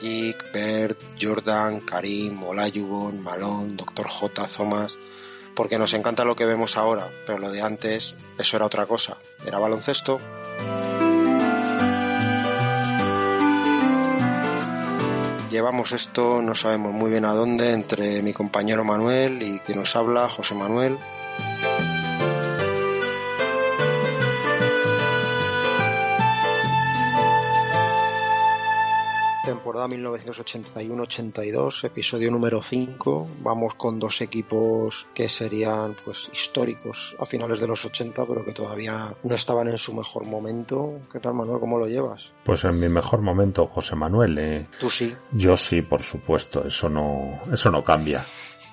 Magic, Bert, Jordan, Karim, Olajuwon, Malone, Dr. J, Thomas, porque nos encanta lo que vemos ahora, pero lo de antes, eso era otra cosa, era baloncesto. Llevamos esto, no sabemos muy bien a dónde, entre mi compañero Manuel y quien nos habla, José Manuel. Temporada 1981-82, episodio número 5. Vamos con dos equipos que serían pues históricos a finales de los 80, pero que todavía no estaban en su mejor momento. ¿Qué tal, Manuel? ¿Cómo lo llevas? Pues en mi mejor momento, José Manuel. Eh. Tú sí. Yo sí, por supuesto. Eso no, eso no cambia.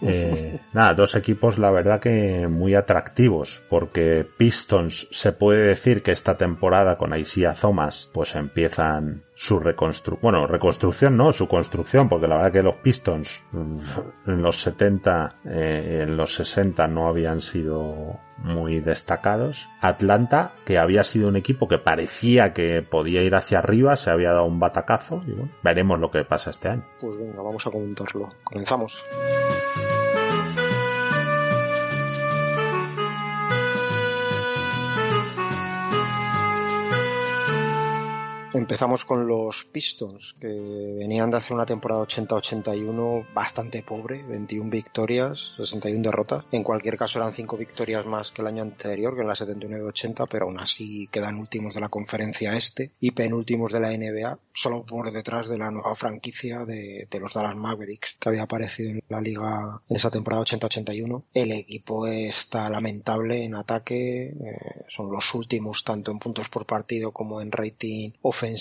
Eh, nada, dos equipos la verdad que muy atractivos porque Pistons se puede decir que esta temporada con Isaiah Thomas pues empiezan su reconstrucción, bueno, reconstrucción no, su construcción porque la verdad que los Pistons en los 70, eh, en los 60 no habían sido muy destacados. Atlanta, que había sido un equipo que parecía que podía ir hacia arriba, se había dado un batacazo y bueno, veremos lo que pasa este año. Pues venga, vamos a comentarlo. Comenzamos. Empezamos con los Pistons, que venían de hacer una temporada 80-81 bastante pobre, 21 victorias, 61 derrotas. En cualquier caso eran 5 victorias más que el año anterior, que en la 79-80, pero aún así quedan últimos de la conferencia este y penúltimos de la NBA, solo por detrás de la nueva franquicia de, los Dallas Mavericks, que había aparecido en la liga en esa temporada 80-81. El equipo está lamentable en ataque, eh, son los últimos tanto en puntos por partido como en rating ofensivo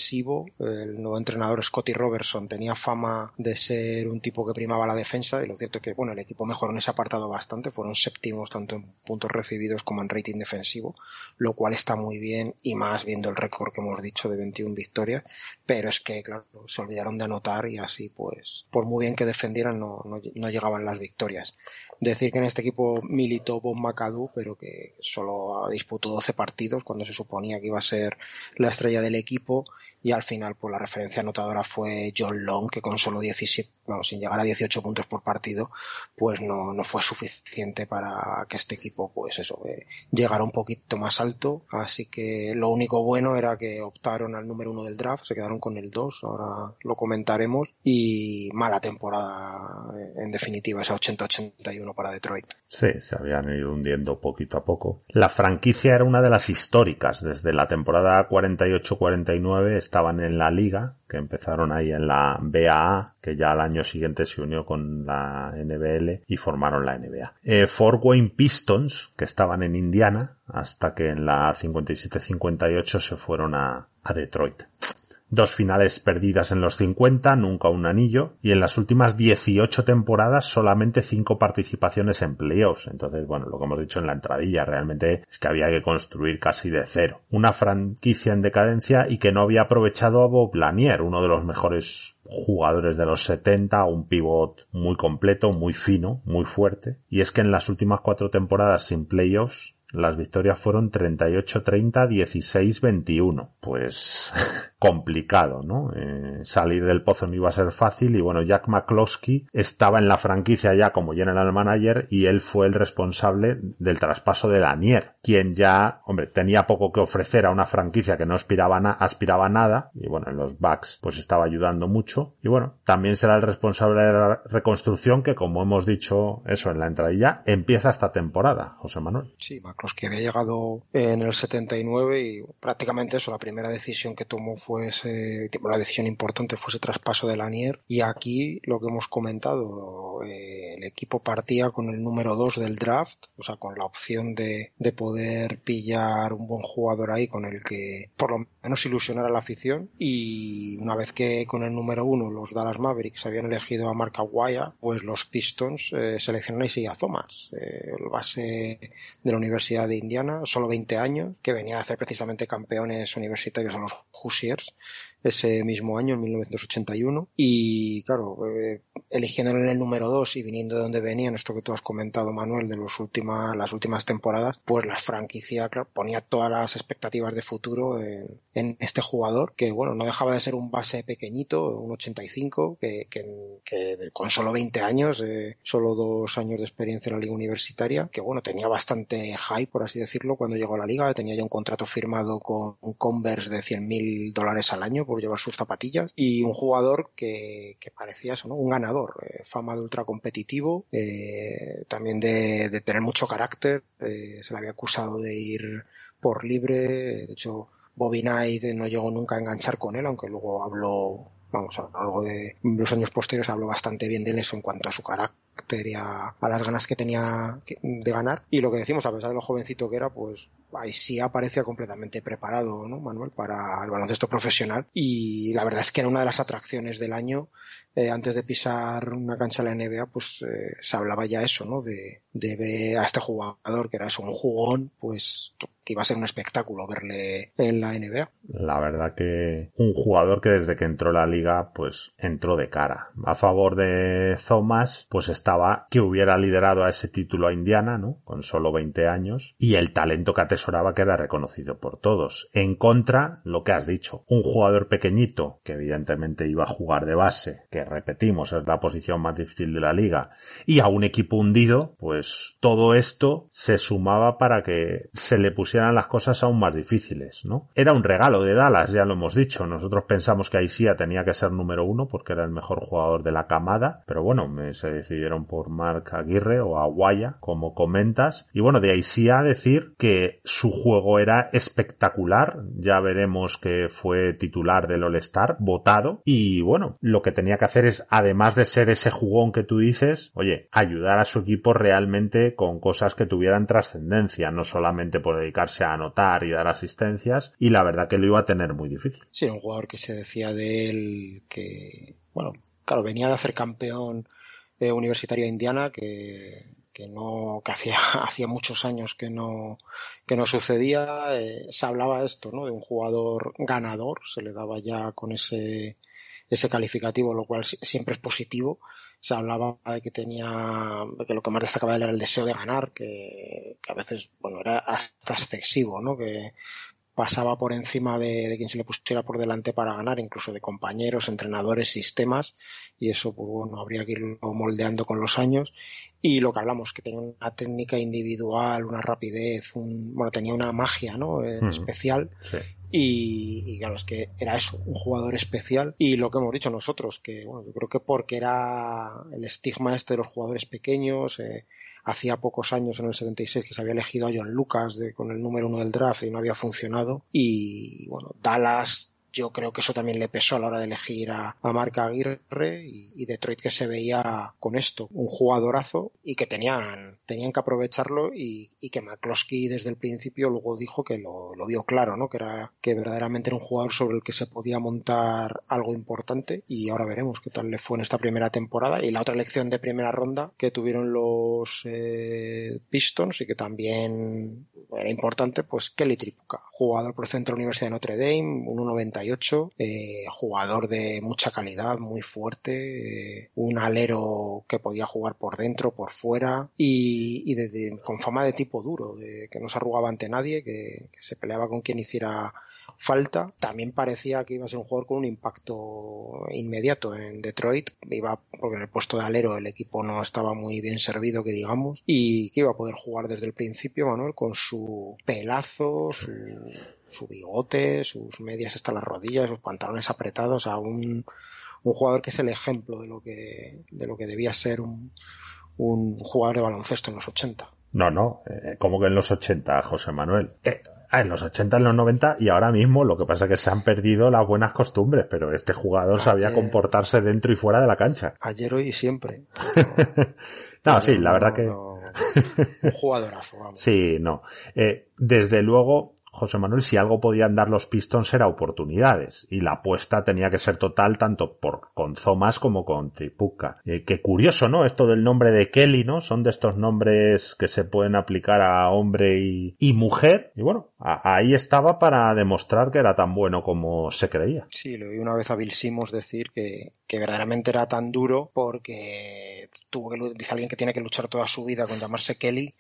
el nuevo entrenador Scotty Robertson tenía fama de ser un tipo que primaba la defensa y lo cierto es que bueno, el equipo mejoró en ese apartado bastante, fueron séptimos tanto en puntos recibidos como en rating defensivo, lo cual está muy bien y más viendo el récord que hemos dicho de 21 victorias, pero es que claro, se olvidaron de anotar y así pues por muy bien que defendieran no, no, llegaban las victorias. Decir que en este equipo militó Bob McAdoo, pero que solo disputó 12 partidos cuando se suponía que iba a ser la estrella del equipo y al final pues la referencia anotadora fue John Long que con solo 17 no, sin llegar a 18 puntos por partido pues no, no fue suficiente para que este equipo pues eso eh, llegara un poquito más alto. Así que lo único bueno era que optaron al número uno del draft se quedaron con el 2 ahora lo comentaremos y mala temporada eh, en definitiva esa 80-81 para Detroit sí se habían ido hundiendo poquito a poco. La franquicia era una de las históricas. Desde la temporada 48-49 estaban en la liga, que empezaron ahí en la BAA, que ya al año siguiente se unió con la NBL y formaron la NBA. Eh, Fort Wayne Pistons, que estaban en Indiana, hasta que en la 57-58 se fueron a, a Detroit dos finales perdidas en los 50, nunca un anillo, y en las últimas 18 temporadas solamente cinco participaciones en playoffs. Entonces, bueno, lo que hemos dicho en la entradilla realmente es que había que construir casi de cero. Una franquicia en decadencia y que no había aprovechado a Bob Lanier, uno de los mejores jugadores de los 70, un pivot muy completo, muy fino, muy fuerte. Y es que en las últimas cuatro temporadas sin playoffs las victorias fueron 38-30, 16-21. Pues complicado, ¿no? Eh, salir del pozo no iba a ser fácil y bueno, Jack McCloskey estaba en la franquicia ya como general manager y él fue el responsable del traspaso de Lanier, quien ya, hombre, tenía poco que ofrecer a una franquicia que no aspiraba, aspiraba nada y bueno, en los Bucks pues estaba ayudando mucho y bueno, también será el responsable de la reconstrucción que como hemos dicho eso en la entradilla, empieza esta temporada, José Manuel. Sí, McCloskey había llegado en el 79 y prácticamente eso, la primera decisión que tomó fue ese, una decisión importante fue ese traspaso de Lanier. Y aquí lo que hemos comentado, eh, el equipo partía con el número 2 del draft, o sea, con la opción de, de poder pillar un buen jugador ahí con el que por lo menos ilusionar a la afición. Y una vez que con el número 1 los Dallas Mavericks habían elegido a Mark Aguaya, pues los Pistons eh, seleccionaron a Isaiah Thomas, eh, el base de la Universidad de Indiana, solo 20 años, que venía a hacer precisamente campeones universitarios a los Hoosiers years ese mismo año, en 1981. Y claro, eh, eligiéndolo en el número 2 y viniendo de donde venía, esto que tú has comentado, Manuel, de los últimas, las últimas temporadas, pues la franquicia claro, ponía todas las expectativas de futuro en, este jugador, que bueno, no dejaba de ser un base pequeñito, un 85, que, que, con solo 20 años, eh, solo dos años de experiencia en la liga universitaria, que bueno, tenía bastante hype, por así decirlo, cuando llegó a la liga, tenía ya un contrato firmado con Converse de 100 mil dólares al año por llevar sus zapatillas, y un jugador que, que parecía eso, ¿no? Un ganador, eh, fama de ultra competitivo, eh, también de, de, tener mucho carácter, eh, se le había acusado de ir por libre, de hecho Bobby Knight no llegó nunca a enganchar con él, aunque luego habló, vamos, a lo largo de los años posteriores habló bastante bien de él eso en cuanto a su carácter a las ganas que tenía de ganar. Y lo que decimos, a pesar de lo jovencito que era, pues ahí sí aparecía completamente preparado, ¿no, Manuel, para el baloncesto profesional. Y la verdad es que era una de las atracciones del año. Eh, antes de pisar una cancha de la NBA, pues eh, se hablaba ya eso, ¿no? De, de ver a este jugador que era un jugón, pues que iba a ser un espectáculo verle en la NBA. La verdad que un jugador que desde que entró la liga, pues entró de cara. A favor de Thomas, pues estaba que hubiera liderado a ese título a Indiana, ¿no? Con solo 20 años. Y el talento que atesoraba que era reconocido por todos. En contra, lo que has dicho, un jugador pequeñito, que evidentemente iba a jugar de base, que repetimos, es la posición más difícil de la liga, y a un equipo hundido, pues todo esto se sumaba para que se le pusieran las cosas aún más difíciles, ¿no? Era un regalo de Dallas, ya lo hemos dicho. Nosotros pensamos que Aisia tenía que ser número uno porque era el mejor jugador de la camada, pero bueno, se decidieron por Mark Aguirre o Aguaya, como comentas. Y bueno, de Aisia decir que su juego era espectacular. Ya veremos que fue titular del All-Star, votado. Y bueno, lo que tenía que hacer es, además de ser ese jugón que tú dices, oye, ayudar a su equipo realmente con cosas que tuvieran trascendencia, no solamente por dedicarse a anotar y dar asistencias. Y la verdad que lo iba a tener muy difícil. Sí, un jugador que se decía de él que, bueno, claro, venía de hacer campeón eh, universitario Indiana, que que no que hacía hacía muchos años que no que no sucedía eh, se hablaba esto no de un jugador ganador se le daba ya con ese ese calificativo lo cual siempre es positivo. Se hablaba de que tenía que lo que más destacaba era el deseo de ganar que, que a veces bueno era hasta excesivo no que pasaba por encima de, de, quien se le pusiera por delante para ganar, incluso de compañeros, entrenadores, sistemas, y eso, pues bueno, habría que irlo moldeando con los años. Y lo que hablamos, que tenía una técnica individual, una rapidez, un, bueno, tenía una magia, ¿no? Eh, especial. Sí. Y, y, claro, es que era eso, un jugador especial. Y lo que hemos dicho nosotros, que bueno, yo creo que porque era el estigma este de los jugadores pequeños, eh, hacía pocos años, en el 76, que se había elegido a John Lucas de, con el número uno del draft y no había funcionado. Y bueno, Dallas yo creo que eso también le pesó a la hora de elegir a, a Marca Aguirre y, Detroit que se veía con esto, un jugadorazo y que tenían, tenían que aprovecharlo y, que McCloskey desde el principio luego dijo que lo, vio claro, ¿no? Que era, que verdaderamente era un jugador sobre el que se podía montar algo importante y ahora veremos qué tal le fue en esta primera temporada y la otra elección de primera ronda que tuvieron los eh, Pistons y que también era importante, pues Kelly Tripuka, jugador por centro de la Universidad de Notre Dame, 1.91 eh, jugador de mucha calidad, muy fuerte, eh, un alero que podía jugar por dentro, por fuera y, y de, con fama de tipo duro, de, que no se arrugaba ante nadie, que se peleaba con quien hiciera falta. También parecía que iba a ser un jugador con un impacto inmediato en Detroit. Iba, porque en el puesto de alero el equipo no estaba muy bien servido, que digamos, y que iba a poder jugar desde el principio, Manuel, con su pelazo, su, su bigote, sus medias hasta las rodillas, sus pantalones apretados, a un, un jugador que es el ejemplo de lo que, de lo que debía ser un, un jugador de baloncesto en los 80. No, no, eh, como que en los 80, José Manuel. Eh, en los 80, en los 90 y ahora mismo lo que pasa es que se han perdido las buenas costumbres, pero este jugador ayer, sabía comportarse dentro y fuera de la cancha. Ayer, hoy y siempre. no, no, sí, la verdad no, que... un jugadorazo, vamos. Sí, no. Eh, desde luego, José Manuel, si algo podían dar los Pistons era oportunidades y la apuesta tenía que ser total tanto por con Thomas como con Tripuca. Eh, qué curioso, ¿no? Esto del nombre de Kelly, ¿no? Son de estos nombres que se pueden aplicar a hombre y, mujer. Y bueno, ahí estaba para demostrar que era tan bueno como se creía. Sí, lo oí una vez a Bill Simmons decir que, que verdaderamente era tan duro porque tuvo que dice alguien que tiene que luchar toda su vida con llamarse Kelly,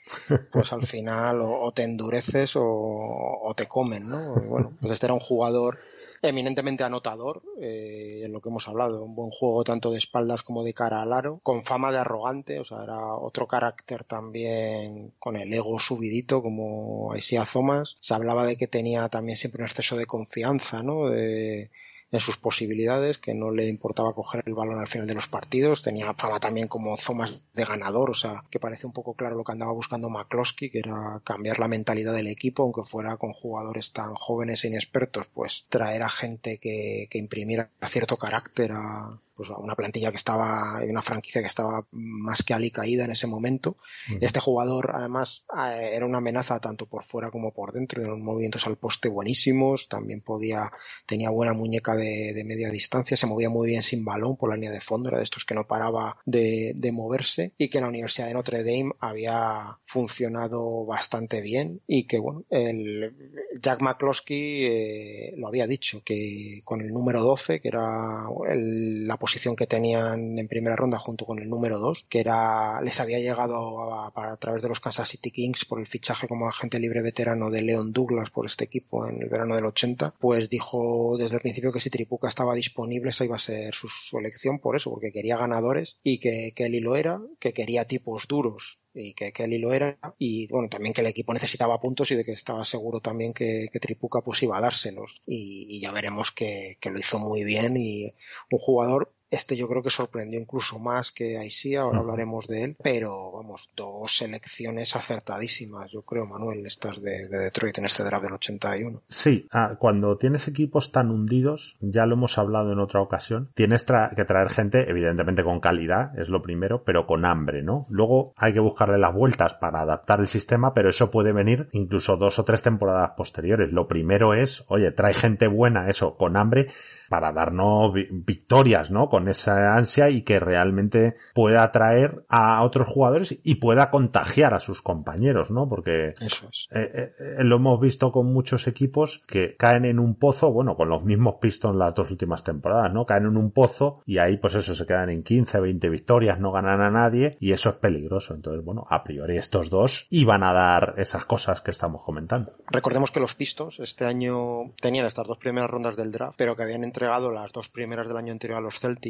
pues al final o, te endureces o, te comen, ¿no? bueno, pues este era un jugador eminentemente anotador, eh, en lo que hemos hablado, un buen juego tanto de espaldas como de cara al aro, con fama de arrogante, o sea, era otro carácter también con el ego subidito como Isaiah Thomas. Se hablaba de que tenía también siempre un exceso de confianza, ¿no? De, en sus posibilidades, que no le importaba coger el balón al final de los partidos, tenía fama también como Thomas de ganador, o sea, que parece un poco claro lo que andaba buscando McCloskey, que era cambiar la mentalidad del equipo, aunque fuera con jugadores tan jóvenes e inexpertos, pues traer a gente que, que imprimiera cierto carácter a, pues una plantilla que estaba, una franquicia que estaba más que alicaída en ese momento. Este jugador, además, eh, era una amenaza tanto por fuera como por dentro, unos movimientos al poste buenísimos, también podía, tenía buena muñeca de, de, media distancia, se movía muy bien sin balón por la línea de fondo, era de estos que no paraba de, de moverse y que en la Universidad de Notre Dame había funcionado bastante bien y que, bueno, el Jack McCloskey eh, lo había dicho, que con el número 12, que era el, la posición que tenían en primera ronda junto con el número 2, que era les había llegado a, a, través de los Kansas City Kings por el fichaje como agente libre veterano de Leon Douglas por este equipo en el verano del 80, pues dijo desde el principio que si Tripuca estaba disponible esa iba a ser su, su elección por eso, porque quería ganadores y que, que él lo era, que quería tipos duros y que Kelly lo era y bueno también que el equipo necesitaba puntos y de que estaba seguro también que, que Tripuca pues iba a dárselos. Y, y ya veremos que, que, lo hizo muy bien y un jugador este yo creo que sorprendió incluso más que Aisía, ahora hablaremos de él, pero vamos, dos selecciones acertadísimas, yo creo, Manuel, estas de, de Detroit en este draft del 81. Sí, ah, cuando tienes equipos tan hundidos, ya lo hemos hablado en otra ocasión, tienes tra que traer gente, evidentemente con calidad, es lo primero, pero con hambre, ¿no? Luego hay que buscarle las vueltas para adaptar el sistema, pero eso puede venir incluso dos o tres temporadas posteriores. Lo primero es, oye, trae gente buena, eso, con hambre, para darnos victorias, ¿no? Con esa ansia y que realmente pueda atraer a otros jugadores y pueda contagiar a sus compañeros, ¿no? Porque Eso es. eh, eh, lo hemos visto con muchos equipos que caen en un pozo, bueno, con los mismos Pistons las dos últimas temporadas, ¿no? Caen en un pozo y ahí pues eso se quedan en 15, 20 victorias, no ganan a nadie y eso es peligroso. Entonces, bueno, a priori estos dos iban a dar esas cosas que estamos comentando. Recordemos que los Pistons este año tenían estas dos primeras rondas del draft, pero que habían entregado las dos primeras del año anterior a los Celtics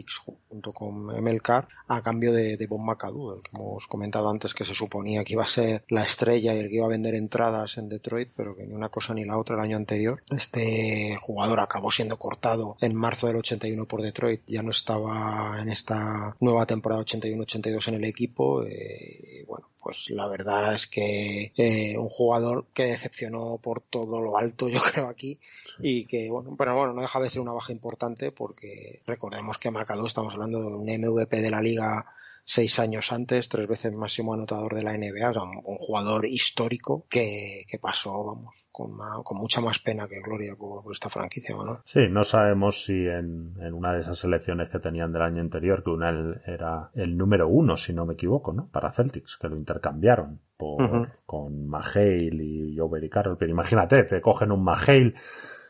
junto con MLK a cambio de, de Bon McAdoo, el que hemos comentado antes que se suponía que iba a ser la estrella y el que iba a vender entradas en Detroit, pero que ni una cosa ni la otra el año anterior. Este jugador acabó siendo cortado en marzo del 81 por Detroit, ya no estaba en esta nueva temporada 81-82 en el equipo. Eh, bueno, pues la verdad es que eh, un jugador que decepcionó por todo lo alto, yo creo aquí, sí. y que, bueno, pero bueno, no deja de ser una baja importante porque recordemos que Estamos hablando de un MVP de la liga seis años antes, tres veces máximo anotador de la NBA, o sea, un, un jugador histórico que, que pasó, vamos, con, mucha más pena que gloria por, por esta franquicia, ¿no? Sí, no sabemos si en, en, una de esas selecciones que tenían del año anterior, que una era el número uno, si no me equivoco, ¿no? Para Celtics, que lo intercambiaron por, uh -huh. con Mahale y Jover y Carroll, pero imagínate, te cogen un Mahale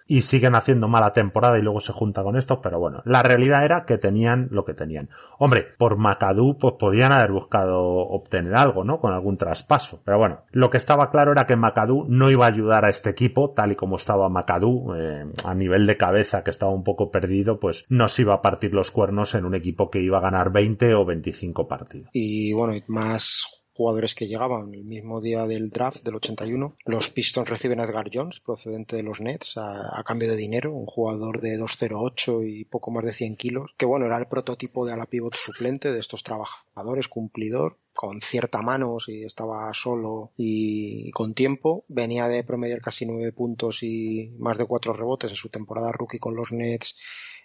y siguen haciendo mala temporada y luego se junta con estos, pero bueno, la realidad era que tenían lo que tenían. Hombre, por McAdoo pues podían haber buscado obtener algo, ¿no? Con algún traspaso. Pero bueno, lo que estaba claro era que McAdoo no iba a ayudar a este equipo, tal y como estaba McAdoo, eh, a nivel de cabeza que estaba un poco perdido, pues no se iba a partir los cuernos en un equipo que iba a ganar 20 o 25 partidos. Y bueno, más jugadores que llegaban el mismo día del draft del 81. Los Pistons reciben a Edgar Jones, procedente de los Nets, a, a cambio de dinero, un jugador de 2.08 y poco más de 100 kilos, que bueno, era el prototipo de ala pivot suplente de estos trabajadores, cumplidor, con cierta mano si estaba solo y con tiempo. Venía de promediar casi nueve puntos y más de cuatro rebotes en su temporada rookie con los Nets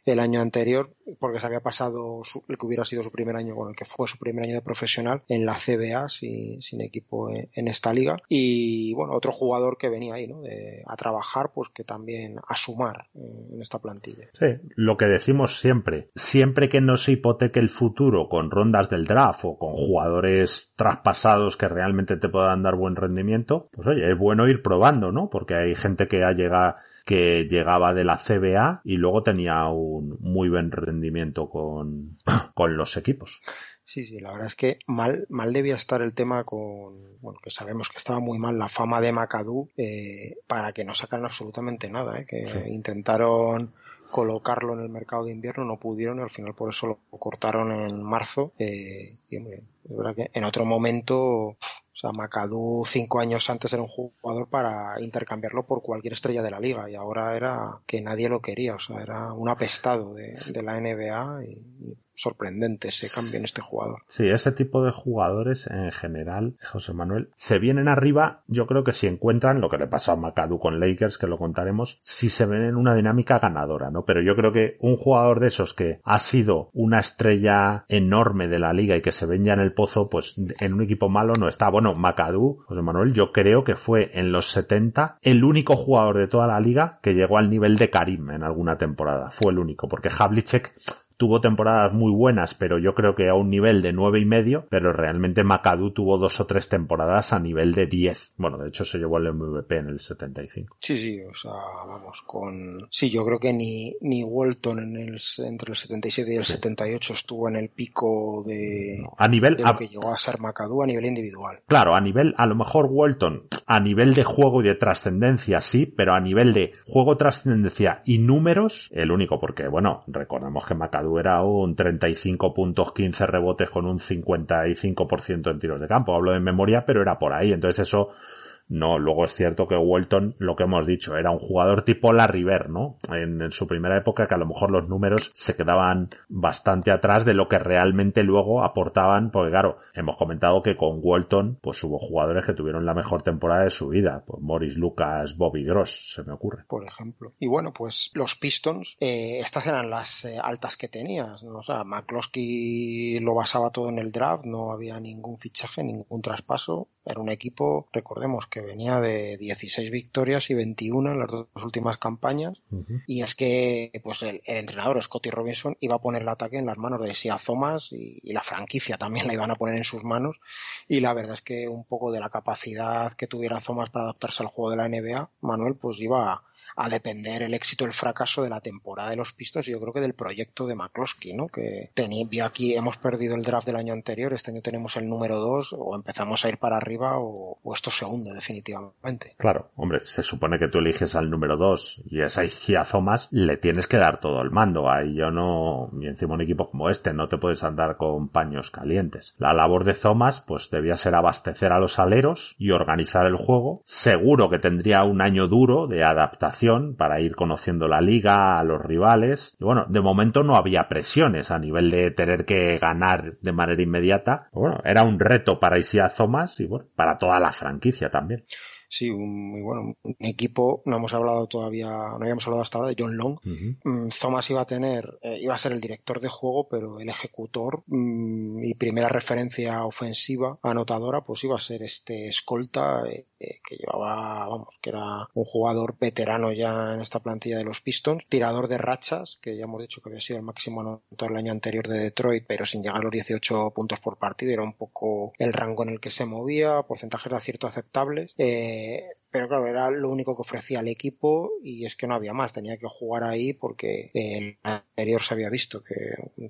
el año anterior, porque se había pasado el que hubiera sido su primer año, bueno, el que fue su primer año de profesional en la CBA, sin, sin equipo en, esta liga. Y bueno, otro jugador que venía ahí, ¿no? De, a trabajar, pues que también a sumar en esta plantilla. Sí, lo que decimos siempre, siempre que no se hipoteque el futuro con rondas del draft o con jugadores traspasados que realmente te puedan dar buen rendimiento, pues oye, es bueno ir probando, ¿no? Porque hay gente que ha llegado que llegaba de la CBA y luego tenía un muy buen rendimiento con, con los equipos. Sí, sí, la verdad es que mal, mal debía estar el tema con, bueno, que sabemos que estaba muy mal la fama de Macadú eh, para que no sacaran absolutamente nada, ¿eh? que intentaron colocarlo en el mercado de invierno, no pudieron y al final por eso lo cortaron en marzo. Eh, y hombre, es verdad que en otro momento sea, Macadú cinco años antes era un jugador para intercambiarlo por cualquier estrella de la liga y ahora era que nadie lo quería, o sea, era un apestado de, la NBA y, sorprendente ese cambio en este jugador. Sí, ese tipo de jugadores en general, José Manuel, se vienen arriba, yo creo que si encuentran lo que le pasó a McAdoo con Lakers, que lo contaremos, si se ven en una dinámica ganadora, ¿no? Pero yo creo que un jugador de esos que ha sido una estrella enorme de la liga y que se ven ya en el pozo, pues en un equipo malo no está. Bueno, McAdoo, José Manuel, yo creo que fue en los 70 el único jugador de toda la liga que llegó al nivel de Karim en alguna temporada. Fue el único, porque Havlicek tuvo temporadas muy buenas, pero yo creo que a un nivel de nueve y medio, pero realmente McAdoo tuvo dos o tres temporadas a nivel de 10. Bueno, de hecho se llevó el MVP en el 75. Sí, sí, o sea, vamos, con... Sí, yo creo que ni, ni Walton en el, entre el 77 y el 78 estuvo en el pico de, a nivel, de lo que llegó a ser McAdoo a nivel individual. Claro, a nivel, a lo mejor Walton, a nivel de juego y de trascendencia sí, pero a nivel de juego, trascendencia y números, el único, porque bueno, recordemos que McAdoo era un 35 puntos, 15 rebotes con un 55% en tiros de campo. Hablo de memoria, pero era por ahí. Entonces eso no, luego es cierto que Walton, lo que hemos dicho, era un jugador tipo la River, ¿no? En, su primera época que a lo mejor los números se quedaban bastante atrás de lo que realmente luego aportaban, porque claro, hemos comentado que con Walton, pues hubo jugadores que tuvieron la mejor temporada de su vida, pues Morris Lucas, Bobby Gross, se me ocurre. Por ejemplo. Y bueno, pues los Pistons, eh, estas eran las eh, altas que tenías, ¿no? O sea, McCloskey lo basaba todo en el draft, no había ningún fichaje, ningún traspaso, era un equipo, recordemos que venía de 16 victorias y 21 en las dos últimas campañas. Y es que pues el, entrenador Scotty Robinson iba a poner el ataque en las manos de Sia Thomas y, la franquicia también la iban a poner en sus manos. Y la verdad es que un poco de la capacidad que tuviera Thomas para adaptarse al juego de la NBA, Manuel pues iba a depender el éxito o el fracaso de la temporada de los Pistons y yo creo que del proyecto de McCloskey, ¿no? Que tenía, aquí hemos perdido el draft del año anterior, este año tenemos el número 2 o empezamos a ir para arriba o, esto se hunde definitivamente. Claro, hombre, se supone que tú eliges al número 2 y a esa Isaiah Thomas le tienes que dar todo el mando. Ahí yo no, y encima un equipo como este no te puedes andar con paños calientes. La labor de Thomas pues debía ser abastecer a los aleros y organizar el juego. Seguro que tendría un año duro de adaptación para ir conociendo la liga, a los rivales. Y bueno, de momento no había presiones a nivel de tener que ganar de manera inmediata. Bueno, era un reto para Isia Thomas y bueno, para toda la franquicia también sí, un muy bueno, un equipo, no hemos hablado todavía, no habíamos hablado hasta ahora de John Long. Mm, Thomas iba a tener, eh, iba a ser el director de juego, pero el ejecutor mm, y primera referencia ofensiva anotadora, pues iba a ser este escolta eh, eh, que llevaba, vamos, que era un jugador veterano ya en esta plantilla de los Pistons, tirador de rachas, que ya hemos dicho que había sido el máximo anotador el año anterior de Detroit, pero sin llegar a los 18 puntos por partido, era un poco el rango en el que se movía, porcentajes de acierto aceptables. Eh, pero claro, era lo único que ofrecía el equipo y es que no había más, tenía que jugar ahí porque el anterior se había visto que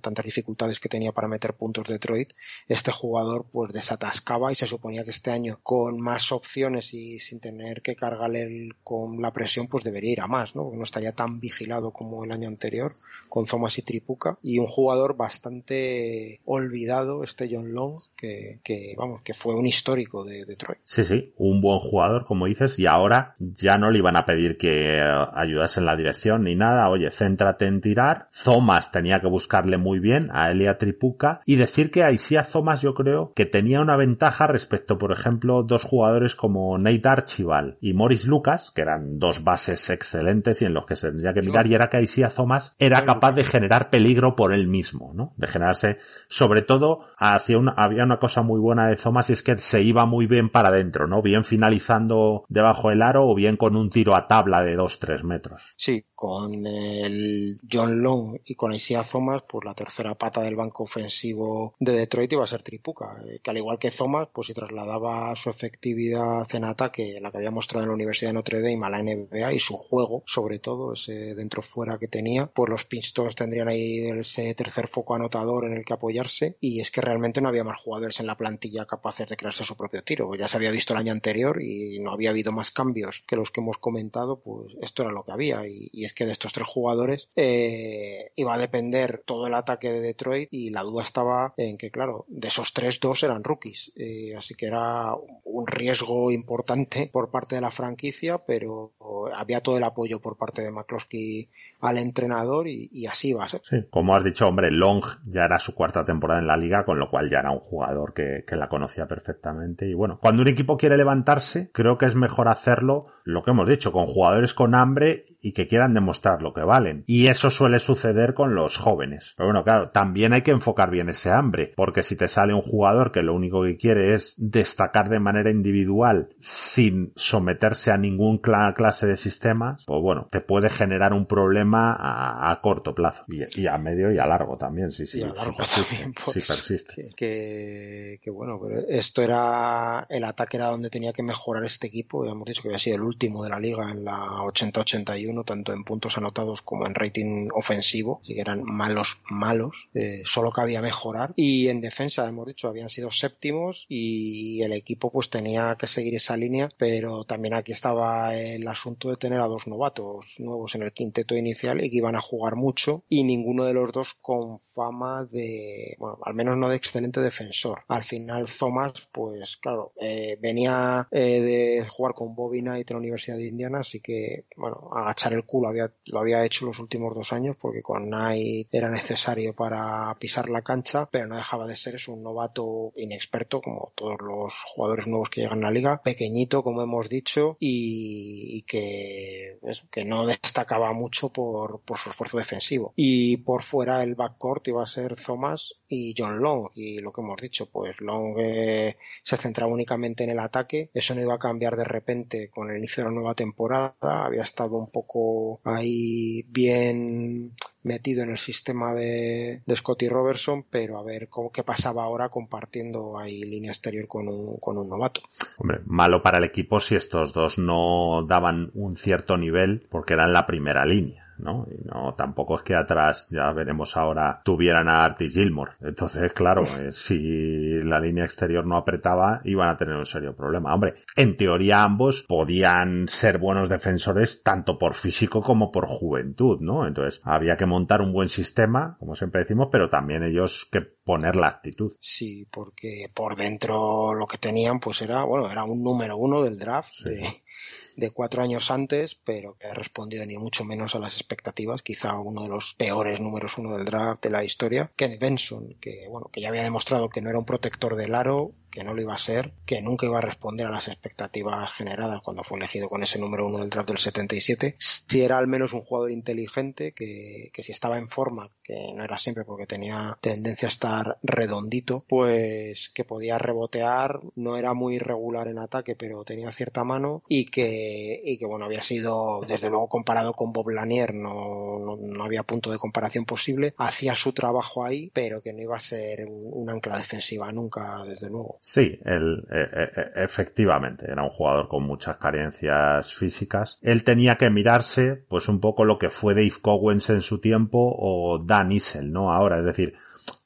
tantas dificultades que tenía para meter puntos Detroit, este jugador pues desatascaba y se suponía que este año con más opciones y sin tener que cargarle con la presión pues debería ir a más, ¿no? No estaría tan vigilado como el año anterior con Thomas y Tripuca y un jugador bastante olvidado, este John Long, que, que vamos, que fue un histórico de Detroit. Sí, sí, un buen jugador, como dices, y ahora ya no le iban a pedir que eh, ayudase en la dirección ni nada. Oye, céntrate en tirar. Thomas tenía que buscarle muy bien a Elia Tripuca y decir que a Thomas yo creo que tenía una ventaja respecto, por ejemplo, dos jugadores como Nate Archibald y Morris Lucas, que eran dos bases excelentes y en los que se tendría que mirar, y era que Isaiah Thomas era capaz de generar peligro por él mismo, ¿no? De generarse, sobre todo, hacia una, había una cosa muy buena de Thomas y es que se iba muy bien para adentro, ¿no? Bien finalizando debajo del aro o bien con un tiro a tabla de 2-3 metros. Sí, con el John Long y con Isaiah Thomas, pues la tercera pata del banco ofensivo de Detroit iba a ser Tripuca, eh, que al igual que Thomas, pues si trasladaba su efectividad en ataque, la que había mostrado en la Universidad de Notre Dame a la NBA y su juego, sobre todo, ese dentro-fuera que tenía, pues los Pistons tendrían ahí ese tercer foco anotador en el que apoyarse y es que realmente no había más jugadores en la plantilla capaces de crearse su propio tiro. Ya se había visto el año anterior y no había habido más cambios que los que hemos comentado, pues esto era lo que había y, es que de estos tres jugadores eh, iba a depender todo el ataque de Detroit y la duda estaba en que, claro, de esos tres, dos eran rookies. Eh, así que era un riesgo importante por parte de la franquicia, pero había todo el apoyo por parte de McCloskey al entrenador y, así va a ser. Como has dicho, hombre, Long ya era su cuarta temporada en la liga, con lo cual ya era un jugador que, la conocía perfectamente. Y bueno, cuando un equipo quiere levantarse, creo que es mejor hacerlo, lo que hemos dicho, con jugadores con hambre y que quieran demostrar lo que valen. Y eso suele suceder con los jóvenes. Pero bueno, claro, también hay que enfocar bien ese hambre, porque si te sale un jugador que lo único que quiere es destacar de manera individual sin someterse a ningún clase de sistemas, pues bueno, te puede generar un problema a, corto plazo y, a medio y a largo también, sí, sí, persiste, persiste. Que, bueno, pero esto era, el ataque era donde tenía que mejorar este equipo, hemos dicho que había sido el último de la liga en la 80-81, tanto en puntos anotados como en rating ofensivo, así que eran malos, malos, eh, solo cabía mejorar y en defensa, hemos dicho, habían sido séptimos y el equipo pues tenía que seguir esa línea, pero también aquí estaba el asunto de tener a dos novatos nuevos en el quinteto inicial y que iban a jugar mucho y ninguno de los dos con fama de, bueno, al menos no de excelente defensor. Al final Thomas, pues claro, eh, venía eh, de jugar con Bobby Knight en la Universidad de Indiana, así que, bueno, el culo había, lo había hecho los últimos dos años porque con Knight era necesario para pisar la cancha, pero no dejaba de ser, es un novato inexperto como todos los jugadores nuevos que llegan a la liga, pequeñito como hemos dicho y, que, que no destacaba mucho por por, su esfuerzo defensivo. Y por fuera el backcourt iba a ser Thomas y John Long. Y lo que hemos dicho, pues Long eh, se centraba únicamente en el ataque. Eso no iba a cambiar de repente con el inicio de la nueva temporada. Había estado un poco ahí bien metido en el sistema de, de Scotty Robertson, pero a ver cómo, qué pasaba ahora compartiendo ahí línea exterior con un, con un novato. Hombre, malo para el equipo si estos dos no daban un cierto nivel porque eran la primera línea. ¿No? Y no, tampoco es que atrás, ya veremos ahora, tuvieran a Artis Gilmore. Entonces, claro, eh, si la línea exterior no apretaba, iban a tener un serio problema. Hombre, en teoría ambos podían ser buenos defensores tanto por físico como por juventud, ¿no? Entonces, había que montar un buen sistema, como siempre decimos, pero también ellos que poner la actitud. Sí, porque por dentro lo que tenían, pues era, bueno, era un número uno del draft de cuatro años antes, pero que ha respondido ni mucho menos a las expectativas, quizá uno de los peores números uno del draft de la historia, Ken Benson, que bueno, que ya había demostrado que no era un protector del aro, que no lo iba a ser, que nunca iba a responder a las expectativas generadas cuando fue elegido con ese número uno del draft del 77. Si era al menos un jugador inteligente, que, que si estaba en forma, que no era siempre porque tenía tendencia a estar redondito, pues que podía rebotear, no era muy regular en ataque, pero tenía cierta mano y que, y que bueno, había sido, desde luego comparado con Bob Lanier, no, no, había punto de comparación posible, hacía su trabajo ahí, pero que no iba a ser un ancla defensiva nunca, desde luego. Sí, él e, e, e, efectivamente era un jugador con muchas carencias físicas. Él tenía que mirarse, pues un poco lo que fue Dave Cowens en su tiempo o Dan Issel, ¿no? Ahora, es decir,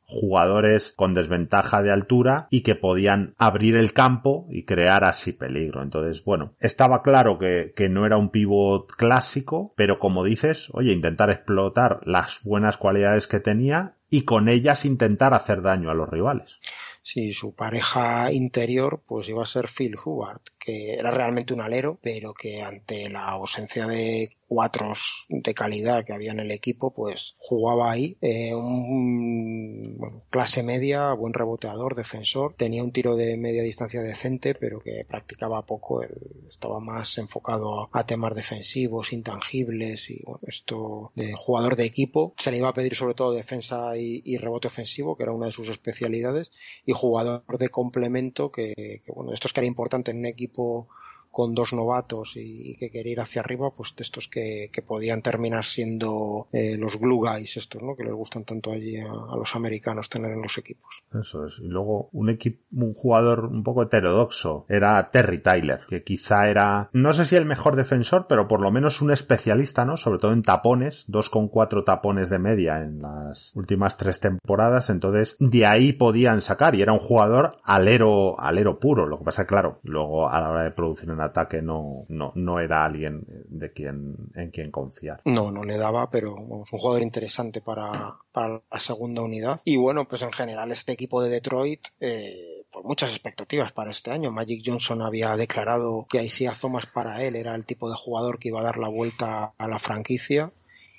jugadores con desventaja de altura y que podían abrir el campo y crear así peligro. Entonces, bueno, estaba claro que, que, no era un pivot clásico, pero como dices, oye, intentar explotar las buenas cualidades que tenía y con ellas intentar hacer daño a los rivales. Sí, su pareja interior pues iba a ser Phil Hubbard, que era realmente un alero, pero que ante la ausencia de cuatros de calidad que había en el equipo, pues jugaba ahí. Eh, un clase media, buen reboteador, defensor. Tenía un tiro de media distancia decente, pero que practicaba poco. estaba más enfocado a temas defensivos, intangibles y bueno, esto de jugador de equipo. Se le iba a pedir sobre todo defensa y, rebote ofensivo, que era una de sus especialidades, y jugador de complemento, que, que bueno, esto es que era importante en un equipo people con dos novatos y, que quería ir hacia arriba, pues de estos que, podían terminar siendo eh, los glue guys estos, ¿no? Que les gustan tanto allí a, los americanos tener en los equipos. Eso es. Y luego un equipo, un jugador un poco heterodoxo era Terry Tyler, que quizá era, no sé si el mejor defensor, pero por lo menos un especialista, ¿no? Sobre todo en tapones, dos con cuatro tapones de media en las últimas tres temporadas, entonces de ahí podían sacar y era un jugador alero, alero puro. Lo que pasa, claro, luego a la hora de producir en ataque no, no, no era alguien de quien, en quien confiar. No, no le daba, pero es un jugador interesante para, para la segunda unidad. Y bueno, pues en general este equipo de Detroit, eh, pues muchas expectativas para este año. Magic Johnson había declarado que Isaiah Thomas para él era el tipo de jugador que iba a dar la vuelta a la franquicia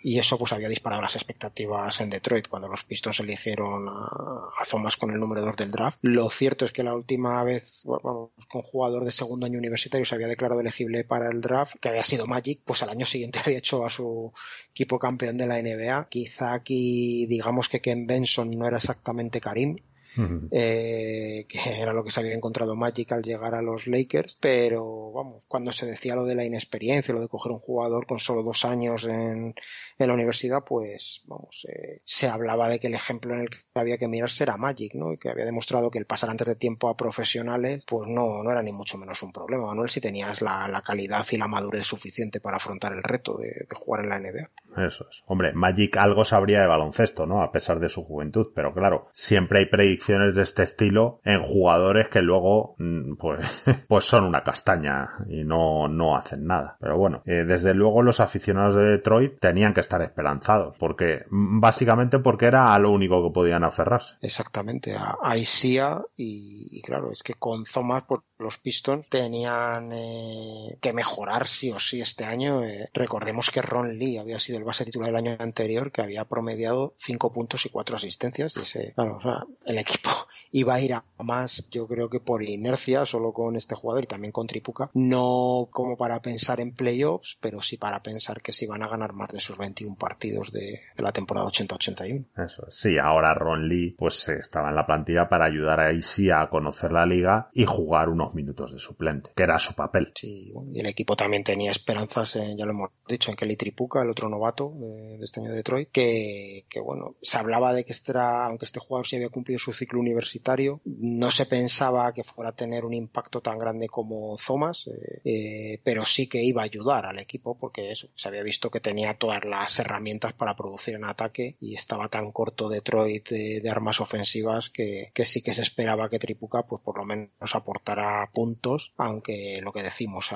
y eso pues había disparado las expectativas en Detroit cuando los Pistons eligieron a, Thomas con el número 2 del draft. Lo cierto es que la última vez bueno, con jugador de segundo año universitario se había declarado elegible para el draft, que había sido Magic, pues al año siguiente había hecho a su equipo campeón de la NBA. Quizá aquí digamos que Ken Benson no era exactamente Karim, eh, que era lo que se había encontrado Magic al llegar a los Lakers, pero vamos, cuando se decía lo de la inexperiencia, lo de coger un jugador con solo dos años en, la universidad, pues vamos, eh, se hablaba de que el ejemplo en el que había que mirarse era Magic, ¿no? Y que había demostrado que el pasar antes de tiempo a profesionales, pues no, no era ni mucho menos un problema, Manuel, si tenías la, la calidad y la madurez suficiente para afrontar el reto de, de, jugar en la NBA. Eso es. Hombre, Magic algo sabría de baloncesto, ¿no? A pesar de su juventud, pero claro, siempre hay predicciones de este estilo en jugadores que luego, mm, pues, pues son una castaña y no, no hacen nada. Pero bueno, eh, desde luego los aficionados de Detroit tenían que estar esperanzados, porque básicamente porque era a lo único que podían aferrarse. Exactamente, a, Isia y, claro, es que con Thomas pues, los Pistons tenían eh, que mejorar sí o sí este año. Eh, recordemos que Ron Lee había sido el base titular del año anterior, que había promediado 5 puntos y 4 asistencias. Y ese, claro, o sea, el equipo iba a ir a más, yo creo que por inercia, solo con este jugador y también con Tripuca, no como para pensar en playoffs, pero sí para pensar que se iban a ganar más de esos 21 partidos de, la temporada 80-81. Eso, sí, ahora Ron Lee pues estaba en la plantilla para ayudar a Isi a conocer la liga y jugar unos minutos de suplente, que era su papel. Sí, y el equipo también tenía esperanzas, ya lo hemos dicho, en Kelly Tripuca, el otro novato de, este año de Detroit, que, que bueno, se hablaba de que este era, aunque este jugador sí había cumplido su ciclo universitario, no se pensaba que fuera a tener un impacto tan grande como Thomas, eh, eh, pero sí que iba a ayudar al equipo porque eso, se había visto que tenía todas las herramientas para producir en ataque y estaba tan corto Detroit de, armas ofensivas que, sí que se esperaba que Tripuca pues por lo menos aportara puntos, aunque lo que decimos,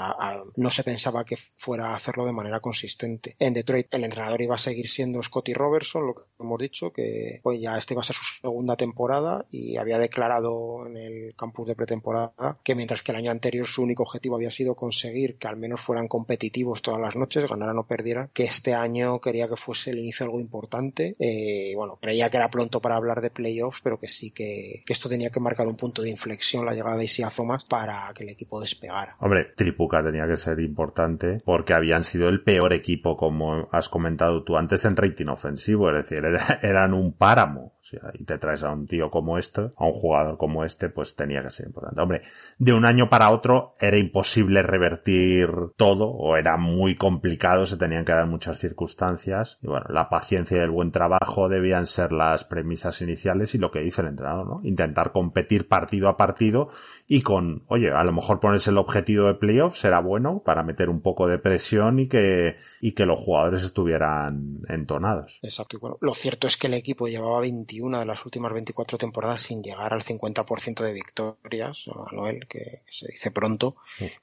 no se pensaba que fuera a hacerlo de manera consistente. En Detroit el entrenador iba a seguir siendo Scotty Robertson, lo que hemos dicho, que pues ya este iba a ser su segunda temporada y había declarado en el campus de pretemporada que mientras que el año anterior su único objetivo había sido conseguir que al menos fueran competitivos todas las noches, ganaran o perdieran, que este año quería que fuese el inicio de algo importante. Eh, bueno, creía que era pronto para hablar de playoffs, pero que sí que, esto tenía que marcar un punto de inflexión la llegada de Isia Thomas para que el equipo despegara. Hombre, Tripuca tenía que ser importante porque habían sido el peor equipo, como has comentado tú antes, en rating ofensivo, es decir, eran un páramo y te traes a un tío como este, a un jugador como este, pues tenía que ser importante. Hombre, de un año para otro era imposible revertir todo o era muy complicado, se tenían que dar muchas circunstancias y bueno, la paciencia y el buen trabajo debían ser las premisas iniciales y lo que dice el entrenador, ¿no? Intentar competir partido a partido y con, oye, a lo mejor ponerse el objetivo de playoff será bueno para meter un poco de presión y que, y que los jugadores estuvieran entonados. Exacto. Bueno, lo cierto es que el equipo llevaba 21 de las últimas 24 temporadas sin llegar al 50% de victorias, Manuel, que se dice pronto,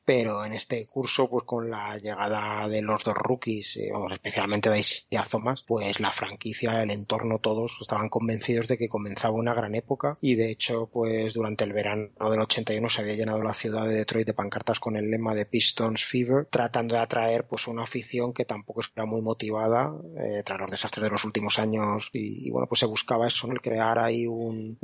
pero en este curso, pues con la llegada de los dos rookies, eh, vamos, especialmente de Isaiah Thomas, pues la franquicia, el entorno, todos estaban convencidos de que comenzaba una gran época. Y de hecho, pues durante el verano del 81 se había llenado la ciudad de Detroit de pancartas con el lema de Pistons Fever, tratando de atraer pues una afición que tampoco era muy motivada eh, tras los desastres de los últimos años. Y, bueno, pues se buscaba eso, el crear ahí un,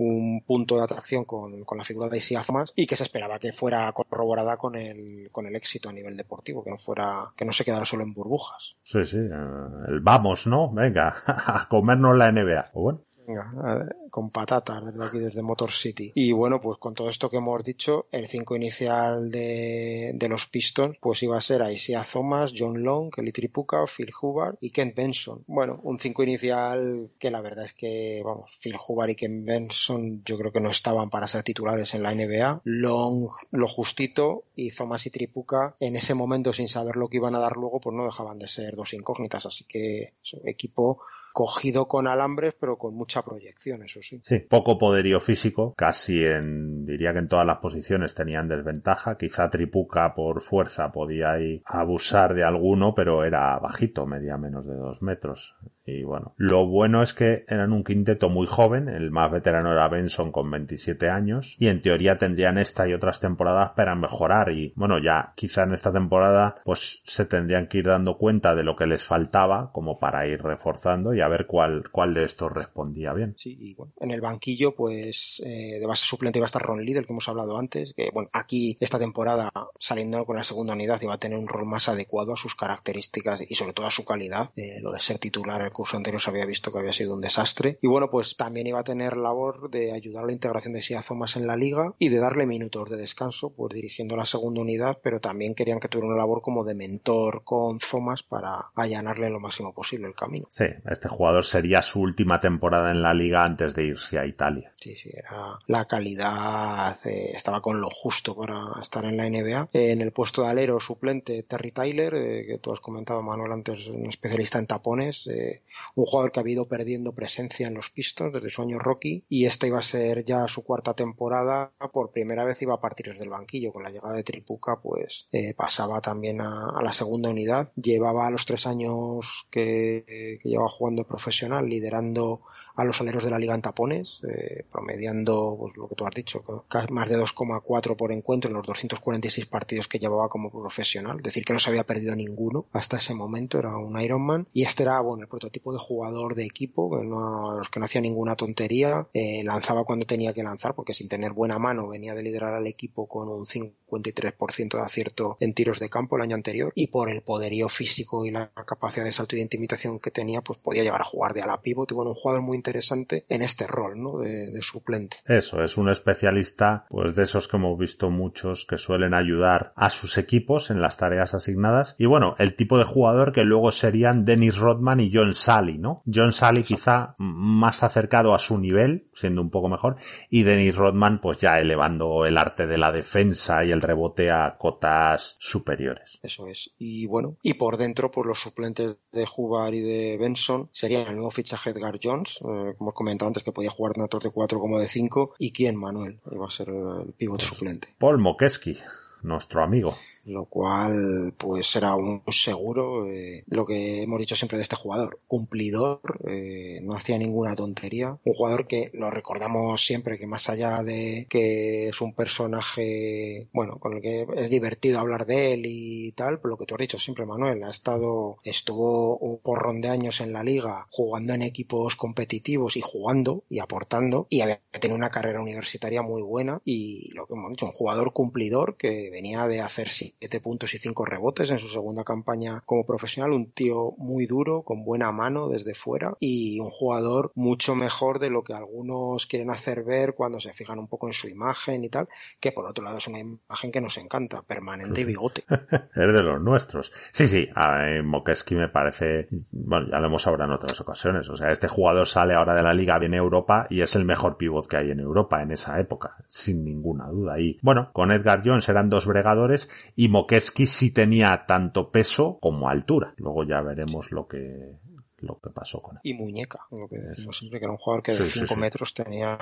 punto de atracción con, la figura de Isaiah Thomas y que se esperaba que fuera corroborada con el, con el éxito a nivel deportivo, que no fuera, que no se quedara solo en burbujas. Sí, sí, eh, el vamos, ¿no? Venga, a comernos la NBA. Bueno. Venga, con patatas desde aquí, desde Motor City. Y bueno, pues con todo esto que hemos dicho, el 5 inicial de, de, los Pistons, pues iba a ser Isaiah Thomas, John Long, Kelly Tripuka, Phil Hubbard y Kent Benson. Bueno, un 5 inicial que la verdad es que, vamos, Phil Hubbard y Kent Benson yo creo que no estaban para ser titulares en la NBA. Long lo justito y Thomas y Tripuka en ese momento sin saber lo que iban a dar luego, pues no dejaban de ser dos incógnitas. Así que equipo cogido con alambres, pero con mucha proyección, eso sí. Sí, poco poderío físico, casi en, diría que en todas las posiciones tenían desventaja, quizá Tripuca por fuerza podía abusar de alguno, pero era bajito, medía menos de dos metros. Y bueno, lo bueno es que eran un quinteto muy joven, el más veterano era Benson con 27 años, y en teoría tendrían esta y otras temporadas para mejorar y bueno, ya quizá en esta temporada pues se tendrían que ir dando cuenta de lo que les faltaba como para ir reforzando y a ver cuál, cuál de estos respondía bien. Sí, y bueno, en el banquillo pues eh, de base suplente iba a estar Ron Lee, del que hemos hablado antes, que bueno, aquí esta temporada saliendo con la segunda unidad iba a tener un rol más adecuado a sus características y sobre todo a su calidad, eh, lo de ser titular curso anterior se había visto que había sido un desastre. Y bueno, pues también iba a tener labor de ayudar a la integración de Sia Thomas en la liga y de darle minutos de descanso, pues dirigiendo la segunda unidad, pero también querían que tuviera una labor como de mentor con Thomas para allanarle lo máximo posible el camino. Sí, este jugador sería su última temporada en la liga antes de irse a Italia. Sí, sí, era la calidad, eh, estaba con lo justo para estar en la NBA. en el puesto de alero suplente Terry Tyler, eh, que tú has comentado Manuel antes, un especialista en tapones, eh, un jugador que ha ido perdiendo presencia en los Pistons desde su año Rocky y esta iba a ser ya su cuarta temporada. Por primera vez iba a partir desde el banquillo. Con la llegada de Tripuca pues eh, pasaba también a, la segunda unidad. Llevaba los tres años que llevaba jugando profesional liderando a los aleros de la liga en tapones, eh, promediando pues, lo que tú has dicho, más de 2,4 por encuentro en los 246 partidos que llevaba como profesional, decir que no se había perdido ninguno hasta ese momento, era un Ironman, y este era bueno el prototipo de jugador de equipo, que no, que no hacía ninguna tontería, eh, lanzaba cuando tenía que lanzar, porque sin tener buena mano venía de liderar al equipo con un 53% de acierto en tiros de campo el año anterior, y por el poderío físico y la capacidad de salto y de intimidación que tenía, pues podía llegar a jugar de a la pivot, y bueno, un jugador muy interesante en este rol, ¿no? De, suplente. Eso, es un especialista, pues de esos que hemos visto muchos que suelen ayudar a sus equipos en las tareas asignadas. Y bueno, el tipo de jugador que luego serían Dennis Rodman y John Sally, ¿no? John Sally quizá más acercado a su nivel, siendo un poco mejor, y Dennis Rodman pues ya elevando el arte de la defensa y el rebote a cotas superiores. Eso es. Y bueno, y por dentro, pues los suplentes de Hubbard y de Benson serían el nuevo fichaje Edgar Jones, eh, como he comentado antes, que podía jugar tanto de 4 como de 5. ¿Y quién, Manuel? Iba a ser el pivote suplente. Paul Mokeski, nuestro amigo lo cual pues será un seguro eh, lo que hemos dicho siempre de este jugador. Cumplidor eh, no hacía ninguna tontería. Un jugador que lo recordamos siempre que más allá de que es un personaje bueno con el que es divertido hablar de él y tal por lo que tú has dicho siempre Manuel ha estado estuvo un porrón de años en la liga jugando en equipos competitivos y jugando y aportando y había tenido una carrera universitaria muy buena y lo que hemos dicho un jugador cumplidor que venía de hacer sí 7 puntos y 5 rebotes en su segunda campaña como profesional, un tío muy duro, con buena mano desde fuera y un jugador mucho mejor de lo que algunos quieren hacer ver cuando se fijan un poco en su imagen y tal, que por otro lado es una imagen que nos encanta, permanente y bigote. es de los nuestros. Sí, sí, a Mokeski me parece, bueno, ya lo hemos hablado en otras ocasiones, o sea, este jugador sale ahora de la liga, viene a Europa y es el mejor pivot que hay en Europa en esa época, sin ninguna duda. Y bueno, con Edgar Jones eran dos bregadores Y Mokeski sí tenía tanto peso como altura. Luego ya veremos lo que, lo que pasó con él. Y muñeca, lo que decimos siempre, que era un jugador que de 5 metros tenía,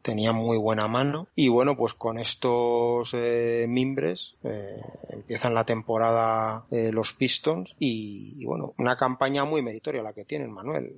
tenía muy buena mano. Y bueno, pues con estos eh, mimbres eh, empiezan la temporada eh, los Pistons y, bueno, una campaña muy meritoria la que tienen, Manuel.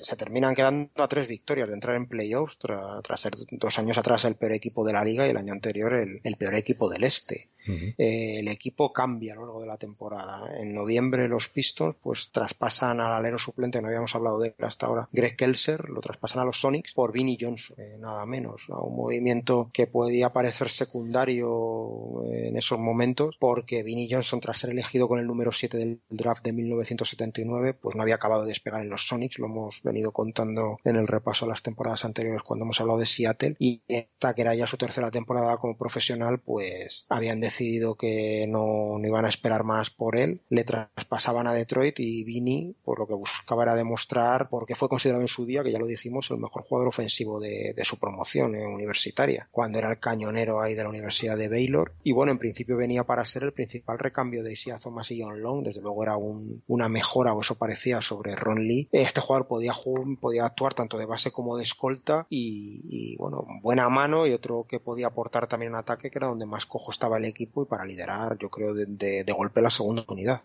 se terminan quedando a tres victorias de entrar en playoffs tras ser dos años atrás el peor equipo de la liga y el año anterior el, el peor equipo del este. Eh, el equipo cambia a lo largo de la temporada. En noviembre los Pistons pues traspasan al alero suplente, no habíamos hablado de él hasta ahora, Greg Kelser, lo traspasan a los Sonics por Vinnie Johnson, eh, nada menos. Un movimiento que podía parecer secundario en esos momentos porque Vinnie Johnson tras ser elegido con el número 7 del draft de 1979 pues no había acabado de despegar en los Sonics, lo hemos venido contando en el repaso de las temporadas anteriores cuando hemos hablado de Seattle y esta que era ya su tercera temporada como profesional pues habían decidido decidido que no, iban a esperar más por él, le traspasaban a Detroit y Vini, por lo que buscaba era demostrar, porque fue considerado en su día, que ya lo dijimos, el mejor jugador ofensivo de, su promoción eh, universitaria, cuando era el cañonero ahí de la Universidad de Baylor. Y bueno, en principio venía para ser el principal recambio de Isia Thomas y John Long, desde luego era una mejora, o eso parecía, sobre Ron Lee. Este jugador podía, podía actuar tanto de base como de escolta y, y bueno, buena mano y otro que podía aportar también un ataque, que era donde más cojo estaba el equipo y para liderar, yo creo, de, golpe la segunda unidad.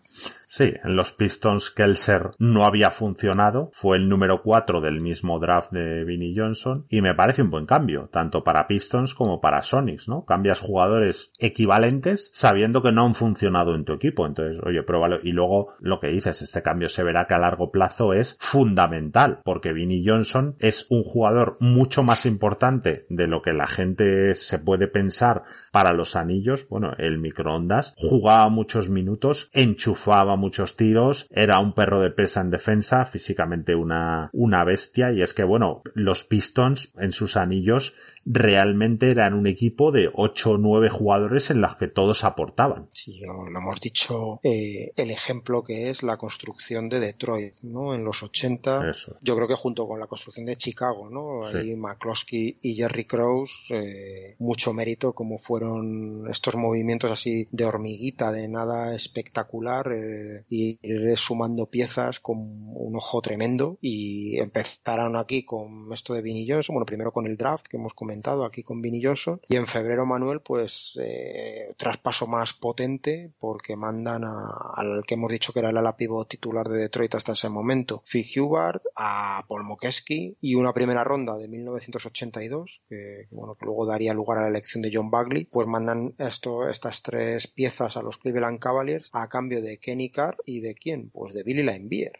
Sí, en los Pistons Kelser no había funcionado, fue el número 4 del mismo draft de Vinnie Johnson y me parece un buen cambio, tanto para Pistons como para Sonics, ¿no? Cambias jugadores equivalentes sabiendo que no han funcionado en tu equipo, entonces, oye, pruébalo y luego lo que dices, este cambio se verá que a largo plazo es fundamental, porque Vinnie Johnson es un jugador mucho más importante de lo que la gente se puede pensar para los anillos, bueno, el microondas, jugaba muchos minutos, enchufaba muchos tiros, era un perro de pesa en defensa, físicamente una, una bestia, y es que bueno, los Pistons en sus anillos realmente eran un equipo de 8 o 9 jugadores en los que todos aportaban. Sí, lo hemos dicho, eh, el ejemplo que es la construcción de Detroit, ¿no? En los 80, yo creo que junto con la construcción de Chicago, ¿no? Ahí McCloskey y Jerry Krause, eh, mucho mérito como fueron estos movimientos así de hormiguita, de nada espectacular, eh, y ir sumando piezas con un ojo tremendo y empezaron aquí con esto de Vinny Johnson, bueno, primero con el draft que hemos comentado aquí con Vinny Johnson. Y en febrero Manuel, pues eh, traspaso más potente porque mandan al que hemos dicho que era el ala pivot titular de Detroit hasta ese momento, Phil Hubbard, a Paul Mokeski y una primera ronda de 1982, que, bueno, que luego daría lugar a la elección de John Bagley, pues mandan esto, estas tres piezas a los Cleveland Cavaliers a cambio de Kenny Carr y de quién? Pues de Billy Laimbeer.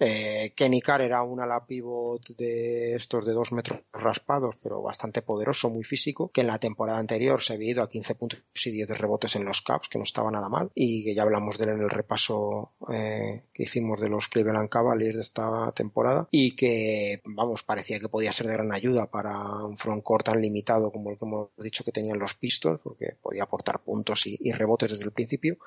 Eh, Kenny Carr era un ala pivot de estos de dos metros raspados, pero bastante poderoso, muy físico, que en la temporada anterior se había ido a 15 puntos y 10 rebotes en los Caps, que no estaba nada mal, y que ya hablamos de él en el repaso eh, que hicimos de los Cleveland Cavaliers de esta temporada, y que, vamos, parecía que podía ser de gran ayuda para un frontcourt tan limitado como el que hemos dicho que tenían los Pistols, porque podía aportar puntos y, rebotes desde el principio,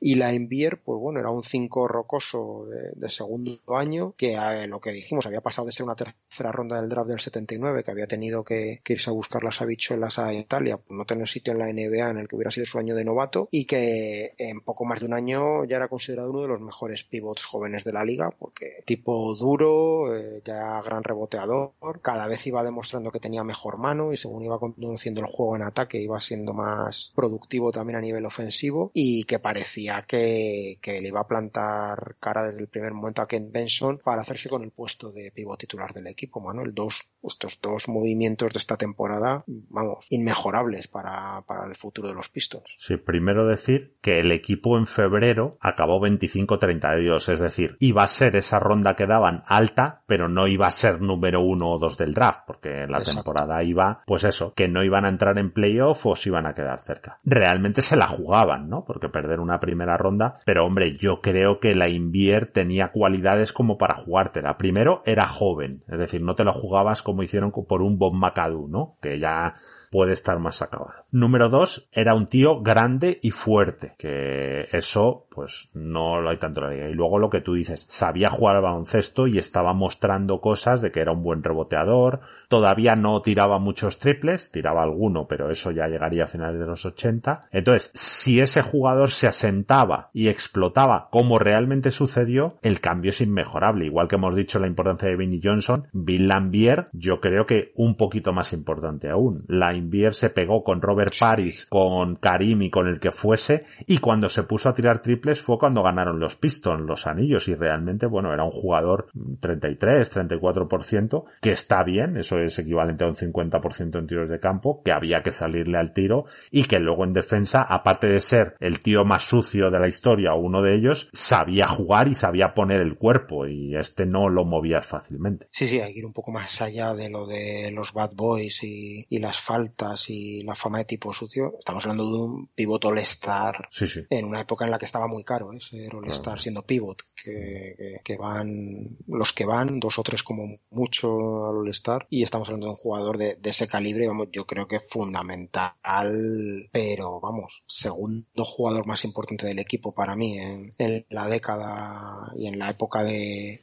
y la Envier, pues bueno, era un 5 rocoso de, segundo año, que a, lo que dijimos había pasado de ser una tercera ronda del draft del 79, que había tenido que, que irse a buscar las habichuelas a Italia por no tener sitio en la NBA en el que hubiera sido su año de novato y que en poco más de un año ya era considerado uno de los mejores pivots jóvenes de la liga porque tipo duro, eh, ya gran reboteador, cada vez iba demostrando que tenía mejor mano y según iba conduciendo el juego en ataque iba siendo más productivo también a nivel ofensivo y que parecía que, le iba a plantar cara desde el primer momento a Ken Benson para hacerse con el puesto de pivot titular del equipo, Manuel. Dos, estos dos movimientos de esta temporada temporada, vamos, inmejorables para, para el futuro de los Pistons. Sí, primero decir que el equipo en febrero acabó 25-32, es decir, iba a ser esa ronda que daban alta, pero no iba a ser número uno o dos del draft, porque la temporada iba, pues eso, que no iban a entrar en playoff o se iban a quedar cerca. Realmente se la jugaban, ¿no? Porque perder una primera ronda, pero hombre, yo creo que la Invier tenía cualidades como para jugártela. Primero, era joven, es decir, no te lo jugabas como hicieron por un Bob McAdoo, ¿no? Que ya puede estar más acabado. Número dos, era un tío grande y fuerte, que eso, pues, no lo hay tanto en la liga. Y luego lo que tú dices, sabía jugar al baloncesto y estaba mostrando cosas de que era un buen reboteador, todavía no tiraba muchos triples, tiraba alguno, pero eso ya llegaría a finales de los 80. Entonces, si ese jugador se asentaba y explotaba como realmente sucedió, el cambio es inmejorable. Igual que hemos dicho la importancia de Vinnie Johnson, Bill Lambier, yo creo que un poquito más importante aún. Lambier se pegó con Robert Paris, con Karim y con el que fuese, y cuando se puso a tirar triples fue cuando ganaron los Pistons, los anillos, y realmente, bueno, era un jugador 33, 34%, que está bien, eso es equivalente a un 50% en tiros de campo, que había que salirle al tiro, y que luego en defensa, aparte de ser el tío más sucio de la historia o uno de ellos, sabía jugar y sabía poner el cuerpo, y este no lo movía fácilmente. Sí, sí, hay que ir un poco más allá de lo de los bad boys y, las faltas y la fama de tipo sucio. Estamos hablando de un pivot all-star en una época en la que estaba muy caro ¿eh? ser all-star siendo pivot, que, que, van los que van, dos o tres como mucho al all-star, y estamos hablando de un jugador de, ese calibre, vamos, yo creo que es fundamental, pero vamos, segundo jugador más importante del equipo para mí en la década y en la época de,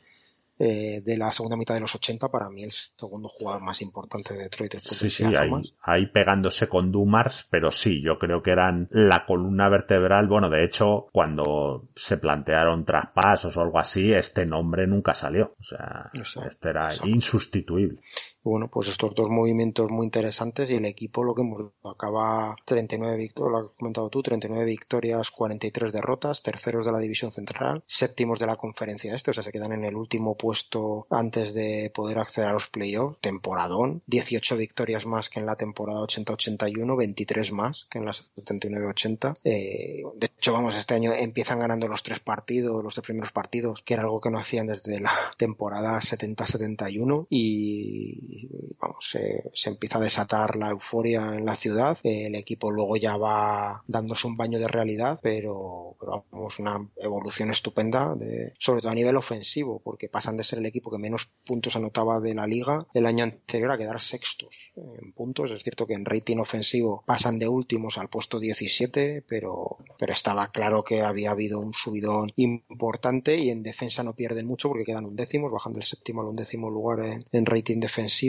eh, de la segunda mitad de los 80, para mí el segundo jugador más importante de Detroit. Sí, sí, ahí, ahí, pegándose con Dumars, pero sí, yo creo que eran la columna vertebral. Bueno, de hecho, cuando se plantearon traspasos o algo así, este nombre nunca salió. O sea, este era insustituible bueno, pues estos dos movimientos muy interesantes y el equipo lo que acaba 39 victorias, lo has comentado tú, 39 victorias, 43 derrotas, terceros de la división central, séptimos de la conferencia este, o sea, se quedan en el último puesto antes de poder acceder a los playoffs, temporadón, 18 victorias más que en la temporada 80-81, 23 más que en la 79-80. Eh, de hecho, vamos, este año empiezan ganando los tres partidos, los tres primeros partidos, que era algo que no hacían desde la temporada 70-71 y vamos, se, empieza a desatar la euforia en la ciudad. El equipo luego ya va dándose un baño de realidad, pero, vamos, una evolución estupenda, sobre todo a nivel ofensivo, porque pasan de ser el equipo que menos puntos anotaba de la liga el año anterior a quedar sextos en puntos. Es cierto que en rating ofensivo pasan de últimos al puesto 17, pero, pero estaba claro que había habido un subidón importante y en defensa no pierden mucho porque quedan undécimos, bajan del séptimo al undécimo lugar en rating defensivo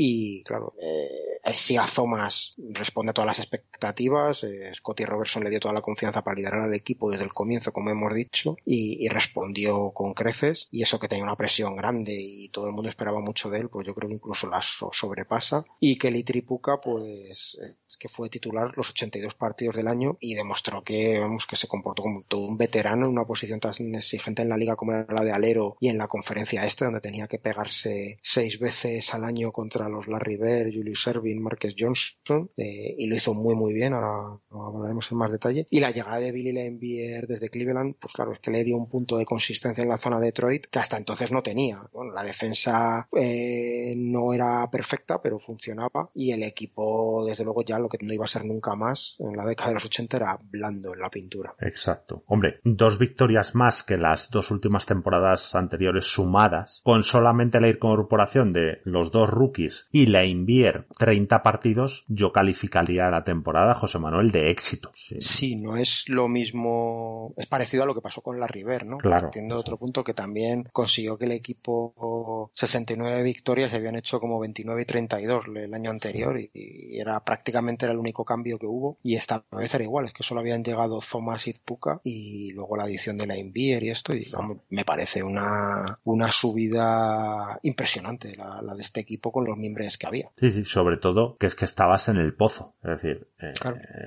y claro, eh, Sia Thomas responde a todas las expectativas, eh, Scotty Robertson le dio toda la confianza para liderar al equipo desde el comienzo, como hemos dicho, y, respondió con creces, y eso que tenía una presión grande y todo el mundo esperaba mucho de él, pues yo creo que incluso la sobrepasa, y Kelly Tripuca, pues es que fue titular los 82 partidos del año y demostró que, vamos, que se comportó como todo un veterano en una posición tan exigente en la liga como era la de alero y en la conferencia este, donde tenía que pegarse seis veces al año contra los Larry Bird, Julius Erving, Marcus Johnson, eh, y lo hizo muy muy bien, ahora hablaremos en más detalle. Y la llegada de Billy Lambier desde Cleveland, pues claro, es que le dio un punto de consistencia en la zona de Detroit que hasta entonces no tenía. Bueno, la defensa eh, no era perfecta, pero funcionaba, y el equipo, desde luego, ya lo que no iba a ser nunca más en la década de los 80 era blando en la pintura. Exacto. Hombre, dos victorias más que las dos últimas temporadas anteriores sumadas, con solamente la incorporación de los dos rookies y la Invier 30 partidos, yo calificaría la temporada, José Manuel, de éxito. Sí. no es lo mismo, es parecido a lo que pasó con la River, ¿no? Claro. Entiendo otro punto que también consiguió que el equipo 69 victorias se habían hecho como 29 y 32 el año anterior y, era prácticamente era el único cambio que hubo y esta vez era igual, es que solo habían llegado Thomas y Puka y luego la edición de la Invier y esto y me parece una, una subida impresionante la, la de este equipo con los miembros que había. Sí, sí, sobre todo que es que estabas en el pozo. Es decir, eh,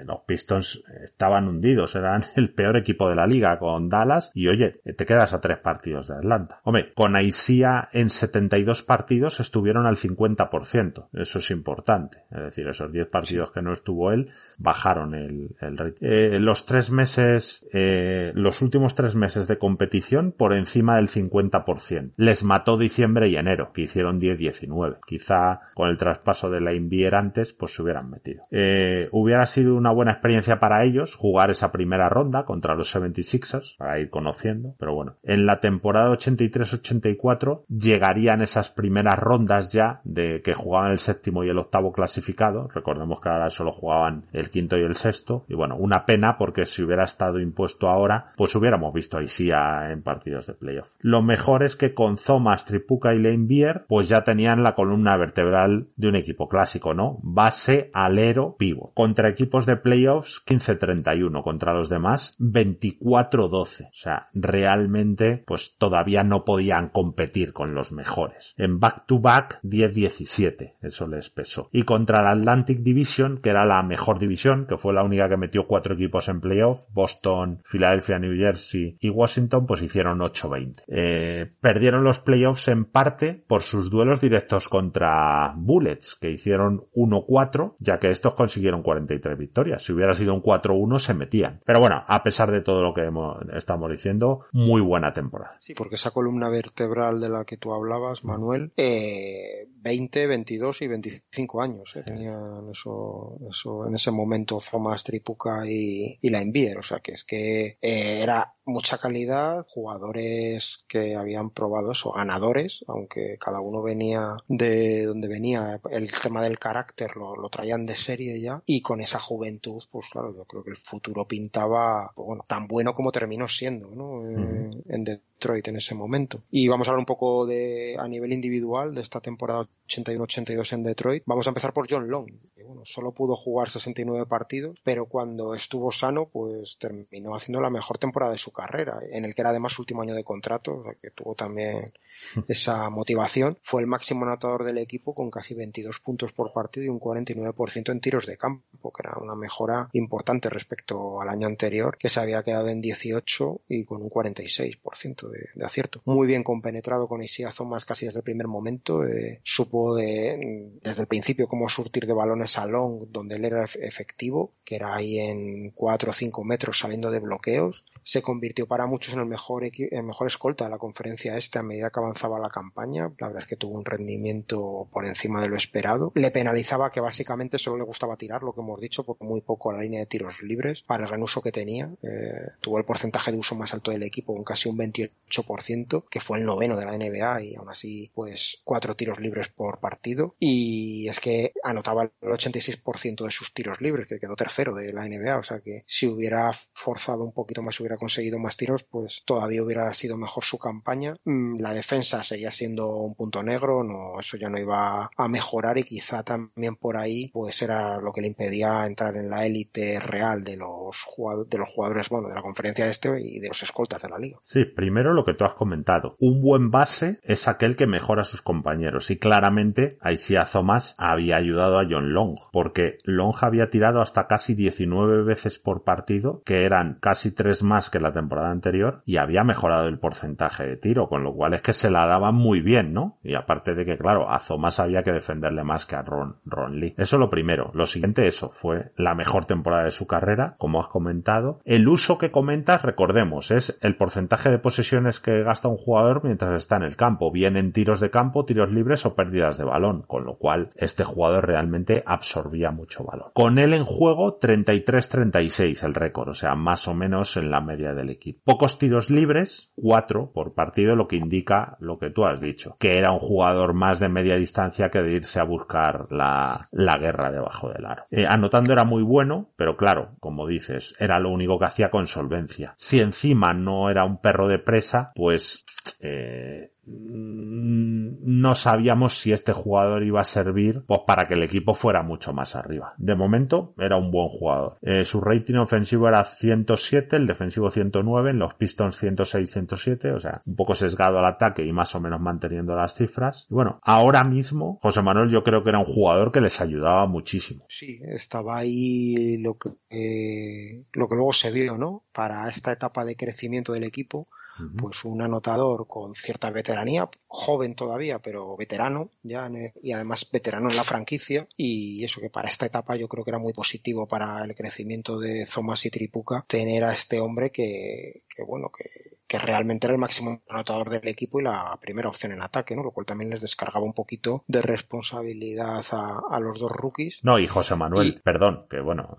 los Pistons estaban hundidos, eran el peor equipo de la liga con Dallas y oye, te quedas a tres partidos de Atlanta. Hombre, con Aisia en 72 partidos estuvieron al 50%. Eso es importante. Es decir, esos 10 partidos que no estuvo él bajaron el, el eh, los tres meses, eh, los últimos tres meses de competición por encima del 50%. Les mató diciembre y enero, que hicieron 10-19. Quizá con el traspaso de la Laimbier antes, pues se hubieran metido. Eh, hubiera sido una buena experiencia para ellos jugar esa primera ronda contra los 76ers para ir conociendo, pero bueno, en la temporada 83-84 llegarían esas primeras rondas ya de que jugaban el séptimo y el octavo clasificado, recordemos que ahora solo jugaban el quinto y el sexto, y bueno, una pena porque si hubiera estado impuesto ahora, pues hubiéramos visto ahí sí en partidos de playoff. Lo mejor es que con Thomas, Tripuca y Lane Beer, pues ya tenían la columna vertebral de un equipo clásico, ¿no? Base, alero, pivo. Contra equipos de playoffs, 15-31. Contra los demás, 24-12. O sea, realmente, pues todavía no podían competir con los mejores. En back-to-back, 10-17. Eso les pesó. Y contra la Atlantic Division, que era la mejor división, que fue la única que metió cuatro equipos en playoff, Boston, Filadelfia, New Jersey y Washington, pues hicieron 8-20. Eh, perdieron los playoffs en parte por sus duelos directos contra Bullets, que hicieron 1-4, ya que estos consiguieron 43 victorias. Si hubiera sido un 4-1 se metían. Pero bueno, a pesar de todo lo que hemos, estamos diciendo, muy buena temporada. Sí, porque esa columna vertebral de la que tú hablabas, Manuel, eh, 20, 22 y 25 años eh, tenían eso, eso en ese momento Thomas Tripuca y, y la Envier. O sea que es que eh, era mucha calidad, jugadores que habían probado eso, ganadores, aunque cada uno venía de donde venía, el tema del carácter lo, lo traían de serie ya, y con esa juventud, pues claro, yo creo que el futuro pintaba, pues bueno, tan bueno como terminó siendo, ¿no? En, en Detroit en ese momento. Y vamos a hablar un poco de, a nivel individual, de esta temporada 81-82 en Detroit. Vamos a empezar por John Long, que bueno, solo pudo jugar 69 partidos, pero cuando estuvo sano, pues terminó haciendo la mejor temporada de su carrera, en el que era además último año de contrato, o sea que tuvo también esa motivación. Fue el máximo anotador del equipo con casi 22 puntos por partido y un 49% en tiros de campo, que era una mejora importante respecto al año anterior, que se había quedado en 18 y con un 46% de, acierto. Muy bien compenetrado con Isia Thomas casi desde el primer momento, eh, supo de, desde el principio cómo surtir de balones a Long, donde él era efectivo, que era ahí en 4 o 5 metros saliendo de bloqueos, se convirtió para muchos en el mejor, el mejor escolta de la conferencia este a medida que avanzaba la campaña. La verdad es que tuvo un rendimiento por encima de lo esperado. Le penalizaba que básicamente solo le gustaba tirar, lo que hemos dicho, porque muy poco a la línea de tiros libres para el gran uso que tenía. Eh, tuvo el porcentaje de uso más alto del equipo, con casi un 28%, que fue el noveno de la NBA y aún así, pues, cuatro tiros libres por partido. Y es que anotaba el 86% de sus tiros libres, que quedó tercero de la NBA. O sea que si hubiera forzado un poquito más, hubiera conseguido más tiros, pues todavía hubiera sido mejor su campaña. La defensa seguía siendo un punto negro, no, eso ya no iba a mejorar y quizá también por ahí pues era lo que le impedía entrar en la élite real de los de los jugadores, bueno, de la conferencia este y de los escoltas de la liga. Sí, primero lo que tú has comentado. Un buen base es aquel que mejora a sus compañeros y claramente Aisia Thomas había ayudado a John Long porque Long había tirado hasta casi 19 veces por partido que eran casi tres más que la temporada anterior y había mejorado el porcentaje de tiro, con lo cual es que se la daban muy bien, ¿no? Y aparte de que, claro, a Thomas había que defenderle más que a Ron, Ron Lee. Eso lo primero. Lo siguiente, eso, fue la mejor temporada de su carrera, como has comentado. El uso que comentas, recordemos, es el porcentaje de que gasta un jugador mientras está en el campo, bien en tiros de campo, tiros libres o pérdidas de balón, con lo cual este jugador realmente absorbía mucho balón. Con él en juego, 33-36 el récord, o sea, más o menos en la media del equipo. Pocos tiros libres, cuatro por partido, lo que indica lo que tú has dicho, que era un jugador más de media distancia que de irse a buscar la, la guerra debajo del aro. Eh, anotando era muy bueno, pero claro, como dices, era lo único que hacía con solvencia. Si encima no era un perro de presa, pues eh, no sabíamos si este jugador iba a servir pues para que el equipo fuera mucho más arriba. De momento era un buen jugador. Eh, su rating ofensivo era 107, el defensivo 109, en los Pistons 106-107, o sea, un poco sesgado al ataque y más o menos manteniendo las cifras. Y bueno, ahora mismo José Manuel yo creo que era un jugador que les ayudaba muchísimo. Sí, estaba ahí lo que, eh, lo que luego se vio, ¿no? Para esta etapa de crecimiento del equipo pues un anotador con cierta veteranía, joven todavía, pero veterano ya, y además veterano en la franquicia, y eso que para esta etapa yo creo que era muy positivo para el crecimiento de Thomas y Tripuca tener a este hombre que, que bueno, que, que realmente era el máximo anotador del equipo y la primera opción en ataque, ¿no? Lo cual también les descargaba un poquito de responsabilidad a, los dos rookies. No, y José Manuel, perdón, que bueno,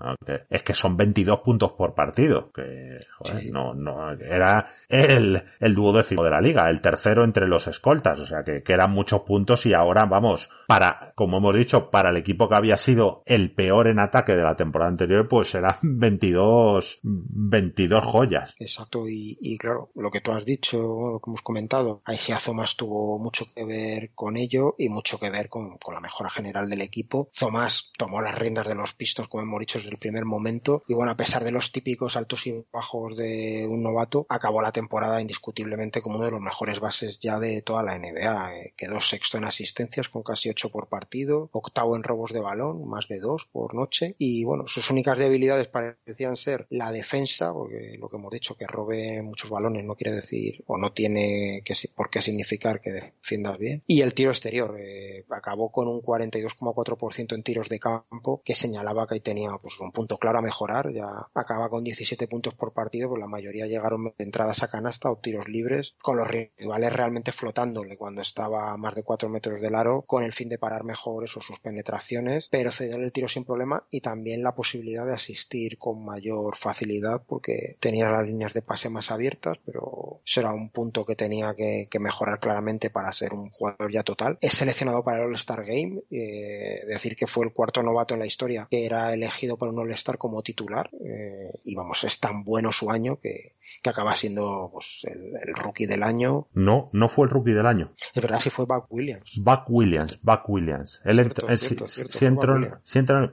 es que son 22 puntos por partido, que joder, no, no, era el, el duodécimo de la liga, el tercero entre los escoltas, o sea que, que eran muchos puntos y ahora vamos, para, como hemos dicho, para el equipo que había sido el peor en ataque de la temporada anterior, pues eran 22, 22 joyas. Exacto, y, y claro, lo que tú has dicho, lo que hemos comentado, Aisia Zomas tuvo mucho que ver con ello y mucho que ver con, con la mejora general del equipo. Zomas tomó las riendas de los pistos, como hemos dicho, desde el primer momento, y bueno, a pesar de los típicos altos y bajos de un novato, acabó la temporada indiscutiblemente como uno de los mejores bases ya de toda la NBA. Eh, quedó sexto en asistencias con casi ocho por partido, octavo en robos de balón, más de dos por noche, y bueno, sus únicas debilidades parecían ser la defensa, porque lo que hemos dicho, que robe muchos balones no quiere decir, o no tiene que, por qué significar que defiendas bien, y el tiro exterior, eh, acabó con un 42,4% en tiros de campo, que señalaba que ahí tenía pues un punto claro a mejorar, ya acaba con 17 puntos por partido, pues la mayoría llegaron de entradas a canasta o tiros libres, con los rivales realmente flotándole cuando estaba a más de 4 metros del aro, con el fin de parar mejor eso, sus penetraciones, pero cedió el tiro sin problema y también la posibilidad de asistir con mayor facilidad porque tenía las líneas de pase más abiertas, eso era un punto que tenía que, mejorar claramente para ser un jugador ya total. Es seleccionado para el All-Star Game, eh, decir que fue el cuarto novato en la historia que era elegido para un All-Star como titular, eh, y vamos, es tan bueno su año que, que acaba siendo pues, el, rookie del año. No, no fue el rookie del año. Es verdad, sí fue Buck Williams. Buck Williams, Buck Williams.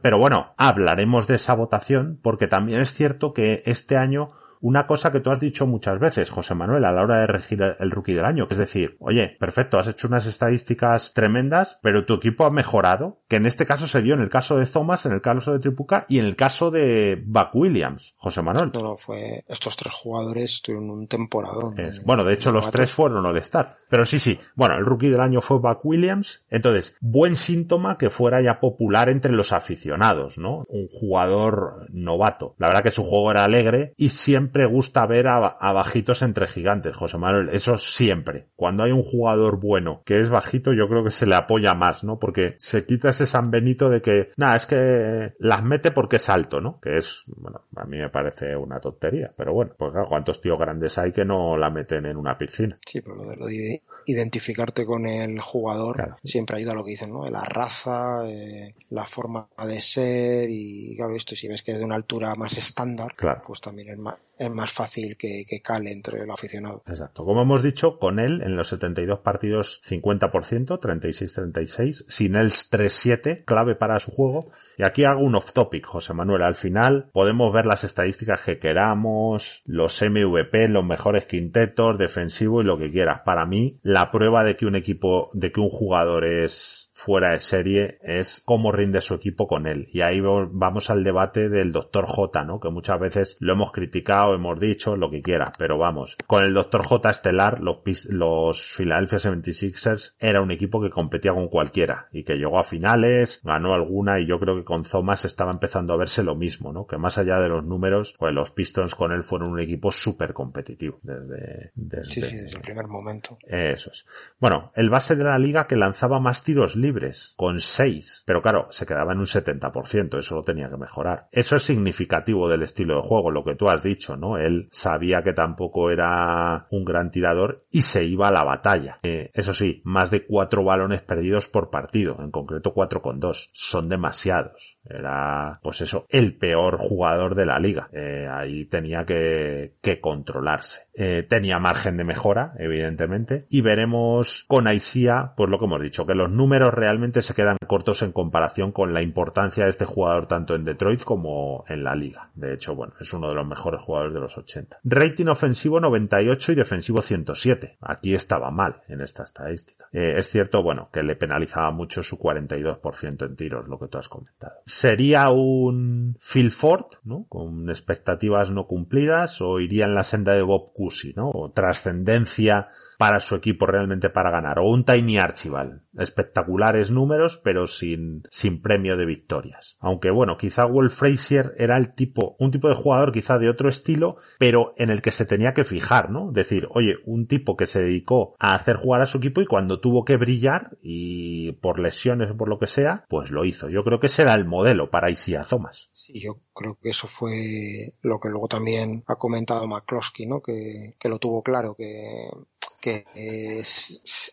pero bueno, hablaremos de esa votación porque también es cierto que este año una cosa que tú has dicho muchas veces, José Manuel, a la hora de regir el rookie del año. Es decir, oye, perfecto, has hecho unas estadísticas tremendas, pero tu equipo ha mejorado, que en este caso se dio en el caso de Thomas, en el caso de Tripuca y en el caso de Buck Williams, José Manuel. No, no, fue, estos tres jugadores tuvieron un temporadón. bueno, de hecho los tres fueron all estar. Pero sí, sí, bueno, el rookie del año fue Buck Williams, entonces, buen síntoma que fuera ya popular entre los aficionados, ¿no? Un jugador novato. La verdad que su juego era alegre y siempre siempre gusta ver a, bajitos entre gigantes, José Manuel. Eso siempre. Cuando hay un jugador bueno que es bajito, yo creo que se le apoya más, ¿no? Porque se quita ese San Benito de que, nada, es que las mete porque es alto, ¿no? Que es, bueno, a mí me parece una tontería. Pero bueno, pues claro, ¿cuántos tíos grandes hay que no la meten en una piscina? Sí, pero lo de, lo de identificarte con el jugador siempre ayuda a lo que dicen, ¿no? La raza, eh, la forma de ser y, claro, esto si ves que es de una altura más estándar, claro. pues también es más, es más fácil que, que, cale entre el aficionado. Exacto. Como hemos dicho, con él en los 72 partidos 50%, 36-36, sin él 3-7, clave para su juego. Y aquí hago un off topic, José Manuel. Al final podemos ver las estadísticas que queramos, los MVP, los mejores quintetos, defensivo y lo que quieras. Para mí, la prueba de que un equipo, de que un jugador es fuera de serie es cómo rinde su equipo con él. Y ahí vamos al debate del Dr. J, ¿no? Que muchas veces lo hemos criticado, hemos dicho, lo que quiera, pero vamos. Con el Dr. J estelar, los, los Philadelphia 76ers era un equipo que competía con cualquiera y que llegó a finales, ganó alguna y yo creo que con Thomas estaba empezando a verse lo mismo, ¿no? Que más allá de los números, pues los Pistons con él fueron un equipo súper competitivo desde, desde... Sí, sí, desde el primer momento. Eso es. Bueno, el base de la liga que lanzaba más tiros libres libres, con 6. Pero claro, se quedaba en un 70%, eso lo tenía que mejorar. Eso es significativo del estilo de juego, lo que tú has dicho, ¿no? Él sabía que tampoco era un gran tirador y se iba a la batalla. Eh, eso sí, más de 4 balones perdidos por partido, en concreto 4 con 2. Son demasiados. Era, pues eso, el peor jugador de la liga. Eh, ahí tenía que, controlarse. Eh, tenía margen de mejora, evidentemente, y veremos con Aisia, pues lo que hemos dicho, que los números realmente se quedan cortos en comparación con la importancia de este jugador tanto en Detroit como en la liga. De hecho, bueno, es uno de los mejores jugadores de los 80. Rating ofensivo 98 y defensivo 107. Aquí estaba mal en esta estadística. Eh, es cierto, bueno, que le penalizaba mucho su 42% en tiros, lo que tú has comentado sería un Phil Ford, ¿no? Con expectativas no cumplidas, o iría en la senda de Bob Cousy, ¿no? O trascendencia para su equipo realmente para ganar. O un Tiny Archibald. Espectaculares números, pero sin, sin premio de victorias. Aunque bueno, quizá Wolf Frazier era el tipo, un tipo de jugador quizá de otro estilo, pero en el que se tenía que fijar, ¿no? Decir, oye, un tipo que se dedicó a hacer jugar a su equipo y cuando tuvo que brillar y por lesiones o por lo que sea, pues lo hizo. Yo creo que ese era el modelo para Isia Thomas. Sí, yo creo que eso fue lo que luego también ha comentado McCloskey, ¿no? Que, que lo tuvo claro, que que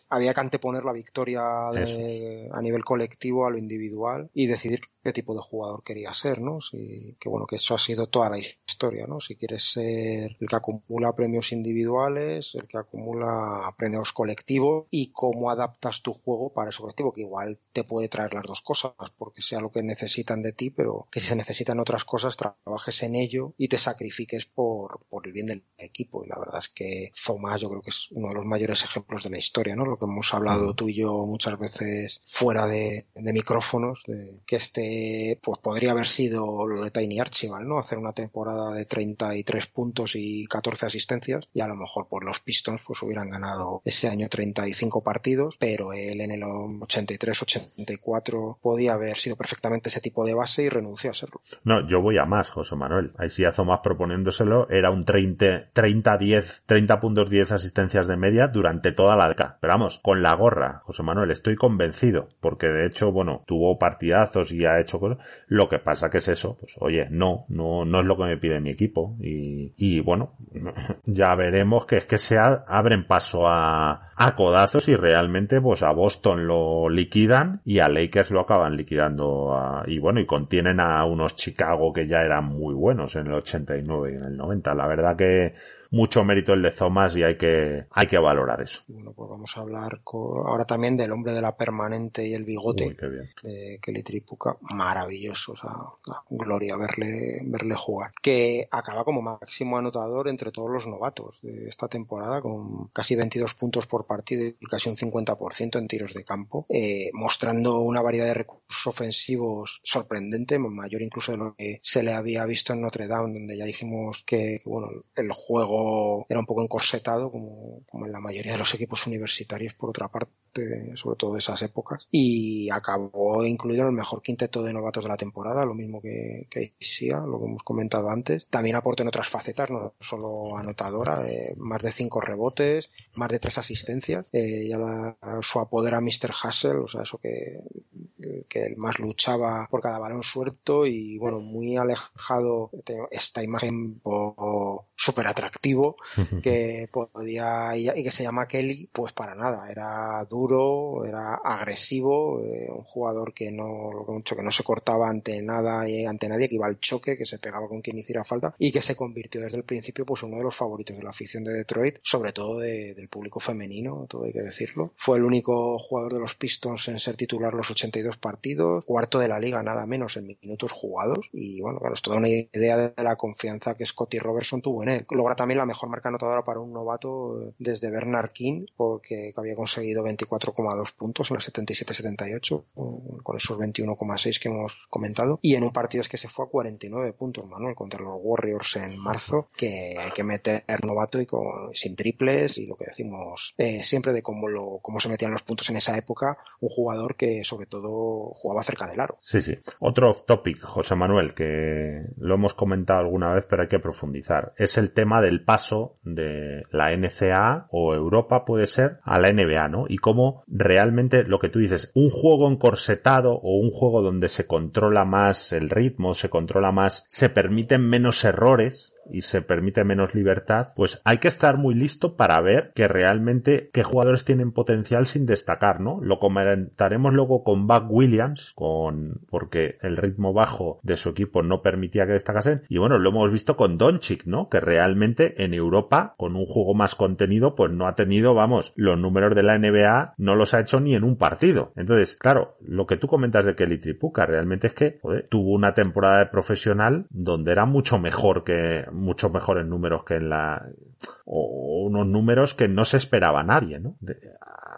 había que anteponer la victoria a nivel colectivo a lo individual y decidir qué tipo de jugador quería ser, ¿no? Si, que bueno, que eso ha sido toda la historia, ¿no? Si quieres ser el que acumula premios individuales, el que acumula premios colectivos y cómo adaptas tu juego para ese colectivo, que igual te puede traer las dos cosas, porque sea lo que necesitan de ti, pero que si se necesitan otras cosas, trabajes en ello y te sacrifiques por, por el bien del equipo. Y la verdad es que Zomas yo creo que es uno de los mayores ejemplos de la historia, ¿no? Lo que hemos hablado tú y yo muchas veces fuera de, de micrófonos, de que este pues podría haber sido lo de Tiny Archibald, ¿no? Hacer una temporada de 33 puntos y 14 asistencias y a lo mejor por los Pistons pues hubieran ganado ese año 35 partidos, pero él en el 83-84 podía haber sido perfectamente ese tipo de base y renunció a serlo. No, yo voy a más, José Manuel. Ahí sí más proponiéndoselo, era un 30, 30 10, 30 puntos 10 asistencias de media durante toda la década. Pero vamos, con la gorra, José Manuel, estoy convencido, porque de hecho, bueno, tuvo partidazos y ha hecho lo que pasa que es eso, pues oye, no, no, no es lo que me pide mi equipo. Y, y bueno, ya veremos que es que se abren paso a, a codazos y realmente pues a Boston lo liquidan y a Lakers lo acaban liquidando y bueno, y contienen a unos Chicago que ya eran muy buenos en el 89 y en el 90. La verdad que mucho mérito el de Thomas y hay que, hay que valorar eso. Bueno, pues vamos a hablar ahora también del hombre de la permanente y el bigote de Kelly Tripuca. Maravilloso, o sea, gloria verle, verle jugar. Que acaba como máximo anotador entre todos los novatos de esta temporada con casi 22 puntos por partido y casi un 50% en tiros de campo, eh, mostrando una variedad de recursos ofensivos sorprendente, mayor incluso de lo que se le había visto en Notre Dame, donde ya dijimos que, bueno, el juego era un poco encorsetado, como, como en la mayoría de los equipos universitarios, por otra parte sobre todo de esas épocas, y acabó incluido en el mejor quinteto de novatos de la temporada, lo mismo que, que Isia, lo que hemos comentado antes. También aportó en otras facetas, no solo anotadora, eh, más de cinco rebotes, más de tres asistencias, eh, ya su apodo era Mr. Hassel, o sea, eso que, que él más luchaba por cada balón suelto y bueno, muy alejado esta imagen súper atractivo que podía y que se llama Kelly, pues para nada, era duro era agresivo, eh, un jugador que no, mucho que no se cortaba ante nada y ante nadie, que iba al choque, que se pegaba con quien hiciera falta y que se convirtió desde el principio pues uno de los favoritos de la afición de Detroit, sobre todo del público femenino, todo hay que decirlo. Fue el único jugador de los Pistons en ser titular los 82 partidos, cuarto de la liga nada menos en minutos jugados. Y bueno, bueno, es toda una idea de la confianza que Scotty Robertson tuvo en Logra también la mejor marca anotadora para un novato desde Bernard King, porque había conseguido 24 4,2 puntos en la 77-78, con esos 21,6 que hemos comentado. Y en un partido es que se fue a 49 puntos, Manuel, contra los Warriors en marzo, que hay que meter novato y con, sin triples y lo que decimos eh, siempre de cómo, lo, cómo se metían los puntos en esa época, un jugador que sobre todo jugaba cerca del aro. Sí, sí. Otro off topic, José Manuel, que lo hemos comentado alguna vez, pero hay que profundizar. Es el tema del paso de la NCA o Europa, puede ser, a la NBA, ¿no? Y cómo realmente lo que tú dices, un juego encorsetado o un juego donde se controla más el ritmo, se controla más, se permiten menos errores, y se permite menos libertad, pues hay que estar muy listo para ver que realmente qué jugadores tienen potencial sin destacar, ¿no? Lo comentaremos luego con Buck Williams, con porque el ritmo bajo de su equipo no permitía que destacasen y bueno, lo hemos visto con Doncic, ¿no? Que realmente en Europa con un juego más contenido pues no ha tenido, vamos, los números de la NBA no los ha hecho ni en un partido. Entonces, claro, lo que tú comentas de Kelly Tripuca realmente es que tuvo una temporada de profesional donde era mucho mejor que mucho mejores números que en la o unos números que no se esperaba nadie, ¿no?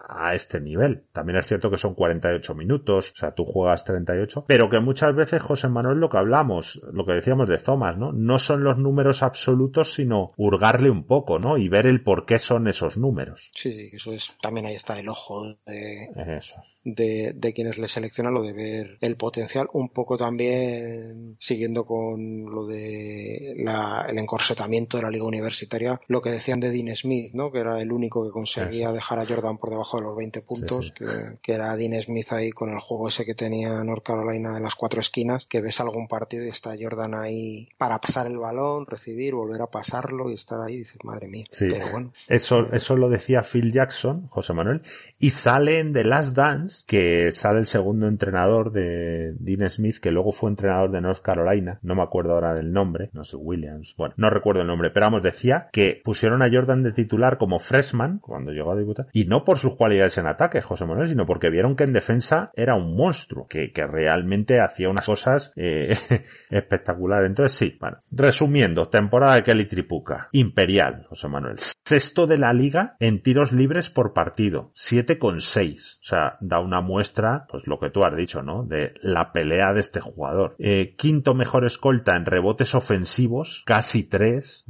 A este nivel. También es cierto que son 48 minutos, o sea, tú juegas 38, pero que muchas veces, José Manuel, lo que hablamos, lo que decíamos de Thomas, ¿no? No son los números absolutos, sino hurgarle un poco, ¿no? Y ver el por qué son esos números. Sí, sí, eso es, también ahí está el ojo de, eso de, de, quienes le seleccionan lo de ver el potencial, un poco también siguiendo con lo de la, el encorsetamiento de la liga universitaria, lo que decían de Dean Smith, ¿no? que era el único que conseguía dejar a Jordan por debajo los 20 puntos, Que, que, era Dean Smith ahí con el juego ese que tenía North Carolina en las cuatro esquinas, que ves algún partido y está Jordan ahí para pasar el balón, recibir, volver a pasarlo y estar ahí y dices, madre mía. Pero bueno. Eso, eso lo decía Phil Jackson, José Manuel, y sale en The Last Dance que sale el segundo entrenador de Dean Smith, que luego fue entrenador de North Carolina, no me acuerdo ahora del nombre, no sé, Williams, bueno, no recuerdo el nombre, pero vamos, decía que pusieron a Jordan de titular como freshman cuando llegó a debutar, y no por sus cualidades en ataque, José Manuel, sino porque vieron que en defensa era un monstruo, que, que realmente hacía unas cosas eh, espectaculares. Entonces sí, bueno, resumiendo, temporada de Kelly Tripuca, imperial, José Manuel, sexto de la liga en tiros libres por partido, 7,6, o sea, da una muestra, pues lo que tú has dicho, ¿no? De la pelea de este jugador. Eh, quinto mejor escolta en rebotes ofensivos, casi tres,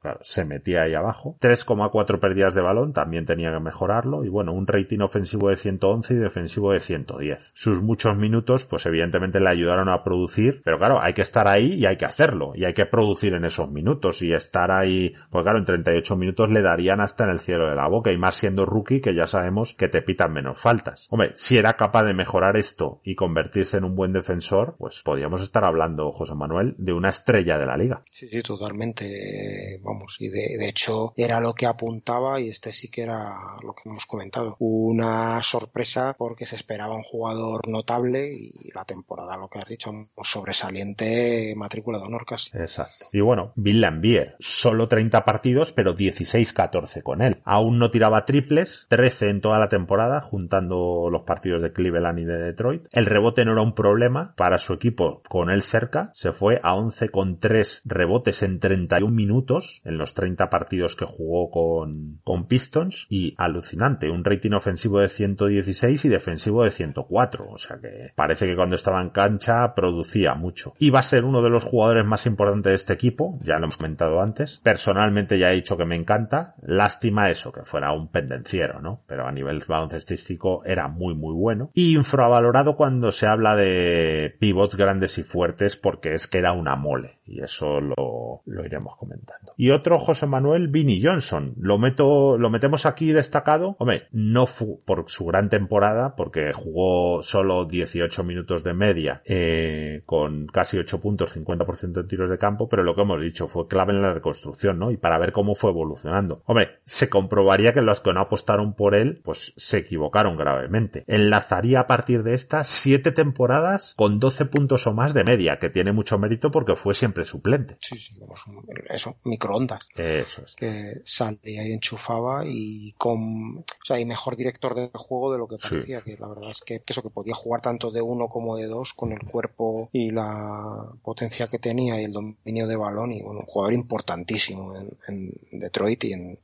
claro, se metía ahí abajo. 3,4 pérdidas de balón, también tenía que mejorarlo. Y bueno, un rating ofensivo de 111 y defensivo de 110. Sus muchos minutos, pues evidentemente le ayudaron a producir, pero claro, hay que estar ahí y hay que hacerlo. Y hay que producir en esos minutos y estar ahí, pues claro, en 38 minutos le darían hasta en el cielo de la boca y más siendo rookie que ya sabemos que te pitan menos faltas. Hombre, si era capaz de mejorar esto y convertirse en un buen defensor, pues podríamos estar hablando, José Manuel, de una estrella de la liga. Sí, sí, totalmente. Vamos, y de, hecho era lo que apuntaba y este sí que era lo que hemos comentado. Una sorpresa porque se esperaba un jugador notable y la temporada, lo que has dicho, sobresaliente matrícula de honor casi. Exacto. Y bueno, Bill Lambier, solo 30 partidos, pero 16-14 con él. Aún no tiraba triples, 13 en toda la temporada, juntando los partidos de Cleveland y de Detroit. El rebote no era un problema para su equipo con él cerca. Se fue a 11 con 3 rebotes en 31 minutos en los 30 partidos que jugó con, con Pistons y alucinante. Un ofensivo de 116 y defensivo de 104. O sea que parece que cuando estaba en cancha producía mucho. Y va a ser uno de los jugadores más importantes de este equipo. Ya lo hemos comentado antes. Personalmente ya he dicho que me encanta. Lástima eso, que fuera un pendenciero, ¿no? Pero a nivel baloncestístico era muy muy bueno. Y infravalorado cuando se habla de pivots grandes y fuertes porque es que era una mole. Y eso lo, lo iremos comentando. Y otro José Manuel Vinnie Johnson. Lo meto, lo metemos aquí destacado. Hombre, no fue por su gran temporada porque jugó solo 18 minutos de media eh, con casi 8 puntos, 50% en tiros de campo, pero lo que hemos dicho fue clave en la reconstrucción, ¿no? Y para ver cómo fue evolucionando. Hombre, se comprobaría que los que no apostaron por él, pues se equivocaron gravemente enlazaría a partir de estas siete temporadas con 12 puntos o más de media, que tiene mucho mérito porque fue siempre suplente. Sí, sí, eso, microondas. Eso es. Que salía y enchufaba y con, o sea, y mejor director de juego de lo que parecía, que la verdad es que, eso que podía jugar tanto de uno como de dos con el cuerpo y la potencia que tenía y el dominio de balón y bueno, un jugador importantísimo en Detroit y en,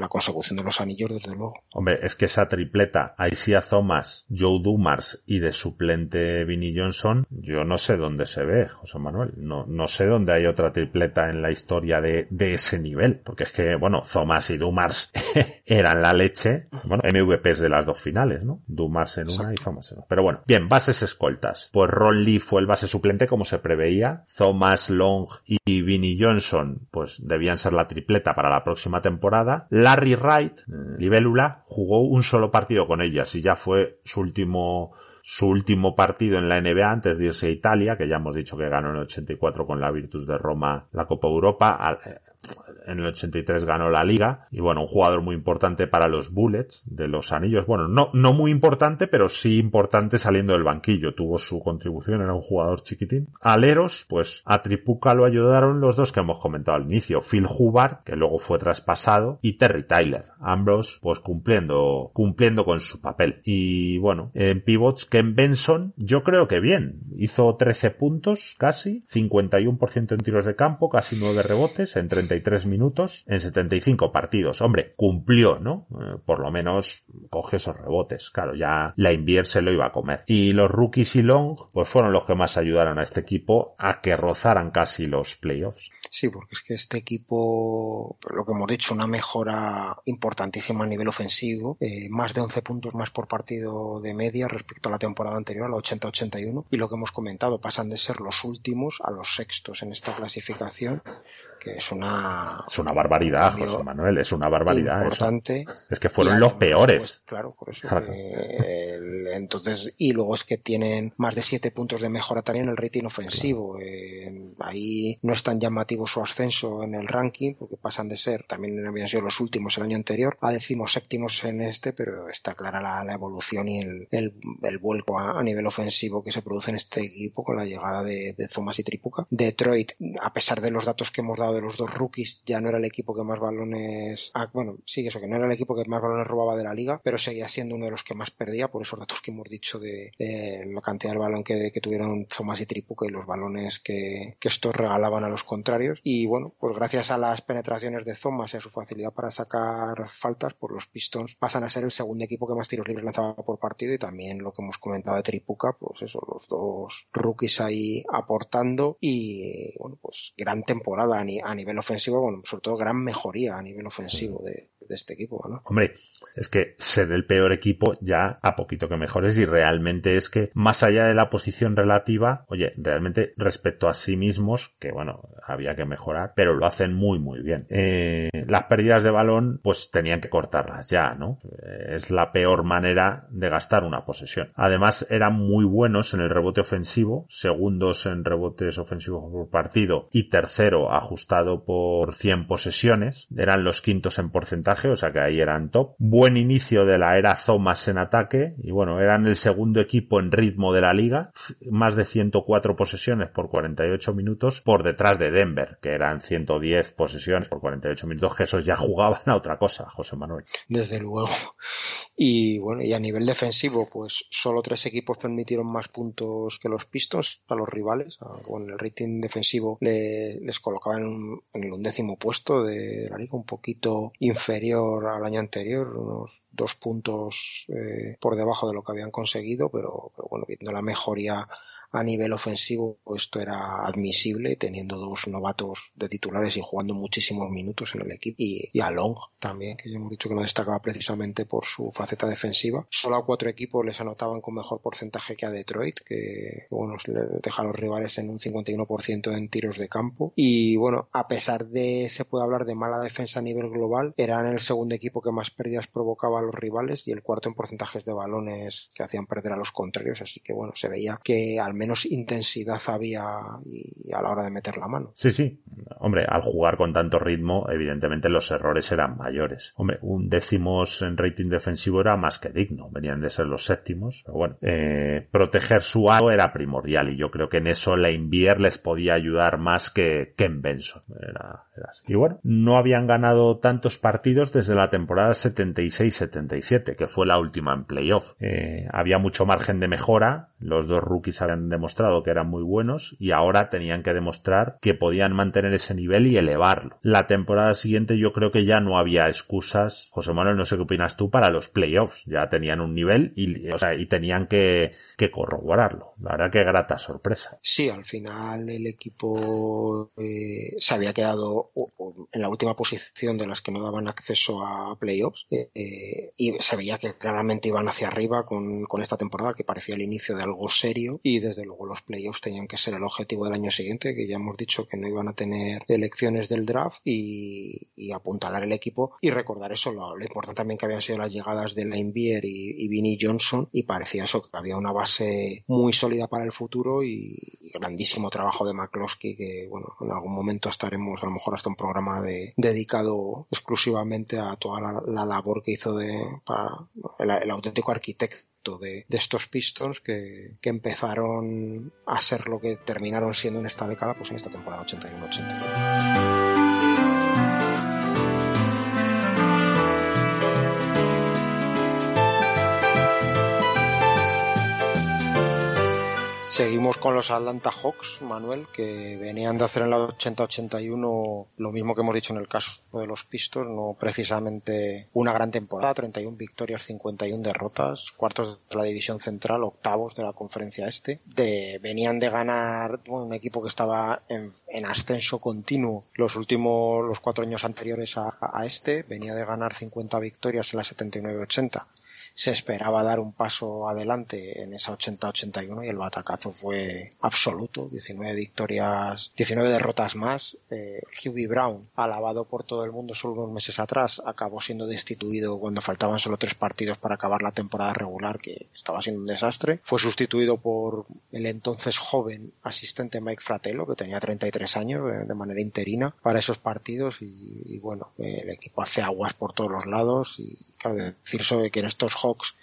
la consecución de los anillos, desde luego. Hombre, es que esa tripleta, Aisia Thomas, Joe Dumars y de suplente Vinnie Johnson, yo no sé dónde se ve, José Manuel. No, no sé dónde hay otra tripleta en la historia de, de ese nivel. Porque es que, bueno, Thomas y Dumars eran la leche. Bueno, MVPs de las dos finales, ¿no? Dumars en una y Thomas en otra. Pero bueno, bien, bases escoltas. Pues Ron Lee fue el base suplente como se preveía. Thomas Long y Vinnie Johnson, pues debían ser la tripleta para la próxima temporada. Larry Wright, eh, libélula, jugó un solo partido con ellas y ya fue su último su último partido en la NBA antes de irse a Italia, que ya hemos dicho que ganó en el 84 con la Virtus de Roma la Copa Europa en el 83 ganó la liga y bueno, un jugador muy importante para los Bullets de los anillos. Bueno, no, no muy importante, pero sí importante saliendo del banquillo. Tuvo su contribución, era un jugador chiquitín. Aleros, pues a Tripuca lo ayudaron los dos que hemos comentado al inicio. Phil Hubbard, que luego fue traspasado, y Terry Tyler. Ambos, pues cumpliendo, cumpliendo con su papel. Y bueno, en pivots, Ken Benson, yo creo que bien. Hizo 13 puntos, casi, 51% en tiros de campo, casi 9 rebotes, en 30 43 minutos en 75 partidos. Hombre, cumplió, ¿no? Eh, por lo menos coge esos rebotes. Claro, ya la Invier se lo iba a comer. Y los rookies y Long, pues fueron los que más ayudaron a este equipo a que rozaran casi los playoffs. Sí, porque es que este equipo, lo que hemos dicho, una mejora importantísima a nivel ofensivo, eh, más de 11 puntos más por partido de media respecto a la temporada anterior, a la 80-81, y lo que hemos comentado, pasan de ser los últimos a los sextos en esta clasificación que es una es una barbaridad José Manuel es una barbaridad importante. Es que fueron los peores. pues, claro por eso entonces y luego es que tienen más de siete puntos de mejora también en el rating ofensivo. Eh, ahí no es tan llamativo su ascenso en el ranking porque pasan de ser también habían sido los últimos el año anterior a decimos séptimos en este pero está clara la, evolución y el, el, vuelco a, nivel ofensivo que se produce en este equipo con la llegada de, de Thomas y Tripuca. Detroit a pesar de los datos que hemos dado de los dos rookies ya no era el equipo que más balones ah, bueno sí eso que no era el equipo que más balones robaba de la liga pero seguía siendo uno de los que más perdía por esos datos que hemos dicho de, la cantidad de balón que, tuvieron Thomas y Tripuca y los balones que, estos regalaban a los contrarios. Y bueno pues gracias a las penetraciones de Thomas y a su facilidad para sacar faltas por los Pistons pasan a ser el segundo equipo que más tiros libres lanzaba por partido y también lo que hemos comentado de Tripuca pues eso los dos rookies ahí aportando y bueno pues gran temporada a, a nivel ofensivo, bueno, sobre todo gran mejoría a nivel ofensivo de, de este equipo, ¿no? Hombre, es que ser el peor equipo ya a poquito que mejores y realmente es que más allá de la posición relativa, oye, realmente respecto a sí mismos, que bueno, había que mejorar, pero lo hacen muy muy bien. Eh, las pérdidas de balón, pues tenían que cortarlas ya, ¿no? Eh, es la peor manera de gastar una posesión. Además, eran muy buenos en el rebote ofensivo, segundos en rebotes ofensivos por partido y tercero ajustado por 100 posesiones. Eran los quintos en porcentaje o sea que ahí eran top. Buen inicio de la era Thomas en ataque, y bueno, eran el segundo equipo en ritmo de la liga, más de 104 posesiones por 48 minutos, por detrás de Denver, que eran 110 posesiones por 48 minutos, que esos ya jugaban a otra cosa, José Manuel. Desde luego. Y bueno, y a nivel defensivo, pues solo tres equipos permitieron más puntos que los Pistons a los rivales. Con el rating defensivo les colocaban en, el undécimo puesto de la liga, un poquito inferior al año anterior, unos dos puntos eh, por debajo de lo que habían conseguido, pero, pero bueno, viendo la mejoría a nivel ofensivo esto era admisible teniendo dos novatos de titulares y jugando muchísimos minutos en el equipo y, a Long también que ya hemos dicho que no destacaba precisamente por su faceta defensiva. Solo a cuatro equipos les anotaban con mejor porcentaje que a Detroit que bueno deja a los rivales en un 51% en tiros de campo. Y bueno a pesar de se puede hablar de mala defensa a nivel global eran el segundo equipo que más pérdidas provocaba a los rivales y el cuarto en porcentajes de balones que hacían perder a los contrarios. Así que bueno se veía que al menos intensidad había y a la hora de meter la mano. Sí, sí. Hombre, al jugar con tanto ritmo, evidentemente los errores eran mayores. Hombre, un décimos en rating defensivo era más que digno. Venían de ser los séptimos. Pero bueno, eh, proteger su aro era primordial y yo creo que en eso la Invier les podía ayudar más que en Benson. Era, Y bueno, no habían ganado tantos partidos desde la temporada 76-77, que fue la última en playoff. Eh, había mucho margen de mejora. Los dos rookies habían demostrado que eran muy buenos y ahora tenían que demostrar que podían mantener ese nivel y elevarlo. La temporada siguiente yo creo que ya no había excusas. José Manuel, no sé qué opinas tú para los playoffs. Ya tenían un nivel y, o sea, y tenían que, que corroborarlo. La verdad que grata sorpresa. Sí, al final el equipo eh, se había quedado en la última posición de las que no daban acceso a playoffs eh, eh, y se veía que claramente iban hacia arriba con, con esta temporada que parecía el inicio de algo serio y desde luego los playoffs tenían que ser el objetivo del año siguiente que ya hemos dicho que no iban a tener elecciones del draft y, apuntalar el equipo y recordar eso, lo, importante también que habían sido las llegadas de Lainbier y, y Vinnie Johnson y parecía eso, que había una base muy sólida para el futuro y, grandísimo trabajo de McCloskey que bueno, en algún momento estaremos a lo mejor hasta un programa de, dedicado exclusivamente a toda la, labor que hizo de, para el, auténtico arquitecto de, estos Pistons que, que, empezaron a ser lo que terminaron siendo en esta década, pues en esta temporada 81-82. Seguimos con los Atlanta Hawks, Manuel, que venían de hacer en la 80-81 lo mismo que hemos dicho en el caso de los Pistons, no precisamente una gran temporada, 31 victorias, 51 derrotas, cuartos de la división central, octavos de la conferencia este. De, venían de ganar un equipo que estaba en, ascenso continuo los últimos, los cuatro años anteriores a, a este, venía de ganar 50 victorias en la 79-80 se esperaba dar un paso adelante en esa 80-81 y el batacazo fue absoluto, 19 victorias, 19 derrotas más. Eh, Hughie Brown, alabado por todo el mundo solo unos meses atrás, acabó siendo destituido cuando faltaban solo tres partidos para acabar la temporada regular, que estaba siendo un desastre. Fue sustituido por el entonces joven asistente Mike Fratello, que tenía 33 años, eh, de manera interina, para esos partidos y, bueno, el equipo hace aguas por todos los lados y claro, decir sobre que en estos Hawks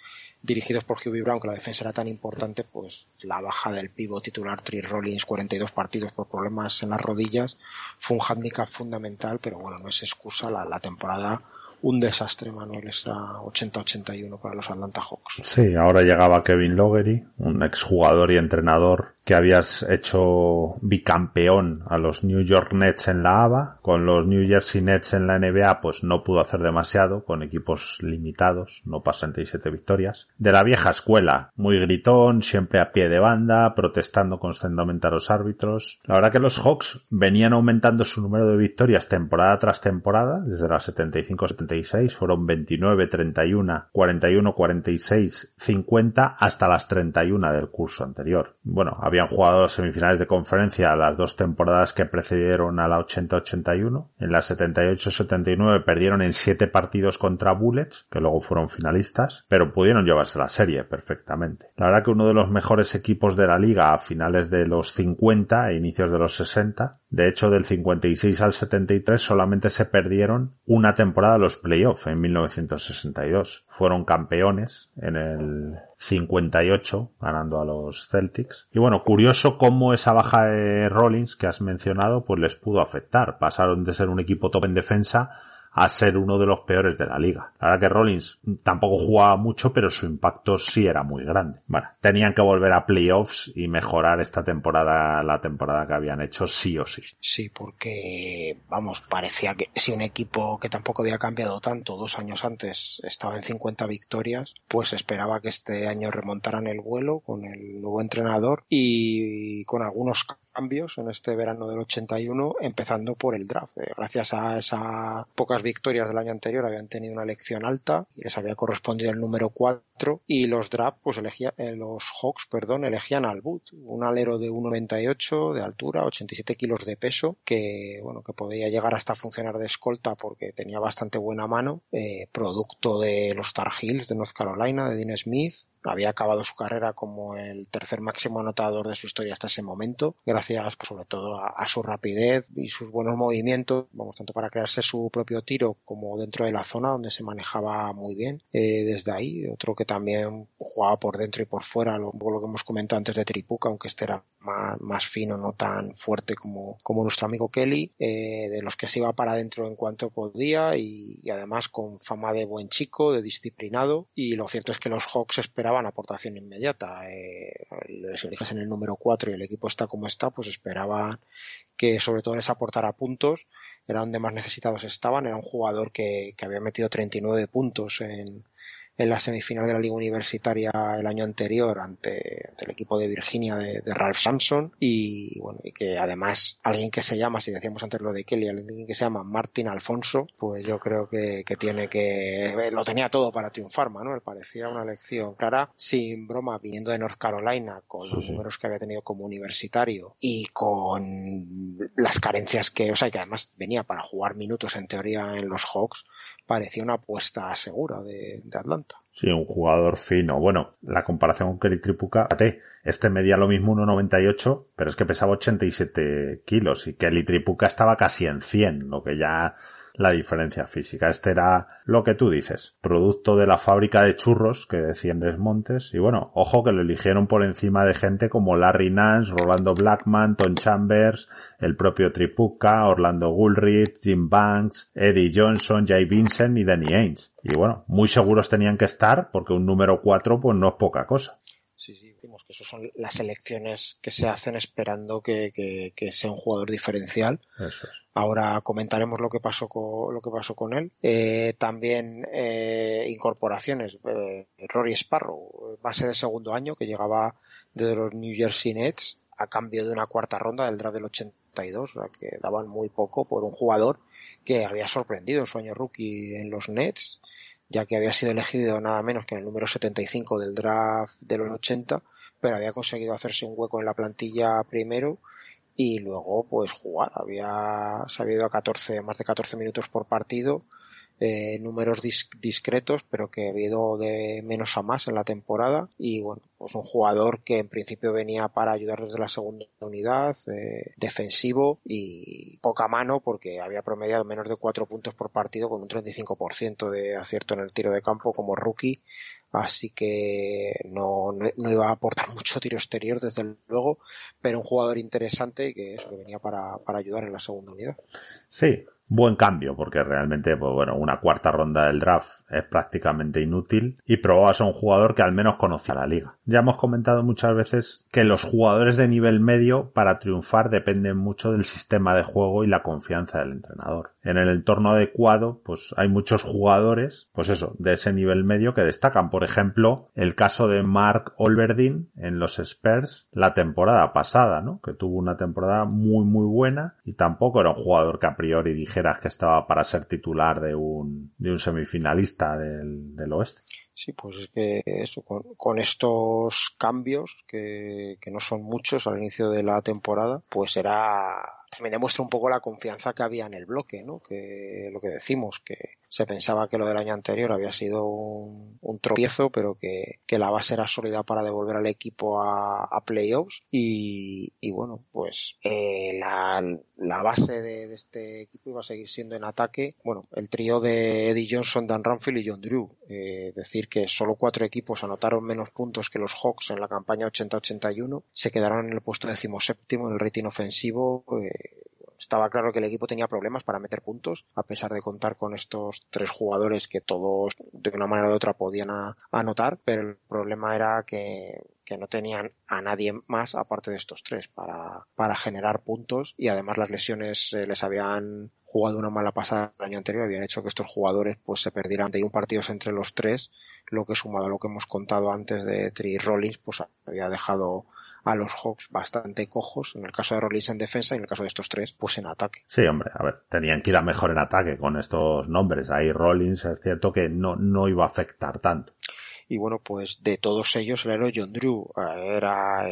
dirigidos por Hubie Brown, que la defensa era tan importante, pues la baja del pivo titular Tri Rollins, 42 partidos por problemas en las rodillas, fue un handicap fundamental, pero bueno, no es excusa la, la temporada un desastre, Manuel, esta 80-81 para los Atlanta Hawks. Sí, ahora llegaba Kevin Logery, un exjugador y entrenador que habías hecho bicampeón a los New York Nets en la ABA, con los New Jersey Nets en la NBA pues no pudo hacer demasiado, con equipos limitados, no para 67 victorias. De la vieja escuela, muy gritón, siempre a pie de banda, protestando constantemente a los árbitros. La verdad que los Hawks venían aumentando su número de victorias temporada tras temporada, desde las 75-76 fueron 29, 31, 41, 46, 50 hasta las 31 del curso anterior. Bueno, había habían jugado semifinales de conferencia las dos temporadas que precedieron a la 80-81. En la 78-79 perdieron en siete partidos contra Bullets, que luego fueron finalistas, pero pudieron llevarse la serie perfectamente. La verdad que uno de los mejores equipos de la liga a finales de los 50 e inicios de los 60 de hecho, del 56 al 73 solamente se perdieron una temporada los playoffs en 1962. Fueron campeones en el 58, ganando a los Celtics. Y bueno, curioso cómo esa baja de Rollins que has mencionado, pues les pudo afectar. Pasaron de ser un equipo top en defensa a ser uno de los peores de la liga. La verdad que Rollins tampoco jugaba mucho, pero su impacto sí era muy grande. Bueno, tenían que volver a playoffs y mejorar esta temporada, la temporada que habían hecho sí o sí. Sí, porque, vamos, parecía que si un equipo que tampoco había cambiado tanto dos años antes estaba en 50 victorias, pues esperaba que este año remontaran el vuelo con el nuevo entrenador y con algunos cambios en este verano del 81, empezando por el draft. Eh, gracias a esas pocas victorias del año anterior habían tenido una elección alta y les había correspondido el número 4 y los draft, pues elegía, eh, los Hawks, perdón, elegían al Boot, un alero de 1,98 de altura, 87 kilos de peso, que bueno, que podía llegar hasta funcionar de escolta porque tenía bastante buena mano, eh, producto de los Tar Heels de North Carolina, de Dean Smith, había acabado su carrera como el tercer máximo anotador de su historia hasta ese momento, gracias pues, sobre todo a, su rapidez y sus buenos movimientos, vamos, tanto para crearse su propio tiro como dentro de la zona donde se manejaba muy bien eh, desde ahí. Otro que también jugaba por dentro y por fuera, lo, lo que hemos comentado antes de Tripuca, aunque este era más, fino, no tan fuerte como, como nuestro amigo Kelly, eh, de los que se iba para adentro en cuanto podía y además con fama de buen chico, de disciplinado y lo cierto es que los Hawks esperaban aportación inmediata. Eh, les eliges en el número 4 y el equipo está como está, pues esperaban que sobre todo les aportara puntos. Era donde más necesitados estaban. Era un jugador que, que había metido 39 puntos en, en la semifinal de la Liga Universitaria el año anterior ante, el equipo de Virginia de, Ralph Sampson y bueno y que además alguien que se llama si decíamos antes lo de Kelly alguien que se llama Martin Alfonso pues yo creo que, tiene que lo tenía todo para triunfar. Me parecía una elección clara sin broma viniendo de North Carolina con los números que había tenido como universitario y con las carencias que o sea que además venía para jugar minutos en teoría en los Hawks parecía una apuesta segura de, Atlanta. Sí, un jugador fino. Bueno, la comparación con Kelly Tripuca, este medía lo mismo 1,98, pero es que pesaba 87 kilos y Kelly Tripuca estaba casi en 100, lo que ya la diferencia física. Este era lo que tú dices, producto de la fábrica de churros que decían Montes. Y bueno, ojo que lo eligieron por encima de gente como Larry Nance, Rolando Blackman, Tom Chambers, el propio Tripuca, Orlando Gulrich, Jim Banks, Eddie Johnson, Jay Vincent y Danny Ainge. Y bueno, muy seguros tenían que estar porque un número 4 pues no es poca cosa. Decimos que eso son las elecciones que se hacen esperando que, que, sea un jugador diferencial. Eso es. Ahora comentaremos lo que pasó con, lo que pasó con él. Eh, también eh, incorporaciones. Eh, Rory Sparrow, base de segundo año, que llegaba desde los New Jersey Nets a cambio de una cuarta ronda del draft del 82, o sea, que daban muy poco por un jugador que había sorprendido en su año rookie en los Nets ya que había sido elegido nada menos que en el número 75 del draft de los 80, pero había conseguido hacerse un hueco en la plantilla primero y luego pues jugar. Había sabido a 14, más de 14 minutos por partido eh, números discretos, pero que ha habido de menos a más en la temporada. Y bueno, pues un jugador que en principio venía para ayudar desde la segunda unidad, eh, defensivo y poca mano porque había promediado menos de cuatro puntos por partido con un 35% de acierto en el tiro de campo como rookie. Así que no, no, iba a aportar mucho tiro exterior, desde luego, pero un jugador interesante y que, eso, que venía para, para ayudar en la segunda unidad. Sí, buen cambio, porque realmente, pues bueno, una cuarta ronda del draft es prácticamente inútil y probabas a un jugador que al menos conocía la liga. Ya hemos comentado muchas veces que los jugadores de nivel medio para triunfar dependen mucho del sistema de juego y la confianza del entrenador. En el entorno adecuado, pues hay muchos jugadores, pues eso, de ese nivel medio que destacan. Por ejemplo, el caso de Mark Olverdin en los Spurs la temporada pasada, ¿no? Que tuvo una temporada muy muy buena y tampoco era un jugador que a priori dije que estaba para ser titular de un, de un semifinalista del, del oeste. Sí, pues es que eso, con, estos cambios, que, que, no son muchos al inicio de la temporada, pues era, también demuestra un poco la confianza que había en el bloque, ¿no? Que lo que decimos, que se pensaba que lo del año anterior había sido un, tropiezo, pero que, la base era sólida para devolver al equipo a, playoffs. Y, bueno, pues eh, la, base de, este equipo iba a seguir siendo en ataque, bueno, el trío de Eddie Johnson, Dan Ramfield y John Drew. Eh, decir que solo cuatro equipos anotaron menos puntos que los Hawks en la campaña 80-81, se quedaron en el puesto decimoséptimo en el rating ofensivo. Eh, estaba claro que el equipo tenía problemas para meter puntos, a pesar de contar con estos tres jugadores que todos de una manera u otra podían anotar, pero el problema era que, no tenían a nadie más aparte de estos tres para, para generar puntos y además las lesiones eh, les habían jugado una mala pasada el año anterior habían hecho que estos jugadores pues se perdieran de un partido entre los tres, lo que sumado a lo que hemos contado antes de Tri Rollins pues había dejado a los Hawks bastante cojos, en el caso de Rollins en defensa y en el caso de estos tres, pues en ataque. Sí, hombre, a ver, tenían que ir a mejor en ataque con estos nombres. Ahí Rollins es cierto que no, no iba a afectar tanto y bueno, pues de todos ellos el héroe John Drew eh, era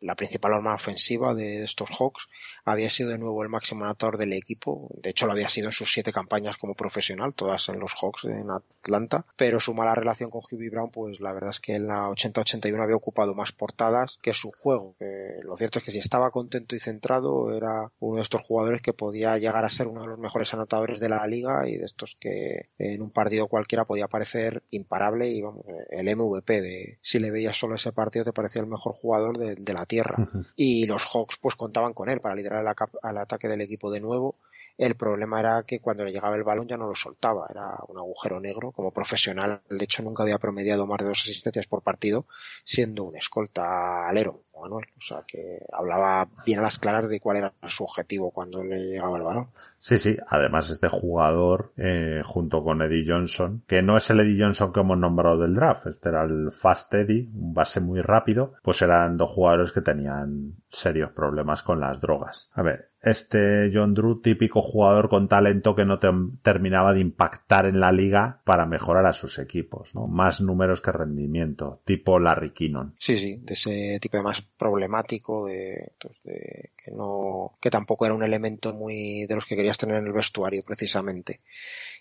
la principal arma ofensiva de estos Hawks, había sido de nuevo el máximo anotador del equipo, de hecho lo había sido en sus siete campañas como profesional, todas en los Hawks en Atlanta, pero su mala relación con Hubie Brown, pues la verdad es que en la 80-81 había ocupado más portadas que su juego, lo cierto es que si estaba contento y centrado era uno de estos jugadores que podía llegar a ser uno de los mejores anotadores de la liga y de estos que en un partido cualquiera podía parecer imparable y vamos, el MVP de si le veías solo ese partido te parecía el mejor jugador de, la tierra. Y los Hawks pues contaban con él para liderar el, ataque del equipo de nuevo. El problema era que cuando le llegaba el balón ya no lo soltaba, era un agujero negro. Como profesional, de hecho, nunca había promediado más de dos asistencias por partido, siendo un escolta alero, Manuel. O sea, que hablaba bien a las claras de cuál era su objetivo cuando le llegaba el balón. Sí, sí, además este jugador, eh, junto con Eddie Johnson, que no es el Eddie Johnson que hemos nombrado del draft, este era el Fast Eddie, un base muy rápido, pues eran dos jugadores que tenían serios problemas con las drogas. A ver, este John Drew, típico jugador con talento que no terminaba de impactar en la liga para mejorar a sus equipos, ¿no? Más números que rendimiento, tipo Larry Kinnon. Sí, sí, de ese tipo de más problemático, de, pues de que no, que tampoco era un elemento muy de los que querías tener en el vestuario precisamente.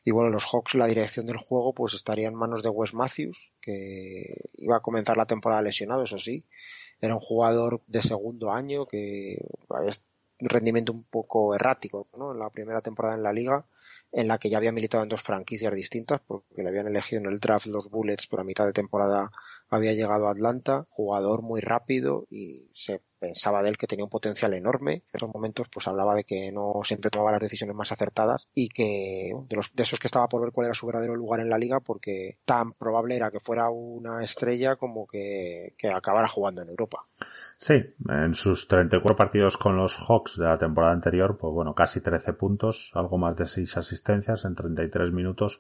Y bueno, los Hawks, la dirección del juego, pues estaría en manos de Wes Matthews, que iba a comenzar la temporada lesionado, eso sí. Era un jugador de segundo año que un rendimiento un poco errático, ¿no? En la primera temporada en la liga, en la que ya había militado en dos franquicias distintas, porque le habían elegido en el draft los Bullets por a mitad de temporada había llegado a Atlanta, jugador muy rápido y se pensaba de él que tenía un potencial enorme. En esos momentos pues hablaba de que no siempre tomaba las decisiones más acertadas y que de, los, de esos que estaba por ver cuál era su verdadero lugar en la liga porque tan probable era que fuera una estrella como que, que acabara jugando en Europa. Sí, en sus 34 partidos con los Hawks de la temporada anterior, pues bueno, casi 13 puntos, algo más de 6 asistencias en 33 minutos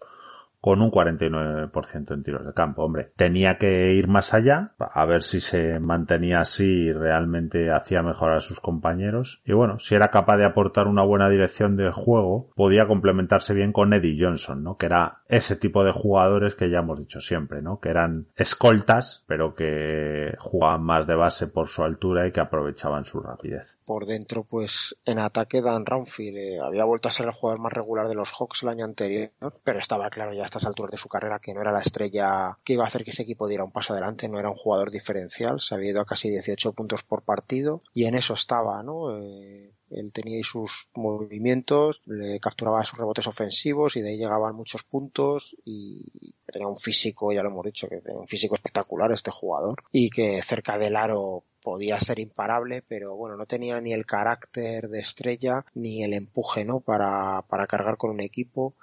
con un 49% en tiros de campo. Hombre, tenía que ir más allá, a ver si se mantenía así y realmente hacía mejorar a sus compañeros. Y bueno, si era capaz de aportar una buena dirección de juego, podía complementarse bien con Eddie Johnson, ¿no? Que era ese tipo de jugadores que ya hemos dicho siempre, ¿no? Que eran escoltas, pero que jugaban más de base por su altura y que aprovechaban su rapidez. Por dentro, pues en ataque Dan Ramfield eh, había vuelto a ser el jugador más regular de los Hawks el año anterior, pero estaba claro ya estas alturas de su carrera que no era la estrella que iba a hacer que ese equipo diera un paso adelante, no era un jugador diferencial, se había ido a casi 18 puntos por partido y en eso estaba, ¿no? Eh, él tenía sus movimientos, le capturaba sus rebotes ofensivos y de ahí llegaban muchos puntos y tenía un físico, ya lo hemos dicho, que tenía un físico espectacular este jugador y que cerca del aro podía ser imparable, pero bueno, no tenía ni el carácter de estrella ni el empuje, ¿no? Para, para cargar con un equipo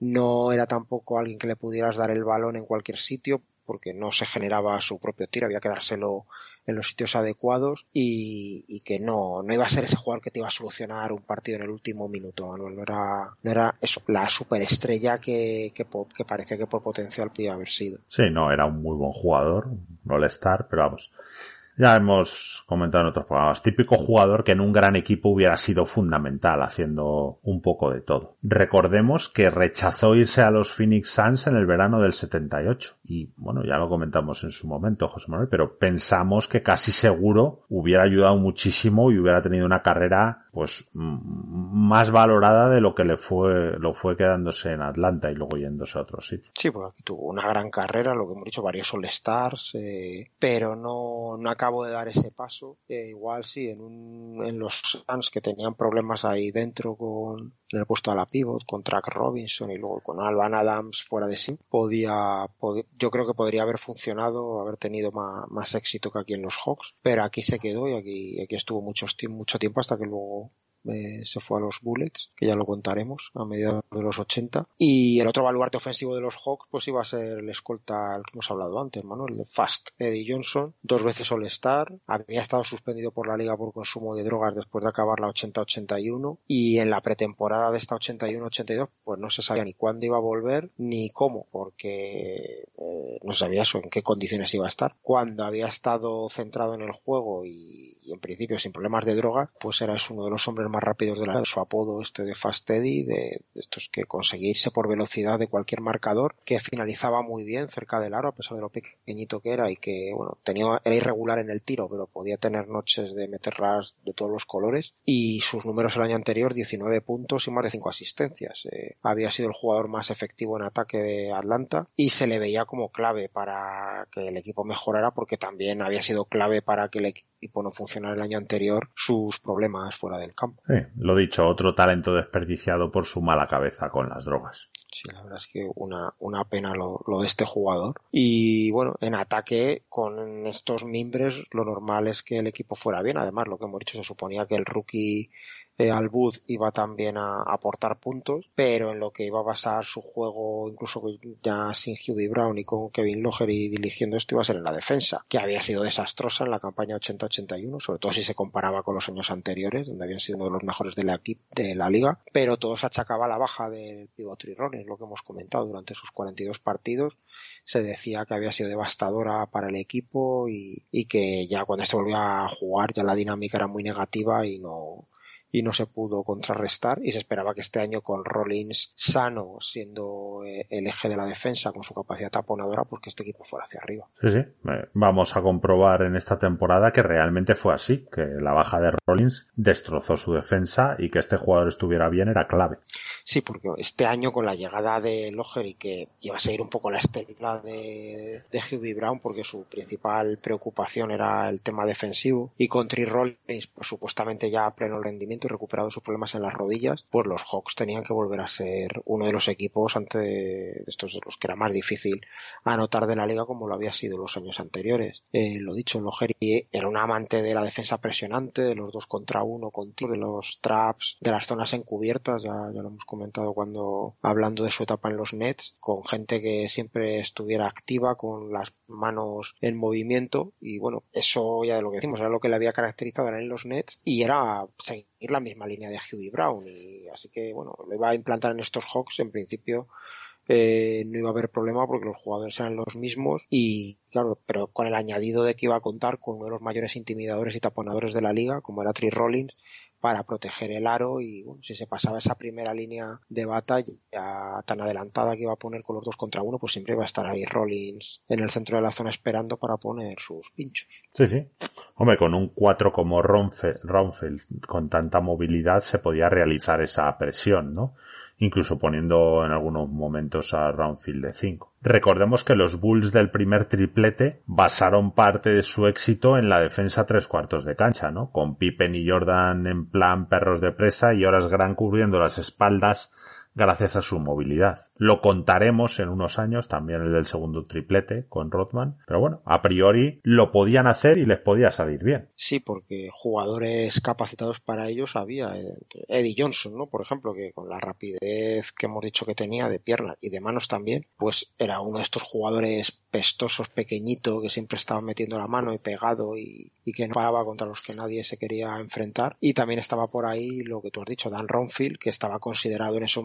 no era tampoco alguien que le pudieras dar el balón en cualquier sitio porque no se generaba su propio tiro, había que dárselo en los sitios adecuados y, que no, no iba a ser ese jugador que te iba a solucionar un partido en el último minuto, Manuel. No era, no era la superestrella que, que, que parecía que por potencial podía haber sido. Sí, no, era un muy buen jugador, no el estar, pero vamos, ya hemos comentado en otros programas. Típico jugador que en un gran equipo hubiera sido fundamental haciendo un poco de todo. Recordemos que rechazó irse a los Phoenix Suns en el verano del 78. Y bueno, ya lo comentamos en su momento, José Manuel, pero pensamos que casi seguro hubiera ayudado muchísimo y hubiera tenido una carrera pues más valorada de lo que le fue lo fue quedándose en Atlanta y luego yéndose a otros sitios. Sí, pues aquí tuvo una gran carrera, lo que hemos dicho, varios All Stars, eh, pero no, no acabo de dar ese paso. Eh, igual sí, en, un, en los Suns que tenían problemas ahí dentro con en el puesto a la pivot, con Track Robinson y luego con Alban Adams fuera de sí, podía, yo creo que podría haber funcionado, haber tenido más, más éxito que aquí en los Hawks, pero aquí se quedó y aquí, aquí estuvo mucho, mucho tiempo hasta que luego se fue a los Bullets, que ya lo contaremos a mediados de los 80. Y el otro baluarte ofensivo de los Hawks, pues iba a ser el escolta al que hemos hablado antes, Manuel, el Fast, Eddie Johnson, dos veces All-Star, había estado suspendido por la liga por consumo de drogas después de acabar la 80-81 y en la pretemporada de esta 81-82, pues no se sabía ni cuándo iba a volver ni cómo, porque eh, no sabía eso, en qué condiciones iba a estar. Cuando había estado centrado en el juego y, y en principio sin problemas de droga, pues era uno de los hombres más rápidos de la su apodo este de Fast Eddie, de, estos que conseguirse por velocidad de cualquier marcador, que finalizaba muy bien cerca del aro a pesar de lo pequeñito que era y que bueno tenía era irregular en el tiro, pero podía tener noches de meterlas de todos los colores y sus números el año anterior 19 puntos y más de 5 asistencias. Eh, había sido el jugador más efectivo en ataque de Atlanta y se le veía como clave para que el equipo mejorara porque también había sido clave para que el equipo no funcionara el año anterior sus problemas fuera del campo. Sí, lo dicho, otro talento desperdiciado por su mala cabeza con las drogas. Sí, la verdad es que una, una pena lo, lo de este jugador. Y bueno, en ataque con estos mimbres lo normal es que el equipo fuera bien. Además, lo que hemos dicho se suponía que el rookie eh, Albud iba también a, aportar puntos, pero en lo que iba a basar su juego, incluso ya sin Hughie Brown y con Kevin y dirigiendo esto, iba a ser en la defensa, que había sido desastrosa en la campaña 80-81, sobre todo si se comparaba con los años anteriores, donde habían sido uno de los mejores de la, de la liga, pero todo se achacaba a la baja del pivot es lo que hemos comentado durante sus 42 partidos. Se decía que había sido devastadora para el equipo y, y que ya cuando se volvía a jugar ya la dinámica era muy negativa y no, y no se pudo contrarrestar y se esperaba que este año con Rollins sano siendo eh, el eje de la defensa con su capacidad taponadora pues que este equipo fuera hacia arriba. Sí, sí. Eh, vamos a comprobar en esta temporada que realmente fue así, que la baja de Rollins destrozó su defensa y que este jugador estuviera bien era clave. Sí, porque este año con la llegada de y que iba a seguir un poco la estética de, de Brown, porque su principal preocupación era el tema defensivo, y con Tree Rollins, pues supuestamente ya a pleno rendimiento y recuperado sus problemas en las rodillas, pues los Hawks tenían que volver a ser uno de los equipos antes de estos de los que era más difícil anotar de la liga como lo había sido los años anteriores. Eh, lo dicho, Logeri era un amante de la defensa presionante, de los dos contra uno, de los traps, de las zonas encubiertas, ya, ya lo hemos comentado cuando hablando de su etapa en los Nets, con gente que siempre estuviera activa, con las manos en movimiento, y bueno, eso ya de lo que decimos, era lo que le había caracterizado en los Nets, y era seguir la misma línea de Hughie Brown, y así que bueno, lo iba a implantar en estos Hawks en principio eh, no iba a haber problema porque los jugadores eran los mismos y claro, pero con el añadido de que iba a contar con uno de los mayores intimidadores y taponadores de la liga, como era Tree Rollins, para proteger el aro y bueno, si se pasaba esa primera línea de batalla tan adelantada que iba a poner con los dos contra uno, pues siempre iba a estar ahí Rollins en el centro de la zona esperando para poner sus pinchos. Sí, sí. Hombre, con un 4 como Ronfeld, con tanta movilidad se podía realizar esa presión, ¿no? Incluso poniendo en algunos momentos a Roundfield de 5. Recordemos que los Bulls del primer triplete basaron parte de su éxito en la defensa tres cuartos de cancha, ¿no? Con Pippen y Jordan en plan perros de presa y Horas Gran cubriendo las espaldas gracias a su movilidad. Lo contaremos en unos años, también el del segundo triplete con Rothman, pero bueno, a priori lo podían hacer y les podía salir bien. Sí, porque jugadores capacitados para ellos había. Eh, Eddie Johnson, ¿no? Por ejemplo, que con la rapidez que hemos dicho que tenía de piernas y de manos también, pues era uno de estos jugadores pestosos, pequeñito, que siempre estaba metiendo la mano y pegado y, que no paraba contra los que nadie se quería enfrentar. Y también estaba por ahí lo que tú has dicho, Dan Ronfield, que estaba considerado en ese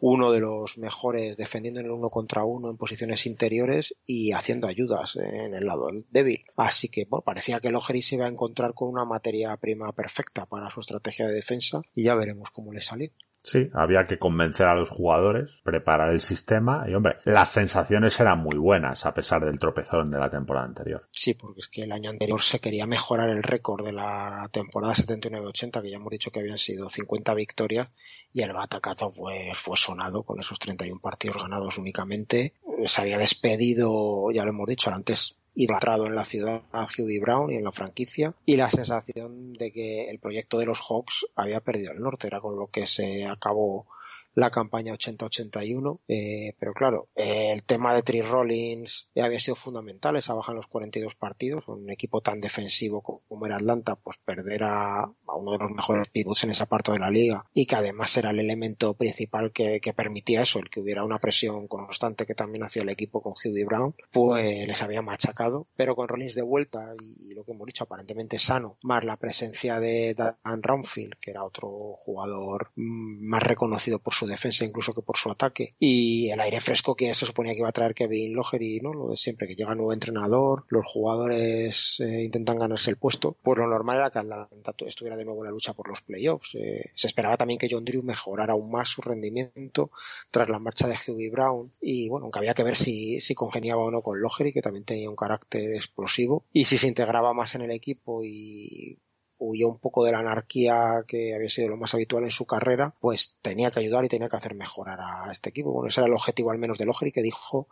uno de los mejores defendiendo en el uno contra uno en posiciones interiores y haciendo ayudas en el lado débil. Así que parecía que Logeri se iba a encontrar con una materia prima perfecta para su estrategia de defensa y ya veremos cómo le salió. Sí, había que convencer a los jugadores, preparar el sistema y hombre, las sensaciones eran muy buenas a pesar del tropezón de la temporada anterior. Sí, porque es que el año anterior se quería mejorar el récord de la temporada 79-80, que ya hemos dicho que habían sido 50 victorias y el batacazo fue, fue sonado con esos 31 partidos ganados únicamente. Se había despedido, ya lo hemos dicho antes, idolatrado en la ciudad a Hughie Brown y en la franquicia y la sensación de que el proyecto de los Hawks había perdido el norte. Era con lo que se acabó la campaña 80-81, eh, pero claro, eh, el tema de Tree Rollins había sido fundamental, esa baja en los 42 partidos, un equipo tan defensivo como era Atlanta, pues perder a, uno de los mejores pivots en esa parte de la liga y que además era el elemento principal que, permitía eso, el que hubiera una presión constante que también hacía el equipo con Hughie Brown, pues les había machacado, pero con Rollins de vuelta y, lo que hemos dicho aparentemente sano, más la presencia de Dan Ronfield, que era otro jugador mm, más reconocido por su defensa incluso que por su ataque. Y el aire fresco que se suponía que iba a traer Kevin y no lo de siempre que llega nuevo entrenador los jugadores eh, intentan ganarse el puesto. Pues lo normal era que Atlanta estuviera de nuevo en la lucha por los playoffs. Eh, se esperaba también que John Drew mejorara aún más su rendimiento tras la marcha de Hughie Brown. Y bueno aunque había que ver si, si congeniaba o no con Logery que también tenía un carácter explosivo. Y si se integraba más en el equipo y huyó un poco de la anarquía que había sido lo más habitual en su carrera, pues tenía que ayudar y tenía que hacer mejorar a este equipo. Bueno, ese era el objetivo al menos de Logeri, que dijo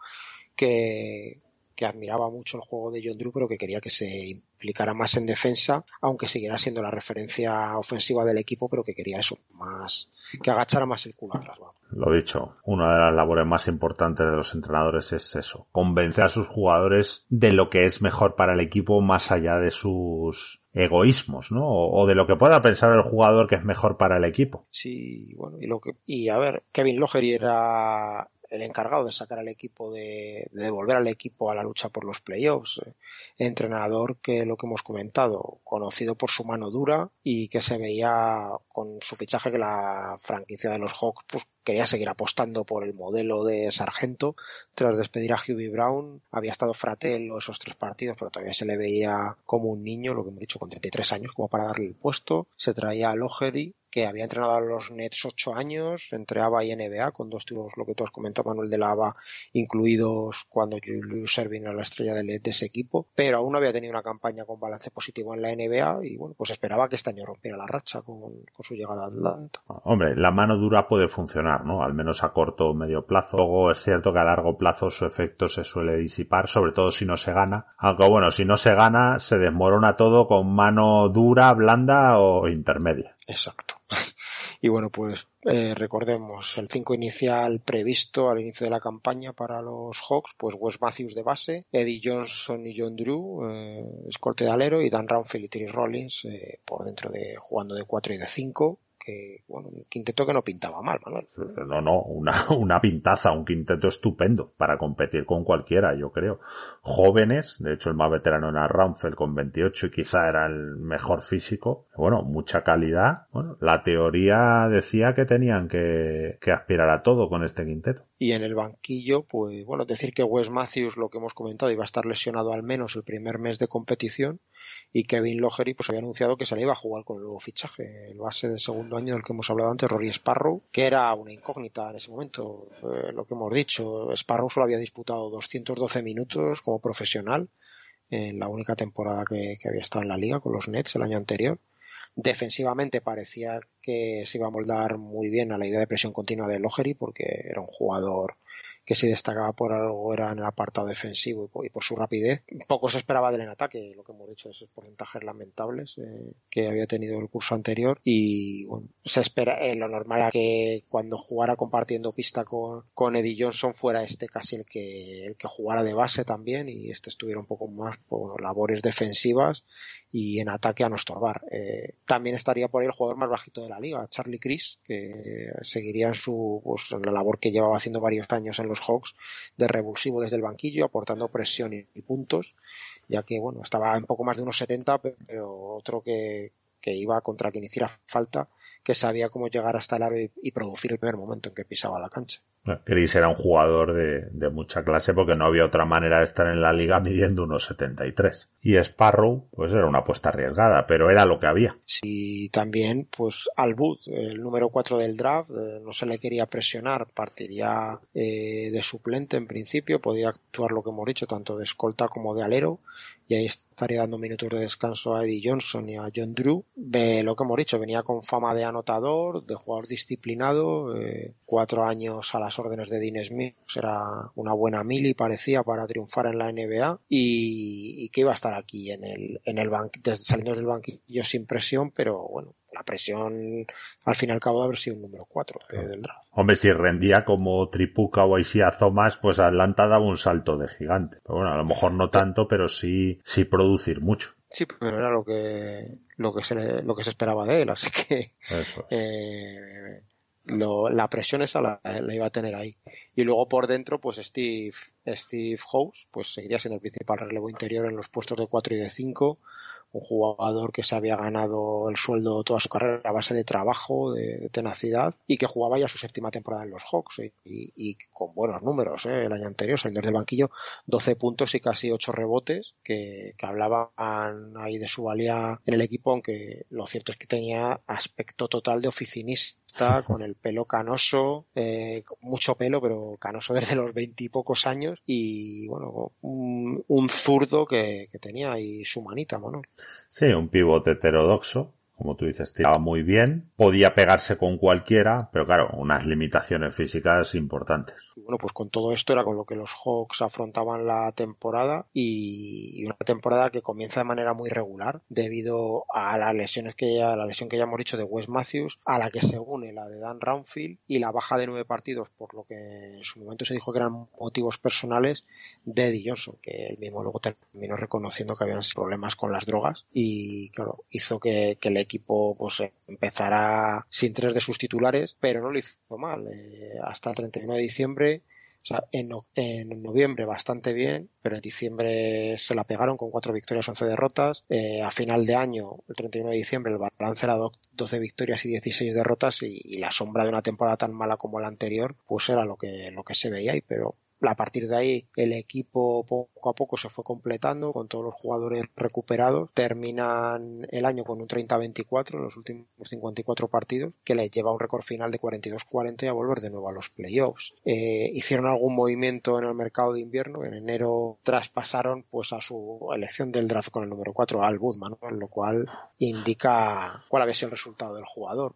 que, que admiraba mucho el juego de John Drew, pero que quería que se implicara más en defensa, aunque siguiera siendo la referencia ofensiva del equipo, pero que quería eso, más, que agachara más el culo atrás. Lo dicho, una de las labores más importantes de los entrenadores es eso, convencer a sus jugadores de lo que es mejor para el equipo más allá de sus egoísmos, ¿no? O, de lo que pueda pensar el jugador que es mejor para el equipo. Sí, bueno, y lo que, y a ver, Kevin Logery era el encargado de sacar al equipo de, de, devolver al equipo a la lucha por los playoffs. Eh, entrenador que lo que hemos comentado, conocido por su mano dura y que se veía con su fichaje que la franquicia de los Hawks pues, quería seguir apostando por el modelo de Sargento. Tras despedir a Hughie Brown, había estado Fratello esos tres partidos, pero todavía se le veía como un niño, lo que hemos dicho, con 33 años, como para darle el puesto. Se traía a Logery, que había entrenado a los Nets ocho años, entre ABA y NBA, con dos títulos, lo que tú has comentado, Manuel de la ABA, incluidos cuando Julius Erving era la estrella de, de ese equipo, pero aún no había tenido una campaña con balance positivo en la NBA y bueno, pues esperaba que este año rompiera la racha con, con su llegada a Atlanta. Hombre, la mano dura puede funcionar, ¿no? Al menos a corto o medio plazo. Luego es cierto que a largo plazo su efecto se suele disipar, sobre todo si no se gana. Aunque bueno, si no se gana, se desmorona todo con mano dura, blanda o intermedia. Exacto. Y bueno, pues eh, recordemos el 5 inicial previsto al inicio de la campaña para los Hawks, pues Wes Matthews de base, Eddie Johnson y John Drew, eh, escorte de alero, y Dan Roundfield y Terry Rollins eh, por dentro de jugando de 4 y de 5 que, bueno, un quinteto que no pintaba mal, Manuel. No, no, una, una pintaza, un quinteto estupendo para competir con cualquiera, yo creo. Jóvenes, de hecho el más veterano era Ramfeld con 28 y quizá era el mejor físico. Bueno, mucha calidad. Bueno, la teoría decía que tenían que, que aspirar a todo con este quinteto. Y en el banquillo, pues bueno, decir que Wes Matthews, lo que hemos comentado, iba a estar lesionado al menos el primer mes de competición y Kevin Logery pues había anunciado que se le iba a jugar con el nuevo fichaje, el base de segundo año del que hemos hablado antes, Rory Sparrow, que era una incógnita en ese momento, eh, lo que hemos dicho, Sparrow solo había disputado 212 minutos como profesional en la única temporada que, había estado en la liga con los Nets el año anterior. Defensivamente parecía que se iba a moldar muy bien a la idea de presión continua de Logery porque era un jugador que si destacaba por algo era en el apartado defensivo y por, su rapidez. Poco se esperaba del en ataque, lo que hemos dicho, esos porcentajes lamentables eh, que había tenido el curso anterior y bueno, se espera, eh, lo normal era que cuando jugara compartiendo pista con, con Eddie Johnson fuera este casi el que, el que jugara de base también y este estuviera un poco más por labores defensivas y en ataque a no estorbar. Eh, también estaría por ahí el jugador más bajito de la liga, Charlie Chris, que seguiría en su pues, en la labor que llevaba haciendo varios años en los Hawks de revulsivo desde el banquillo, aportando presión y, puntos, ya que bueno, estaba en poco más de unos 70, pero otro que, que iba contra quien hiciera falta, que sabía cómo llegar hasta el aro y producir el primer momento en que pisaba la cancha. Chris era un jugador de, mucha clase porque no había otra manera de estar en la liga midiendo unos 73. Y Sparrow, pues era una apuesta arriesgada, pero era lo que había. Sí, también, pues Albud, el número 4 del draft, eh, no se le quería presionar, partiría eh, de suplente en principio, podía actuar lo que hemos dicho, tanto de escolta como de alero, y ahí estaría dando minutos de descanso a Eddie Johnson y a John Drew. De lo que hemos dicho, venía con fama de anotador, de jugador disciplinado, eh, cuatro años a las órdenes de Dean Smith, era una buena mili parecía para triunfar en la NBA y, que iba a estar aquí en el, en el saliendo del banquillo sin presión, pero bueno, la presión al fin y al cabo de haber sido un número 4 eh, del draft. Hombre, si rendía como Tripuca o Isaiah Thomas, pues Atlanta daba un salto de gigante. Pero bueno, a lo mejor no tanto, pero sí, sí producir mucho. Sí, pero era lo que lo que se lo que se esperaba de él, así que eh, la presión esa la, iba a tener ahí. Y luego por dentro, pues Steve Steve House, pues seguiría siendo el principal relevo interior en los puestos de 4 y de 5 un jugador que se había ganado el sueldo toda su carrera a base de trabajo, de, tenacidad y que jugaba ya su séptima temporada en los Hawks y, con buenos números ¿eh? el año anterior, saliendo del banquillo 12 puntos y casi 8 rebotes que, que hablaban ahí de su valía en el equipo, aunque lo cierto es que tenía aspecto total de oficinista con el pelo canoso, eh, mucho pelo, pero canoso desde los veintipocos años y bueno, un, zurdo que, tenía y su manita, bueno. Sí, un pivote heterodoxo, como tú dices, tiraba muy bien, podía pegarse con cualquiera, pero claro, unas limitaciones físicas importantes. bueno, pues con todo esto era con lo que los Hawks afrontaban la temporada y una temporada que comienza de manera muy regular debido a las lesiones que ya, la lesión que ya hemos dicho de Wes Matthews, a la que se une la de Dan Roundfield y la baja de nueve partidos, por lo que en su momento se dijo que eran motivos personales de Eddie Johnson, que él mismo luego terminó reconociendo que habían problemas con las drogas y claro, hizo que, que le equipo pues empezará sin tres de sus titulares, pero no lo hizo mal. Eh, hasta el 31 de diciembre, o sea, en, en, noviembre bastante bien, pero en diciembre se la pegaron con cuatro victorias, 11 derrotas. Eh, a final de año, el 31 de diciembre, el balance era 12 victorias y 16 derrotas y, la sombra de una temporada tan mala como la anterior, pues era lo que, lo que se veía ahí, pero a partir de ahí el equipo poco a poco se fue completando con todos los jugadores recuperados. Terminan el año con un 30-24 en los últimos 54 partidos que les lleva a un récord final de 42-40 y a volver de nuevo a los playoffs. Eh, hicieron algún movimiento en el mercado de invierno. En enero traspasaron pues a su elección del draft con el número 4 al Budman, lo cual indica cuál había sido el resultado del jugador.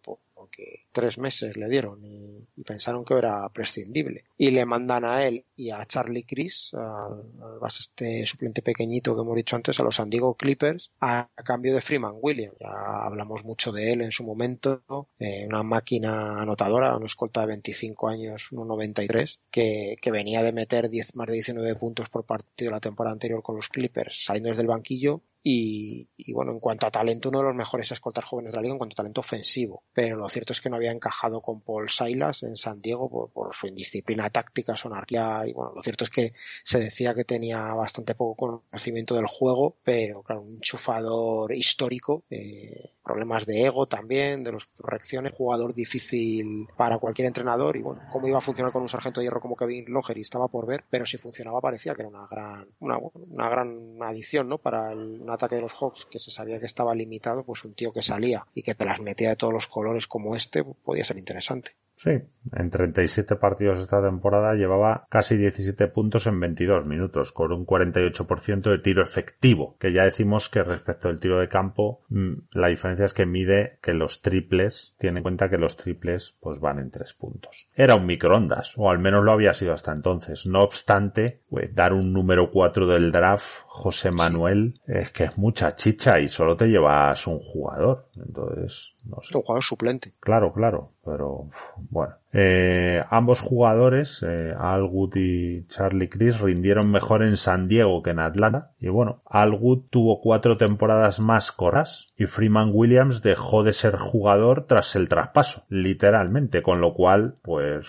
Que tres meses le dieron y, pensaron que era prescindible. Y le mandan a él y a Charlie Chris, al, este suplente pequeñito que hemos dicho antes, a los San Diego Clippers, a, cambio de Freeman Williams. Ya hablamos mucho de él en su momento, eh, una máquina anotadora, una escolta de 25 años, 1.93, que, que venía de meter 10, más de 19 puntos por partido la temporada anterior con los Clippers, saliendo desde el banquillo y, bueno, en cuanto a talento, uno de los mejores escoltas jóvenes de la liga en cuanto a talento ofensivo. Pero lo cierto es que no había encajado con Paul Silas en San Diego por, su indisciplina táctica, su anarquía. Y bueno, lo cierto es que se decía que tenía bastante poco conocimiento del juego, pero claro, un enchufador histórico, eh, problemas de ego también, de las correcciones, jugador difícil para cualquier entrenador. Y bueno, cómo iba a funcionar con un sargento de hierro como Kevin y estaba por ver, pero si funcionaba parecía que era una gran, una, una gran adición, ¿no? Para el, ataque de los Hawks que se sabía que estaba limitado, pues un tío que salía y que te las metía de todos los colores como este podía ser interesante. Sí, en 37 partidos esta temporada llevaba casi 17 puntos en 22 minutos, con un 48% de tiro efectivo, que ya decimos que respecto al tiro de campo, mm, la diferencia es que mide que los triples, tiene en cuenta que los triples pues van en 3 puntos. Era un microondas, o al menos lo había sido hasta entonces. No obstante, pues, dar un número 4 del draft, José Manuel, es que es mucha chicha y solo te llevas un jugador. Entonces, no sé. Un jugador suplente. Claro, claro, pero bueno. Eh, ambos jugadores, eh, Al Wood y Charlie Chris, rindieron mejor en San Diego que en Atlanta. Y bueno, Al Wood tuvo cuatro temporadas más coras y Freeman Williams dejó de ser jugador tras el traspaso, literalmente, con lo cual, pues,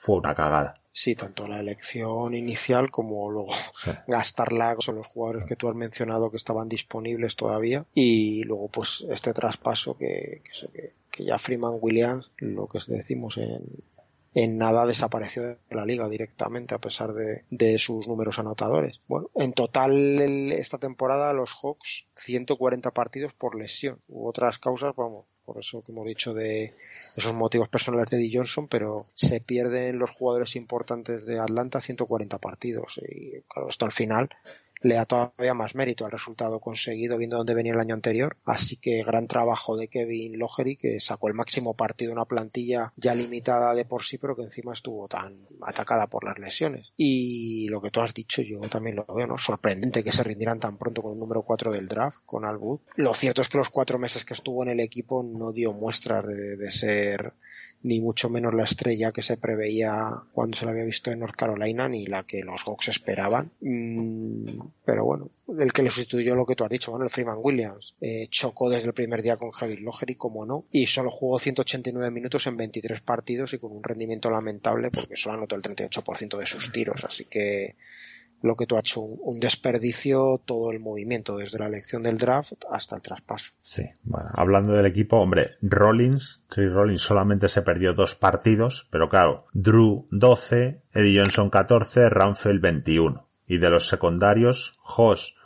fue una cagada. Sí, tanto la elección inicial como luego gastarla con los jugadores que tú has mencionado que estaban disponibles todavía y luego pues este traspaso que, que, que ya Freeman Williams, lo que decimos en, en nada desapareció de la liga directamente a pesar de, de, sus números anotadores. Bueno, en total esta temporada los Hawks 140 partidos por lesión. Hubo otras causas, vamos, por eso que hemos dicho de esos motivos personales de D. Johnson, pero se pierden los jugadores importantes de Atlanta 140 partidos y claro, esto al final le da todavía más mérito al resultado conseguido viendo dónde venía el año anterior. Así que gran trabajo de Kevin Logery que sacó el máximo partido una plantilla ya limitada de por sí, pero que encima estuvo tan atacada por las lesiones. Y lo que tú has dicho, yo también lo veo, ¿no? Sorprendente que se rindieran tan pronto con el número 4 del draft, con Alwood. Lo cierto es que los cuatro meses que estuvo en el equipo no dio muestras de, de ser ni mucho menos la estrella que se preveía cuando se la había visto en North Carolina, ni la que los Hawks esperaban. Mm, pero bueno, el que le sustituyó lo que tú has dicho, bueno, el Freeman Williams, eh, chocó desde el primer día con Javier Logery, como no, y solo jugó 189 minutos en 23 partidos y con un rendimiento lamentable porque solo anotó el 38% de sus tiros, así que lo que tú has hecho, un, desperdicio todo el movimiento, desde la elección del draft hasta el traspaso. Sí, bueno, hablando del equipo, hombre, Rollins, Trey Rollins solamente se perdió dos partidos, pero claro, Drew 12, Eddie Johnson 14, Ramfeld 21. Y de los secundarios, Hoss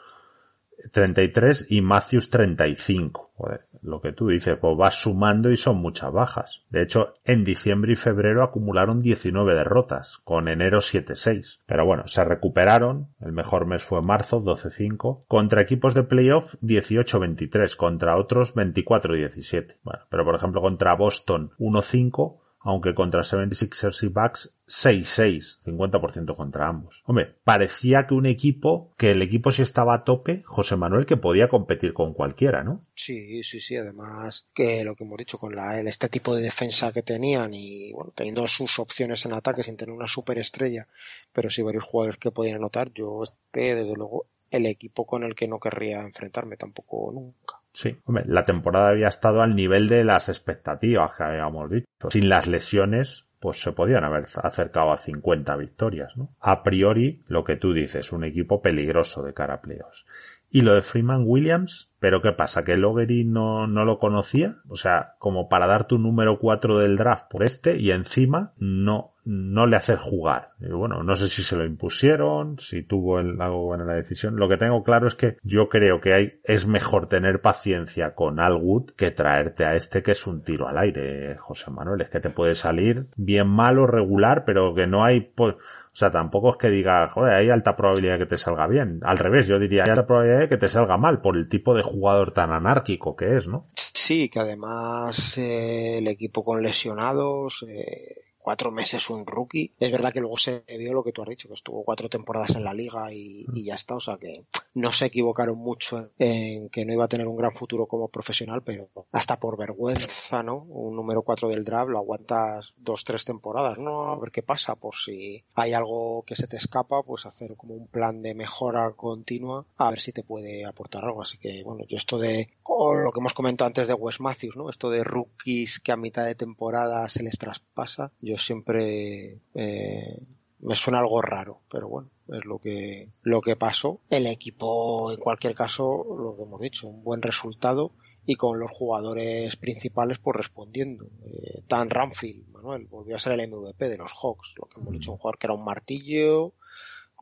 33 y Matthews 35. Joder, lo que tú dices, pues vas sumando y son muchas bajas. De hecho, en diciembre y febrero acumularon 19 derrotas, con enero 7-6. Pero bueno, se recuperaron, el mejor mes fue marzo 12-5, contra equipos de playoff 18-23, contra otros 24-17. Bueno, pero por ejemplo contra Boston 1-5, aunque contra 76ers y Bucks 6-6, 50% contra ambos. Hombre, parecía que un equipo, que el equipo sí estaba a tope, José Manuel, que podía competir con cualquiera, ¿no? Sí, sí, sí, además que lo que hemos dicho con la, este tipo de defensa que tenían y bueno, teniendo sus opciones en ataque sin tener una superestrella, pero sí varios jugadores que podían anotar, yo este desde luego el equipo con el que no querría enfrentarme tampoco nunca. Sí, hombre, la temporada había estado al nivel de las expectativas que habíamos dicho. Sin las lesiones, pues se podían haber acercado a 50 victorias, ¿no? A priori, lo que tú dices, un equipo peligroso de cara a playoffs. Y lo de Freeman Williams, pero ¿qué pasa? ¿Que Logery no, no lo conocía? O sea, como para dar tu número 4 del draft por este y encima no, no le hacer jugar. Y bueno, no sé si se lo impusieron, si tuvo el, algo en la decisión. Lo que tengo claro es que yo creo que hay, es mejor tener paciencia con Al Wood que traerte a este que es un tiro al aire, José Manuel. Es que te puede salir bien malo, regular, pero que no hay, pues, o sea, tampoco es que diga, joder, hay alta probabilidad de que te salga bien. Al revés, yo diría, hay alta probabilidad de que te salga mal por el tipo de jugador tan anárquico que es, ¿no? Sí, que además eh, el equipo con lesionados, eh, cuatro meses un rookie. Es verdad que luego se vio lo que tú has dicho, que estuvo cuatro temporadas en la liga y, ya está. O sea que no se equivocaron mucho en que no iba a tener un gran futuro como profesional, pero hasta por vergüenza, ¿no? Un número cuatro del draft lo aguantas dos, tres temporadas, ¿no? A ver qué pasa, por si hay algo que se te escapa, pues hacer como un plan de mejora continua, a ver si te puede aportar algo. Así que, bueno, yo esto de, lo que hemos comentado antes de Wes Matthews, ¿no? Esto de rookies que a mitad de temporada se les traspasa, yo siempre eh, me suena algo raro, pero bueno, es lo que, lo que pasó. El equipo, en cualquier caso, lo que hemos dicho, un buen resultado y con los jugadores principales pues respondiendo. Eh, Dan Ramfield, Manuel, volvió a ser el MVP de los Hawks, lo que hemos dicho, un jugador que era un martillo,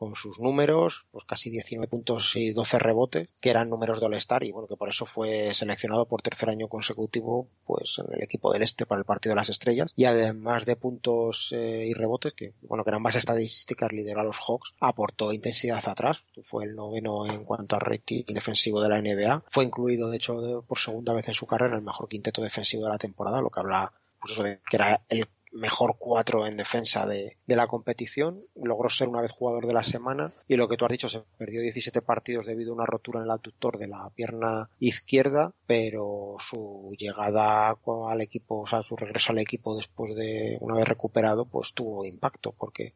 con sus números, pues casi 19 puntos y 12 rebotes, que eran números de All-Star y bueno, que por eso fue seleccionado por tercer año consecutivo pues en el equipo del Este para el partido de las estrellas. Y además de puntos eh, y rebotes, que bueno, que eran más estadísticas, lideró a los Hawks, aportó intensidad atrás, fue el noveno en cuanto a rating defensivo de la NBA, fue incluido de hecho por segunda vez en su carrera el mejor quinteto defensivo de la temporada, lo que habla pues eso de que era el mejor cuatro en defensa de, la competición, logró ser una vez jugador de la semana y lo que tú has dicho, se perdió 17 partidos debido a una rotura en el abductor de la pierna izquierda, pero su llegada al equipo, o sea, su regreso al equipo después de una vez recuperado, pues tuvo impacto porque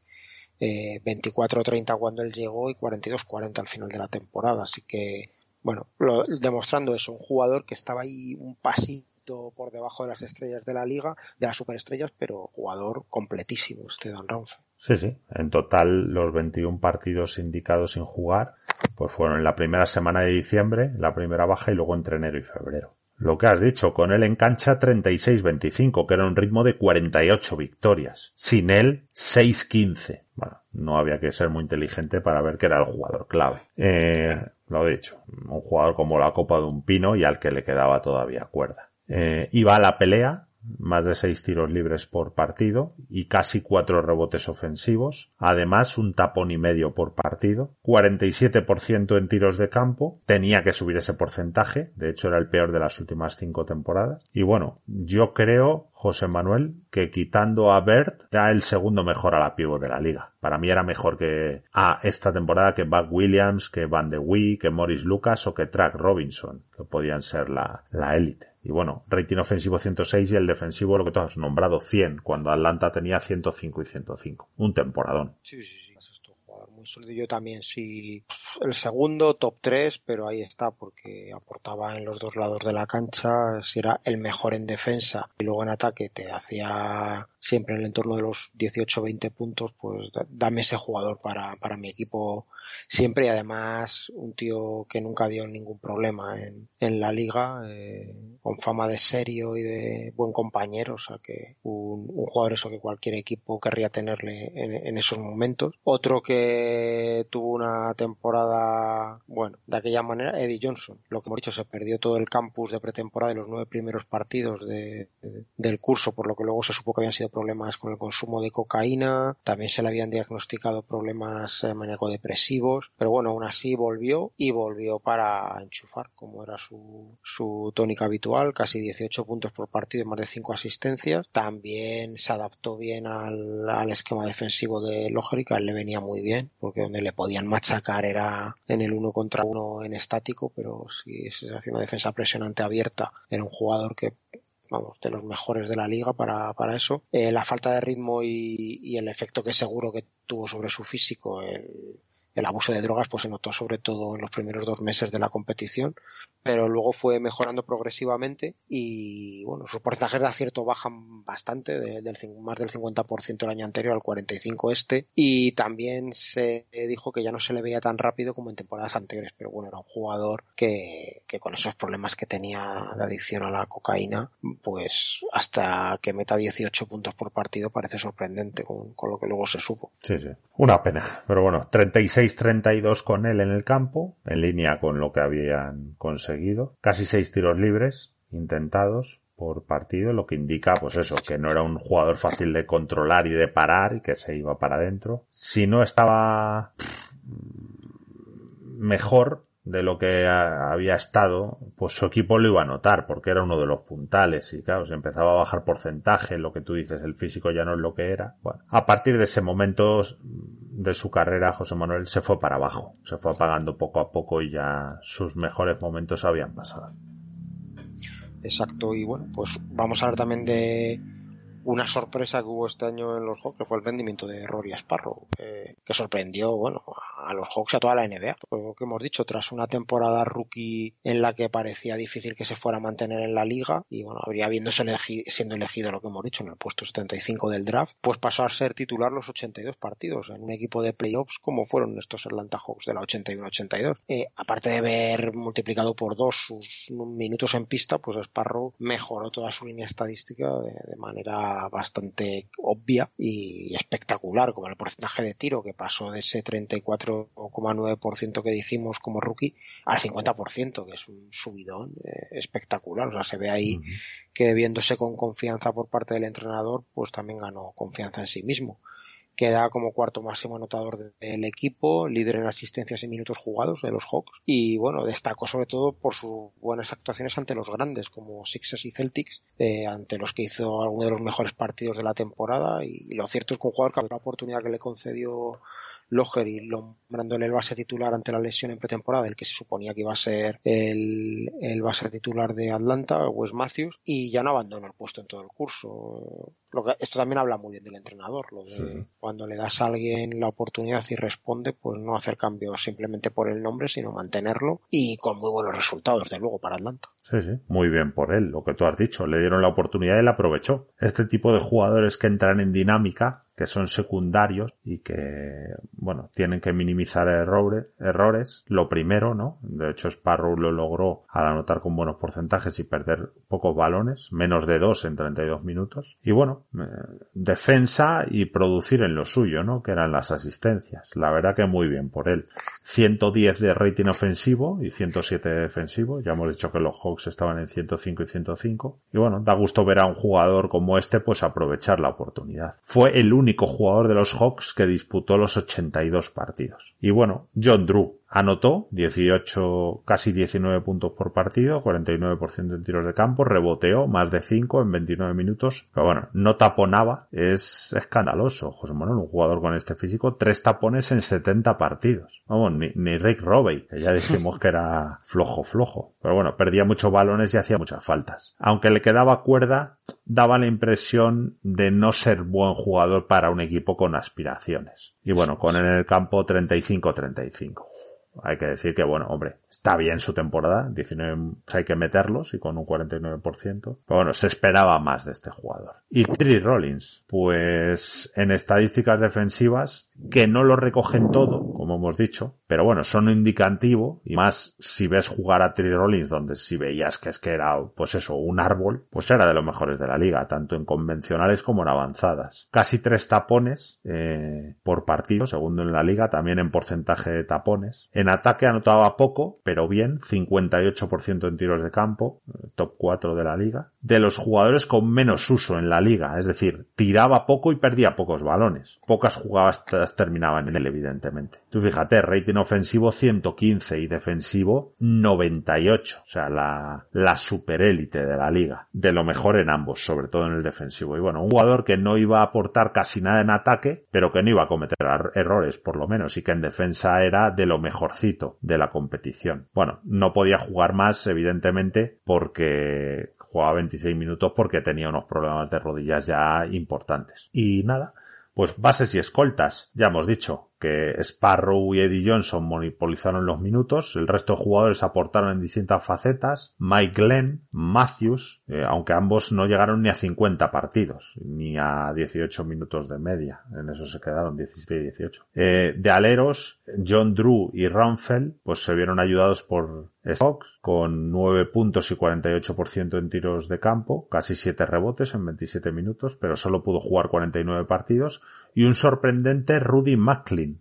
eh, 24-30 cuando él llegó y 42-40 al final de la temporada, así que bueno, demostrando eso, un jugador que estaba ahí un pasito por debajo de las estrellas de la liga, de las superestrellas, pero jugador completísimo este Don. Sí, sí. En total, los 21 partidos indicados sin jugar, pues fueron en la primera semana de diciembre, la primera baja y luego entre enero y febrero. Lo que has dicho, con él en cancha 36-25, que era un ritmo de 48 victorias. Sin él, 6-15. Bueno, no había que ser muy inteligente para ver que era el jugador clave. Eh, lo he dicho, un jugador como la copa de un pino y al que le quedaba todavía cuerda. Eh, iba a la pelea, más de seis tiros libres por partido y casi cuatro rebotes ofensivos, además un tapón y medio por partido, 47% en tiros de campo, tenía que subir ese porcentaje, de hecho era el peor de las últimas cinco temporadas, y bueno, yo creo, José Manuel, que quitando a Bert era el segundo mejor a la pivo de la liga. Para mí era mejor que a esta temporada que Buck Williams, que Van de Wee, que Morris Lucas o que Track Robinson, que podían ser la élite. Y bueno, rating ofensivo 106 y el defensivo, lo que tú has nombrado, 100, cuando Atlanta tenía 105 y 105. Un temporadón. Sí, sí, sí. Es un jugador muy sólido. Yo también sí. El segundo, top 3, pero ahí está, porque aportaba en los dos lados de la cancha. Si era el mejor en defensa y luego en ataque te hacía siempre en el entorno de los 18-20 puntos, pues dame ese jugador para, para mi equipo siempre y además un tío que nunca dio ningún problema en, en la liga, eh, con fama de serio y de buen compañero, o sea que un, un jugador eso que cualquier equipo querría tenerle en, en, esos momentos. Otro que tuvo una temporada, bueno, de aquella manera, Eddie Johnson, lo que hemos dicho, se perdió todo el campus de pretemporada y los nueve primeros partidos de, de, del curso, por lo que luego se supo que habían sido problemas con el consumo de cocaína, también se le habían diagnosticado problemas eh, maníaco-depresivos, pero bueno, aún así volvió y volvió para enchufar, como era su, su tónica habitual, casi 18 puntos por partido y más de 5 asistencias. También se adaptó bien al, esquema defensivo de Logic, a él le venía muy bien, porque donde le podían machacar era en el uno contra uno en estático, pero si se hacía una defensa presionante abierta, era un jugador que vamos, de los mejores de la liga para, para eso. Eh, la falta de ritmo y, y, el efecto que seguro que tuvo sobre su físico, el abuso de drogas pues se notó sobre todo en los primeros dos meses de la competición, pero luego fue mejorando progresivamente y bueno, sus porcentajes de acierto bajan bastante, del, más del 50% el año anterior al 45 este, y también se dijo que ya no se le veía tan rápido como en temporadas anteriores, pero bueno, era un jugador que, que con esos problemas que tenía de adicción a la cocaína, pues hasta que meta 18 puntos por partido parece sorprendente con, con lo que luego se supo. Sí, sí. Una pena, pero bueno, 36-32 con él en el campo, en línea con lo que habían conseguido. Casi seis tiros libres intentados por partido, lo que indica, pues eso, que no era un jugador fácil de controlar y de parar y que se iba para adentro. Si no estaba mejor, de lo que había estado, pues su equipo lo iba a notar, porque era uno de los puntales y claro, se empezaba a bajar porcentaje, lo que tú dices, el físico ya no es lo que era. Bueno, a partir de ese momento de su carrera, José Manuel se fue para abajo, se fue apagando poco a poco y ya sus mejores momentos habían pasado. Exacto, y bueno, pues vamos a hablar también de una sorpresa que hubo este año en los Hawks fue el rendimiento de Rory Sparrow, que sorprendió, bueno, a los Hawks y a toda la NBA. Lo que hemos dicho, tras una temporada rookie en la que parecía difícil que se fuera a mantener en la liga, y bueno, habría habiéndose siendo elegido lo que hemos dicho en el puesto 75 del draft, pues pasó a ser titular los 82 partidos en un equipo de playoffs como fueron estos Atlanta Hawks de la 81-82. Eh, aparte de haber multiplicado por dos sus minutos en pista, pues Sparrow mejoró toda su línea estadística de manera bastante obvia y espectacular, como el porcentaje de tiro que pasó de ese 34,9% que dijimos como rookie al 50%, que es un subidón eh, espectacular. O sea, se ve ahí que viéndose con confianza por parte del entrenador, pues también ganó confianza en sí mismo queda como cuarto máximo anotador del equipo, líder en asistencias y minutos jugados de los Hawks y bueno, destacó sobre todo por sus buenas actuaciones ante los grandes como Sixers y Celtics, eh, ante los que hizo algunos de los mejores partidos de la temporada y, lo cierto es que un jugador que la oportunidad que le concedió Loger nombrándole el base titular ante la lesión en pretemporada, el que se suponía que iba a ser el, el base titular de Atlanta, Wes Matthews, y ya no abandonó el puesto en todo el curso. Lo que, esto también habla muy bien del entrenador, lo de cuando le das a alguien la oportunidad y responde, pues no hacer cambios simplemente por el nombre, sino mantenerlo y con muy buenos resultados, desde luego, para Atlanta. Sí, sí, muy bien por él, lo que tú has dicho, le dieron la oportunidad y él aprovechó. Este tipo de jugadores que entran en dinámica que son secundarios y que, bueno, tienen que minimizar errores, errores. Lo primero, ¿no? De hecho, Sparrow lo logró al anotar con buenos porcentajes y perder pocos balones, menos de dos en 32 minutos. Y bueno, defensa y producir en lo suyo, ¿no? Que eran las asistencias. La verdad que muy bien por él. 110 de rating ofensivo y 107 de defensivo. Ya hemos dicho que los Hawks estaban en 105 y 105. Y bueno, da gusto ver a un jugador como este pues aprovechar la oportunidad. Fue el único único jugador de los Hawks que disputó los 82 partidos. Y bueno, John Drew, Anotó 18, casi 19 puntos por partido, 49% en tiros de campo, reboteó más de 5 en 29 minutos, pero bueno, no taponaba, es escandaloso, José Manuel, un jugador con este físico, tres tapones en 70 partidos. Vamos, ni, Rick Robbie, que ya dijimos que era flojo, flojo. Pero bueno, perdía muchos balones y hacía muchas faltas. Aunque le quedaba cuerda, daba la impresión de no ser buen jugador para un equipo con aspiraciones. Y bueno, con en el campo 35-35. Hay que decir que, bueno, hombre, está bien su temporada, 19 hay que meterlos y con un 49%. Pero bueno, se esperaba más de este jugador. Y Tri Rollins, pues en estadísticas defensivas, que no lo recogen todo, como hemos dicho, pero bueno, son indicativo, y más si ves jugar a Tri Rollins, donde si veías que es que era, pues eso, un árbol, pues era de los mejores de la liga, tanto en convencionales como en avanzadas. Casi tres tapones eh, por partido, segundo en la liga, también en porcentaje de tapones. Ataque anotaba poco, pero bien, 58% en tiros de campo, top 4 de la liga. De los jugadores con menos uso en la liga, es decir, tiraba poco y perdía pocos balones. Pocas jugadas terminaban en él, evidentemente. Tú fíjate, rating ofensivo 115 y defensivo 98. O sea, la, la superélite de la liga. De lo mejor en ambos, sobre todo en el defensivo. Y bueno, un jugador que no iba a aportar casi nada en ataque, pero que no iba a cometer errores, por lo menos, y que en defensa era de lo de la competición. Bueno, no podía jugar más, evidentemente, porque jugaba 26 minutos porque tenía unos problemas de rodillas ya importantes. Y nada, pues bases y escoltas, ya hemos dicho. Que Sparrow y Eddie Johnson monopolizaron los minutos, el resto de jugadores aportaron en distintas facetas, Mike Glenn, Matthews, eh, aunque ambos no llegaron ni a 50 partidos, ni a 18 minutos de media, en eso se quedaron 17 y 18. Eh, de aleros, John Drew y Ramfeld, pues se vieron ayudados por Stocks, con 9 puntos y 48% en tiros de campo, casi 7 rebotes en 27 minutos, pero solo pudo jugar 49 partidos, y un sorprendente Rudy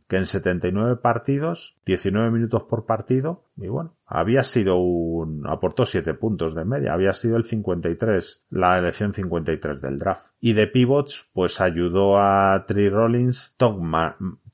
Que en 79 partidos, 19 minutos por partido, y bueno, había sido un, aportó 7 puntos de media, había sido el 53, la elección 53 del draft. Y de pivots, pues ayudó a Tree Rollins, Tom,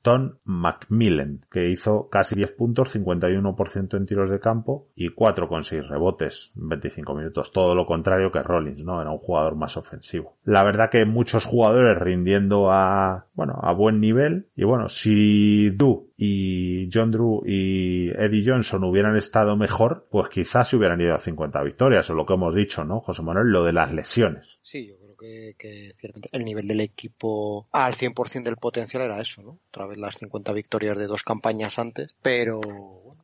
Tom Macmillan, que hizo casi 10 puntos, 51% en tiros de campo y 4,6 rebotes en 25 minutos. Todo lo contrario que Rollins, ¿no? Era un jugador más ofensivo. La verdad que muchos jugadores rindiendo a, bueno, a buen nivel. Y bueno, si Du y John Drew y Eddie Johnson hubieran estado mejor, pues quizás se hubieran ido a 50 victorias, o lo que hemos dicho, ¿no, José Manuel? Lo de las lesiones. Sí, que, el nivel del equipo al 100% del potencial era eso, ¿no? Otra vez las 50 victorias de dos campañas antes, pero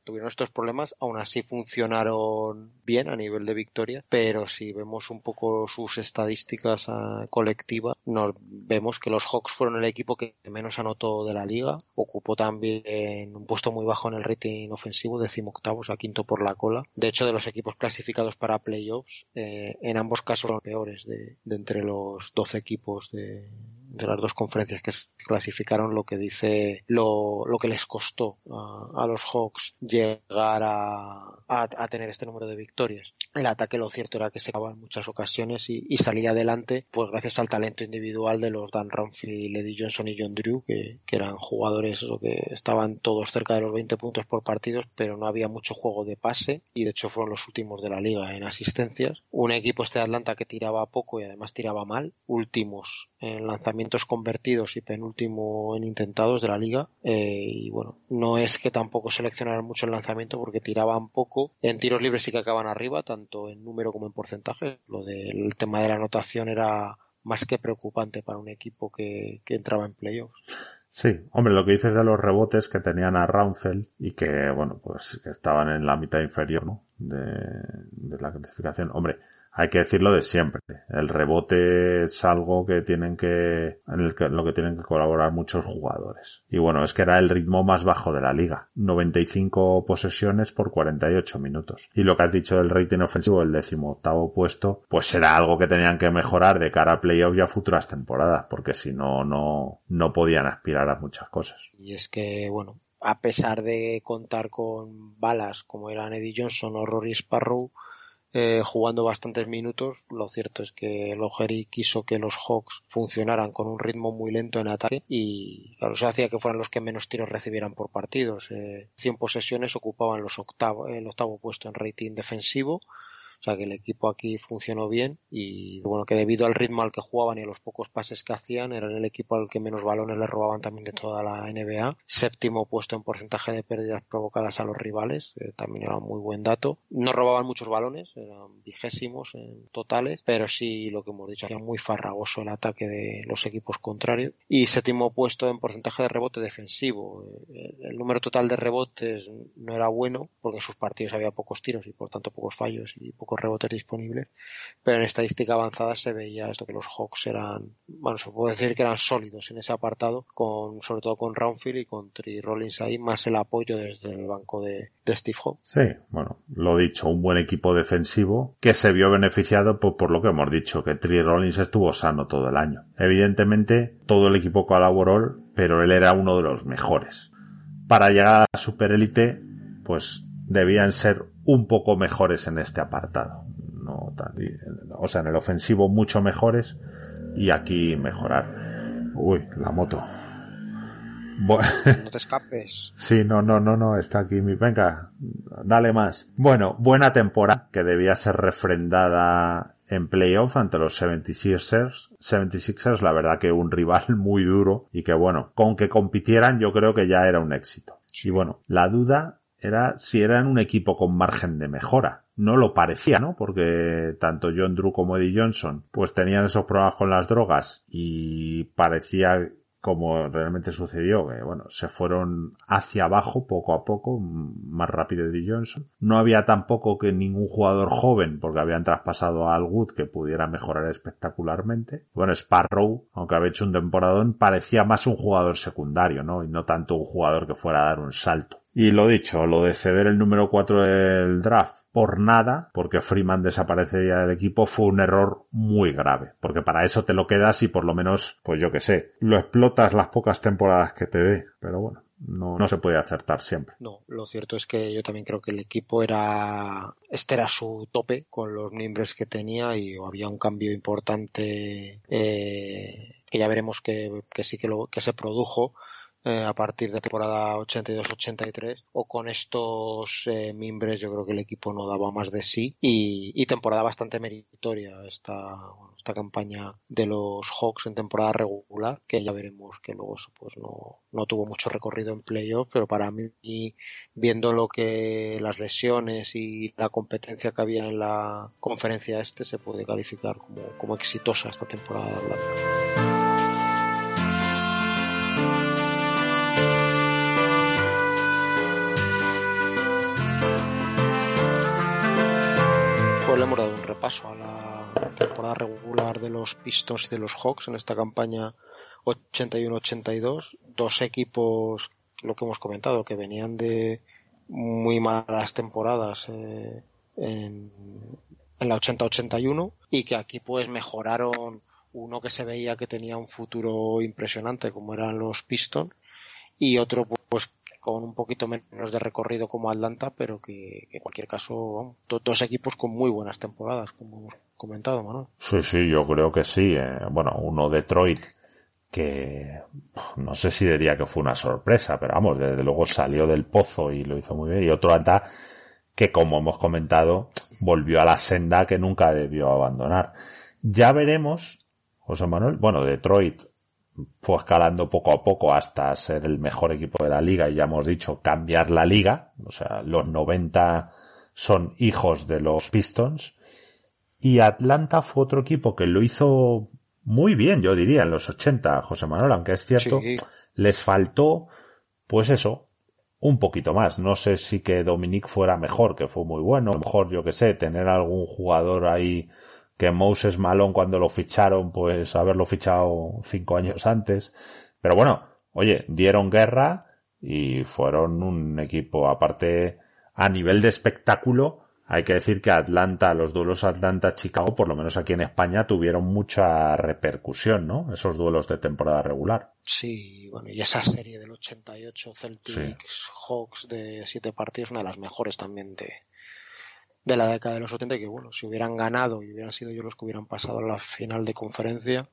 tuvieron estos problemas, aún así funcionaron bien a nivel de victoria, pero si vemos un poco sus estadísticas ah, colectivas, nos vemos que los Hawks fueron el equipo que menos anotó de la liga, ocupó también un puesto muy bajo en el rating ofensivo, decimoctavo, o sea, quinto por la cola. De hecho, de los equipos clasificados para playoffs, eh, en ambos casos son peores de, de entre los 12 equipos de, de las dos conferencias que clasificaron lo que dice lo, lo que les costó a, los Hawks llegar a, a, tener este número de victorias. El ataque lo cierto era que se acababa en muchas ocasiones y, y, salía adelante pues gracias al talento individual de los Dan Ramfield, Lady Johnson y John Drew que, que eran jugadores que estaban todos cerca de los 20 puntos por partidos pero no había mucho juego de pase y de hecho fueron los últimos de la liga en asistencias. Un equipo este de Atlanta que tiraba poco y además tiraba mal, últimos en lanzamientos convertidos y penúltimo en intentados de la liga. Eh, y bueno, no es que tampoco seleccionaran mucho el lanzamiento porque tiraban poco. En tiros libres sí que acaban arriba, tanto en número como en porcentaje. Lo del tema de la anotación era más que preocupante para un equipo que, entraba en playoffs. Sí, hombre, lo que dices de los rebotes que tenían a Raunfeld y que, bueno, pues que estaban en la mitad inferior, ¿no? De, de la clasificación. Hombre, hay que decirlo de siempre. El rebote es algo que tienen que, en el que, lo que tienen que colaborar muchos jugadores. Y bueno, es que era el ritmo más bajo de la liga. 95 posesiones por 48 minutos. Y lo que has dicho del rating ofensivo, el décimo octavo puesto, pues era algo que tenían que mejorar de cara a playoffs y a futuras temporadas, porque si no, no, no podían aspirar a muchas cosas. Y es que, bueno, a pesar de contar con balas como eran Eddie Johnson o Rory Sparrow, eh, jugando bastantes minutos. Lo cierto es que Logeri quiso que los Hawks funcionaran con un ritmo muy lento en ataque y claro, eso hacía que fueran los que menos tiros recibieran por partidos. Eh, 100 posesiones ocupaban los el octavo puesto en rating defensivo o sea que el equipo aquí funcionó bien y bueno, que debido al ritmo al que jugaban y a los pocos pases que hacían, eran el equipo al que menos balones le robaban también de toda la NBA. Séptimo puesto en porcentaje de pérdidas provocadas a los rivales, también era un muy buen dato. No robaban muchos balones, eran vigésimos en totales, pero sí lo que hemos dicho, era muy farragoso el ataque de los equipos contrarios. Y séptimo puesto en porcentaje de rebote defensivo. El número total de rebotes no era bueno porque en sus partidos había pocos tiros y por tanto pocos fallos y pocos rebotes disponibles, pero en estadística avanzada se veía esto que los Hawks eran, bueno, se puede decir que eran sólidos en ese apartado, con sobre todo con Roundfield y con Tri Rollins ahí, más el apoyo desde el banco de, Steve Hawks. Sí, bueno, lo dicho, un buen equipo defensivo que se vio beneficiado por, por lo que hemos dicho, que Tri Rollins estuvo sano todo el año. Evidentemente, todo el equipo colaboró, pero él era uno de los mejores. Para llegar a la superélite, pues debían ser un poco mejores en este apartado. No o sea, en el ofensivo mucho mejores y aquí mejorar. Uy, la moto. no te escapes. Sí, no, no, no, no, está aquí mi. Venga, dale más. Bueno, buena temporada que debía ser refrendada en playoff ante los 76ers. 76ers, la verdad que un rival muy duro y que bueno, con que compitieran yo creo que ya era un éxito. Y bueno, la duda era si eran un equipo con margen de mejora. No lo parecía, ¿no? Porque tanto John Drew como Eddie Johnson pues tenían esos problemas con las drogas y parecía como realmente sucedió, que bueno, se fueron hacia abajo poco a poco, más rápido de Johnson. No había tampoco que ningún jugador joven, porque habían traspasado a Al Wood que pudiera mejorar espectacularmente. Bueno, Sparrow, aunque había hecho un temporadón, parecía más un jugador secundario, ¿no? Y no tanto un jugador que fuera a dar un salto. Y lo dicho, lo de ceder el número 4 del draft por nada, porque Freeman desaparecería del equipo, fue un error muy grave. Porque para eso te lo quedas y por lo menos, pues yo que sé, lo explotas las pocas temporadas que te dé. Pero bueno, no, no se puede acertar siempre. No, lo cierto es que yo también creo que el equipo era, este era su tope con los miembros que tenía y había un cambio importante, eh, que ya veremos que, que sí que lo, que se produjo eh, a partir de temporada 82-83 o con estos eh, mimbres yo creo que el equipo no daba más de sí y, temporada bastante meritoria esta, esta campaña de los Hawks en temporada regular que ya veremos que luego pues no, no tuvo mucho recorrido en playoff pero para mí viendo lo que las lesiones y la competencia que había en la conferencia este se puede calificar como, como exitosa esta temporada de Atlanta. Repaso a la temporada regular de los Pistons y de los Hawks en esta campaña 81-82. Dos equipos, lo que hemos comentado, que venían de muy malas temporadas eh, en, en la 80-81 y que aquí pues mejoraron uno que se veía que tenía un futuro impresionante como eran los Pistons y otro pues con un poquito menos de recorrido como Atlanta, pero que, en cualquier caso, dos equipos con muy buenas temporadas, como hemos comentado, Manuel. Sí, sí, yo creo que sí. Eh. Bueno, uno Detroit que no sé si diría que fue una sorpresa, pero vamos, desde luego salió del pozo y lo hizo muy bien. Y otro Atlanta que, como hemos comentado, volvió a la senda que nunca debió abandonar. Ya veremos, José Manuel, bueno, Detroit fue escalando poco a poco hasta ser el mejor equipo de la liga y ya hemos dicho cambiar la liga. O sea, los 90 son hijos de los Pistons. Y Atlanta fue otro equipo que lo hizo muy bien, yo diría, en los 80, José Manuel, aunque es cierto, les faltó, pues eso, un poquito más. No sé si que Dominic fuera mejor, que fue muy bueno. A lo mejor, yo que sé, tener algún jugador ahí que Moses Malone cuando lo ficharon, pues haberlo fichado cinco años antes. Pero bueno, oye, dieron guerra y fueron un equipo aparte a nivel de espectáculo. Hay que decir que Atlanta, los duelos Atlanta-Chicago, por lo menos aquí en España, tuvieron mucha repercusión, ¿no? Esos duelos de temporada regular. Sí, bueno, y esa serie del 88 Celtics Hawks de siete partidos, una de las mejores también de, de la década de los 70 que bueno, si hubieran ganado y hubieran sido yo los que hubieran pasado a la final de conferencia,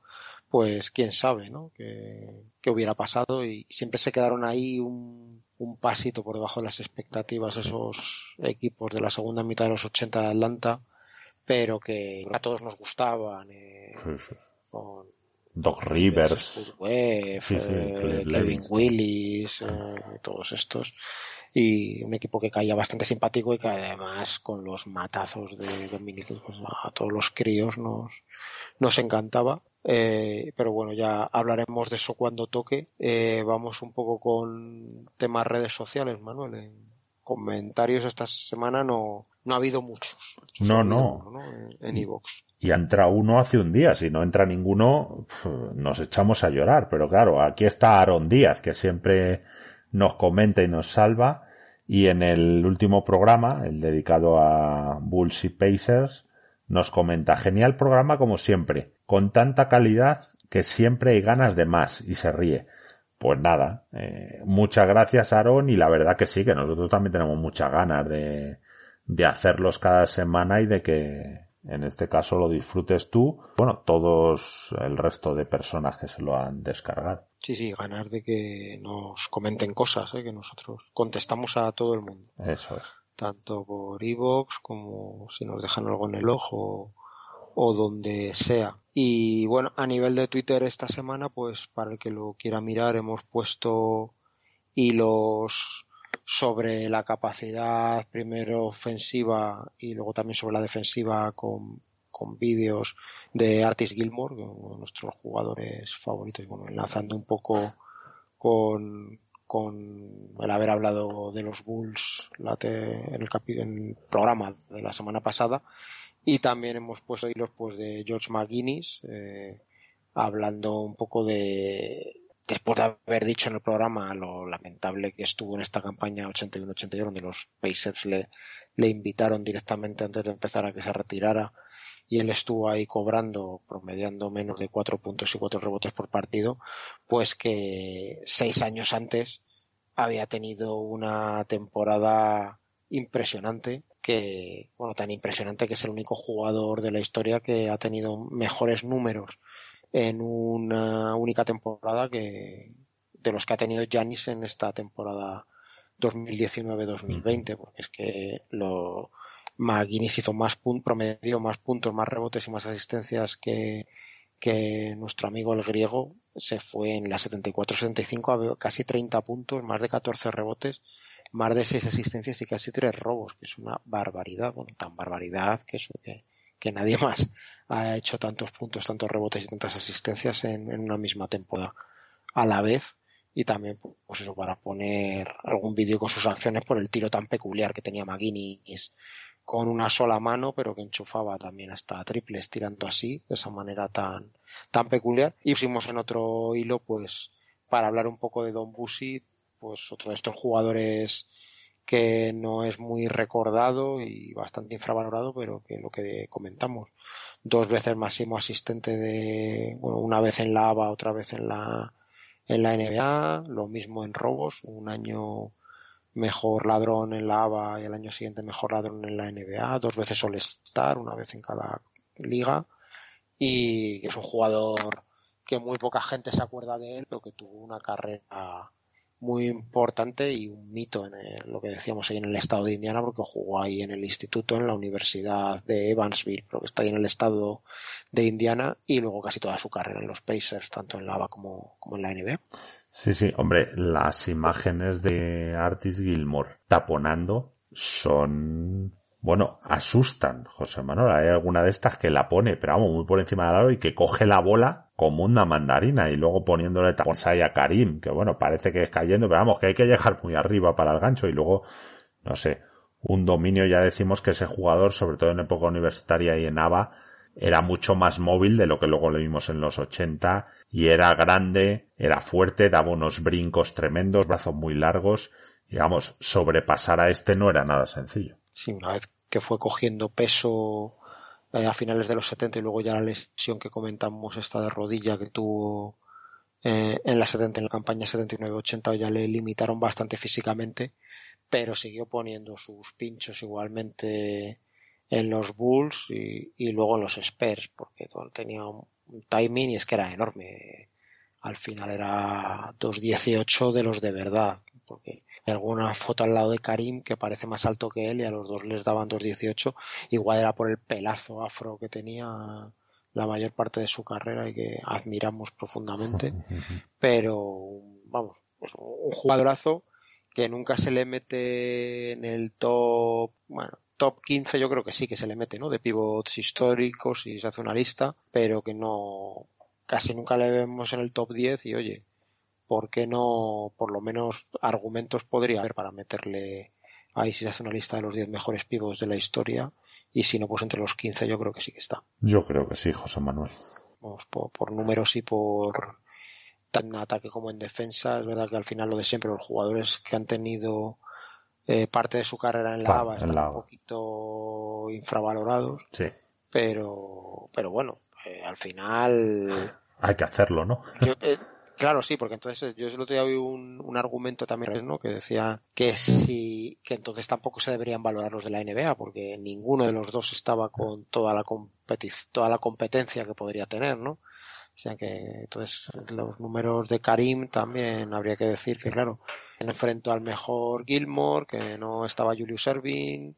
pues quién sabe, ¿no? Que, hubiera pasado y siempre se quedaron ahí un, un, pasito por debajo de las expectativas esos equipos de la segunda mitad de los 80 de Atlanta, pero que a todos nos gustaban. Eh, con Doc Rivers, eh, Kevin Willis, eh, todos estos y un equipo que caía bastante simpático y que además con los matazos de Dominic pues a todos los críos nos, nos encantaba. Eh, pero bueno, ya hablaremos de eso cuando toque. Eh, vamos un poco con temas redes sociales, Manuel. En comentarios esta semana no, no ha habido muchos. No, no. En Evox. Y entra uno hace un día. Si no entra ninguno, nos echamos a llorar. Pero claro, aquí está Aaron Díaz, que siempre nos comenta y nos salva. Y en el último programa, el dedicado a Bulls y Pacers, nos comenta, genial programa como siempre, con tanta calidad que siempre hay ganas de más y se ríe. Pues nada, eh, muchas gracias Aaron y la verdad que sí, que nosotros también tenemos muchas ganas de, de hacerlos cada semana y de que en este caso lo disfrutes tú, bueno, todos el resto de personas que se lo han descargado. Sí, sí, ganar de que nos comenten cosas, ¿eh? que nosotros contestamos a todo el mundo. Eso es. Tanto por iVoox como si nos dejan algo en el ojo o donde sea. Y bueno, a nivel de Twitter esta semana, pues para el que lo quiera mirar, hemos puesto hilos sobre la capacidad primero ofensiva y luego también sobre la defensiva con, con vídeos de Artis Gilmore, uno de nuestros jugadores favoritos, bueno, enlazando un poco con, con el haber hablado de los Bulls en, el en el programa de la semana pasada. Y también hemos puesto hilos pues de George McGuinness eh, hablando un poco de después de haber dicho en el programa lo lamentable que estuvo en esta campaña 81-82 donde los Pacers le, le invitaron directamente antes de empezar a que se retirara y él estuvo ahí cobrando, promediando menos de cuatro puntos y cuatro rebotes por partido, pues que seis años antes había tenido una temporada impresionante que, bueno, tan impresionante que es el único jugador de la historia que ha tenido mejores números en una única temporada que de los que ha tenido Janis en esta temporada 2019-2020, porque es que lo McGuinness hizo más puntos, promedió más puntos, más rebotes y más asistencias que, que nuestro amigo el griego se fue en la 74-75 a casi 30 puntos, más de 14 rebotes, más de 6 asistencias y casi 3 robos, que es una barbaridad, bueno, tan barbaridad que eso que, que nadie más ha hecho tantos puntos, tantos rebotes y tantas asistencias en, una misma temporada a la vez. Y también pues eso para poner algún vídeo con sus acciones por el tiro tan peculiar que tenía McGuinness con una sola mano pero que enchufaba también hasta triples tirando así de esa manera tan tan peculiar. Y pusimos en otro hilo pues para hablar un poco de Don Busi pues otro de estos jugadores que no es muy recordado y bastante infravalorado, pero que lo que comentamos, dos veces máximo asistente de, bueno, una vez en la ABA, otra vez en la, en la NBA, lo mismo en robos, un año mejor ladrón en la ABA y el año siguiente mejor ladrón en la NBA, dos veces All-Star, una vez en cada liga, y que es un jugador que muy poca gente se acuerda de él, pero que tuvo una carrera muy importante y un mito en lo que decíamos ahí en el estado de Indiana porque jugó ahí en el instituto en la universidad de Evansville porque está ahí en el estado de Indiana y luego casi toda su carrera en los Pacers tanto en la ABA como, como en la NBA sí sí hombre las imágenes de Artis Gilmore taponando son bueno, asustan, José Manuel. Hay alguna de estas que la pone, pero vamos, muy por encima del aro y que coge la bola como una mandarina y luego poniéndole tapones a Karim, que bueno, parece que es cayendo, pero vamos, que hay que llegar muy arriba para el gancho y luego, no sé, un dominio, ya decimos que ese jugador, sobre todo en época universitaria y en ABA, era mucho más móvil de lo que luego le vimos en los 80 y era grande, era fuerte, daba unos brincos tremendos, brazos muy largos, digamos, sobrepasar a este no era nada sencillo. Sí, una que fue cogiendo peso eh, a finales de los 70 y luego ya la lesión que comentamos esta de rodilla que tuvo eh, en la 70 en la campaña 79-80 ya le limitaron bastante físicamente pero siguió poniendo sus pinchos igualmente en los Bulls y, y luego en los Spurs porque tenía un timing y es que era enorme. Al final era 2.18 de los de verdad porque alguna foto al lado de Karim que parece más alto que él y a los dos les daban 2.18 igual era por el pelazo afro que tenía la mayor parte de su carrera y que admiramos profundamente. Pero vamos pues un jugadorazo que nunca se le mete en el top bueno top 15 yo creo que sí que se le mete no de pivots históricos y se hace una lista pero que no casi nunca le vemos en el top 10 y oye ¿por qué no, por lo menos, argumentos podría haber para meterle ahí si se hace una lista de los 10 mejores pibos de la historia? Y si no, pues entre los 15 yo creo que sí que está. Yo creo que sí, José Manuel. Vamos, por, números y por tan en ataque como en defensa, es verdad que al final lo de siempre, los jugadores que han tenido eh, parte de su carrera en la ABA están un poquito infravalorados. Sí. Pero, pero bueno, eh, al final. Hay que hacerlo, ¿no? Eh, Claro, sí, porque entonces yo el otro día vi un, un argumento también, ¿no? Que decía que sí, que entonces tampoco se deberían valorar los de la NBA, porque ninguno de los dos estaba con toda la toda la competencia que podría tener, ¿no? O sea que, entonces, los números de Karim también habría que decir que, claro, enfrentó al mejor Gilmore, que no estaba Julius Erving,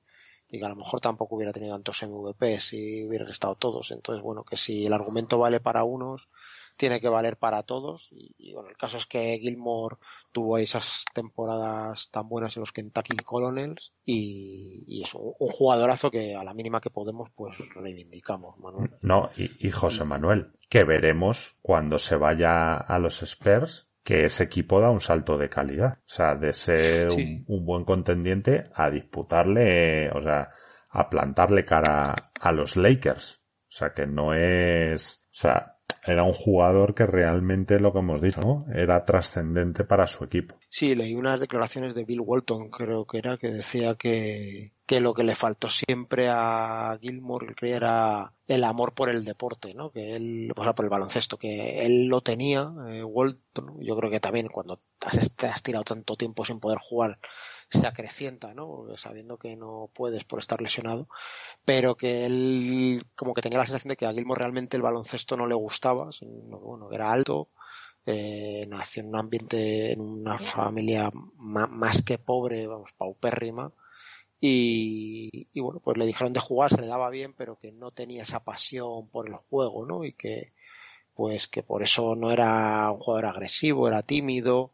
y que a lo mejor tampoco hubiera tenido tantos MVP si hubieran estado todos. Entonces, bueno, que si el argumento vale para unos, tiene que valer para todos. Y, bueno, el caso es que Gilmore tuvo esas temporadas tan buenas en los Kentucky Colonels y, es un, jugadorazo que a la mínima que podemos, pues reivindicamos, Manuel. No, y, José Manuel, que veremos cuando se vaya a los Spurs que ese equipo da un salto de calidad. O sea, de ser un, un, buen contendiente a disputarle, o sea, a plantarle cara a los Lakers. O sea, que no es, o sea, era un jugador que realmente lo que hemos dicho, ¿no? Era trascendente para su equipo. Sí, leí unas declaraciones de Bill Walton, creo que era, que decía que, que lo que le faltó siempre a Gilmore era el amor por el deporte, ¿no? Que él, o sea, por el baloncesto, que él lo tenía, eh, Walton, yo creo que también cuando has, has tirado tanto tiempo sin poder jugar, se acrecienta, ¿no? Sabiendo que no puedes por estar lesionado, pero que él como que tenía la sensación de que a Gilmore realmente el baloncesto no le gustaba, sino, bueno, era alto, eh, nació en un ambiente, en una familia más que pobre, vamos, paupérrima, y, y, bueno, pues le dijeron de jugar, se le daba bien, pero que no tenía esa pasión por el juego, ¿no? Y que, pues que por eso no era un jugador agresivo, era tímido,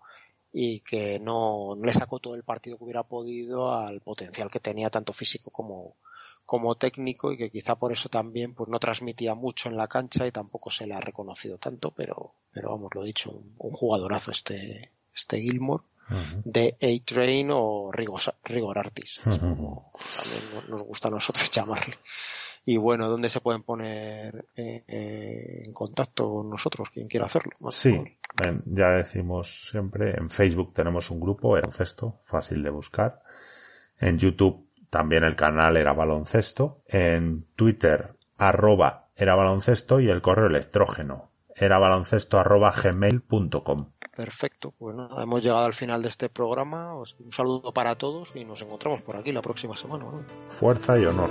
y que no, le sacó todo el partido que hubiera podido al potencial que tenía tanto físico como, como técnico y que quizá por eso también pues no transmitía mucho en la cancha y tampoco se le ha reconocido tanto pero pero vamos lo dicho un, jugadorazo este este Gilmore de A-Train o Rigor, Rigor Artis como también nos gusta a nosotros llamarle y bueno, ¿dónde se pueden poner eh, eh, en contacto con nosotros? Quien quiera hacerlo. Sí, ya decimos siempre, en Facebook tenemos un grupo, baloncesto, fácil de buscar. En YouTube también el canal era baloncesto. En Twitter, arroba era baloncesto y el correo electrógeno era baloncesto arroba gmail.com. Perfecto, bueno, hemos llegado al final de este programa. Un saludo para todos y nos encontramos por aquí la próxima semana. Fuerza y honor.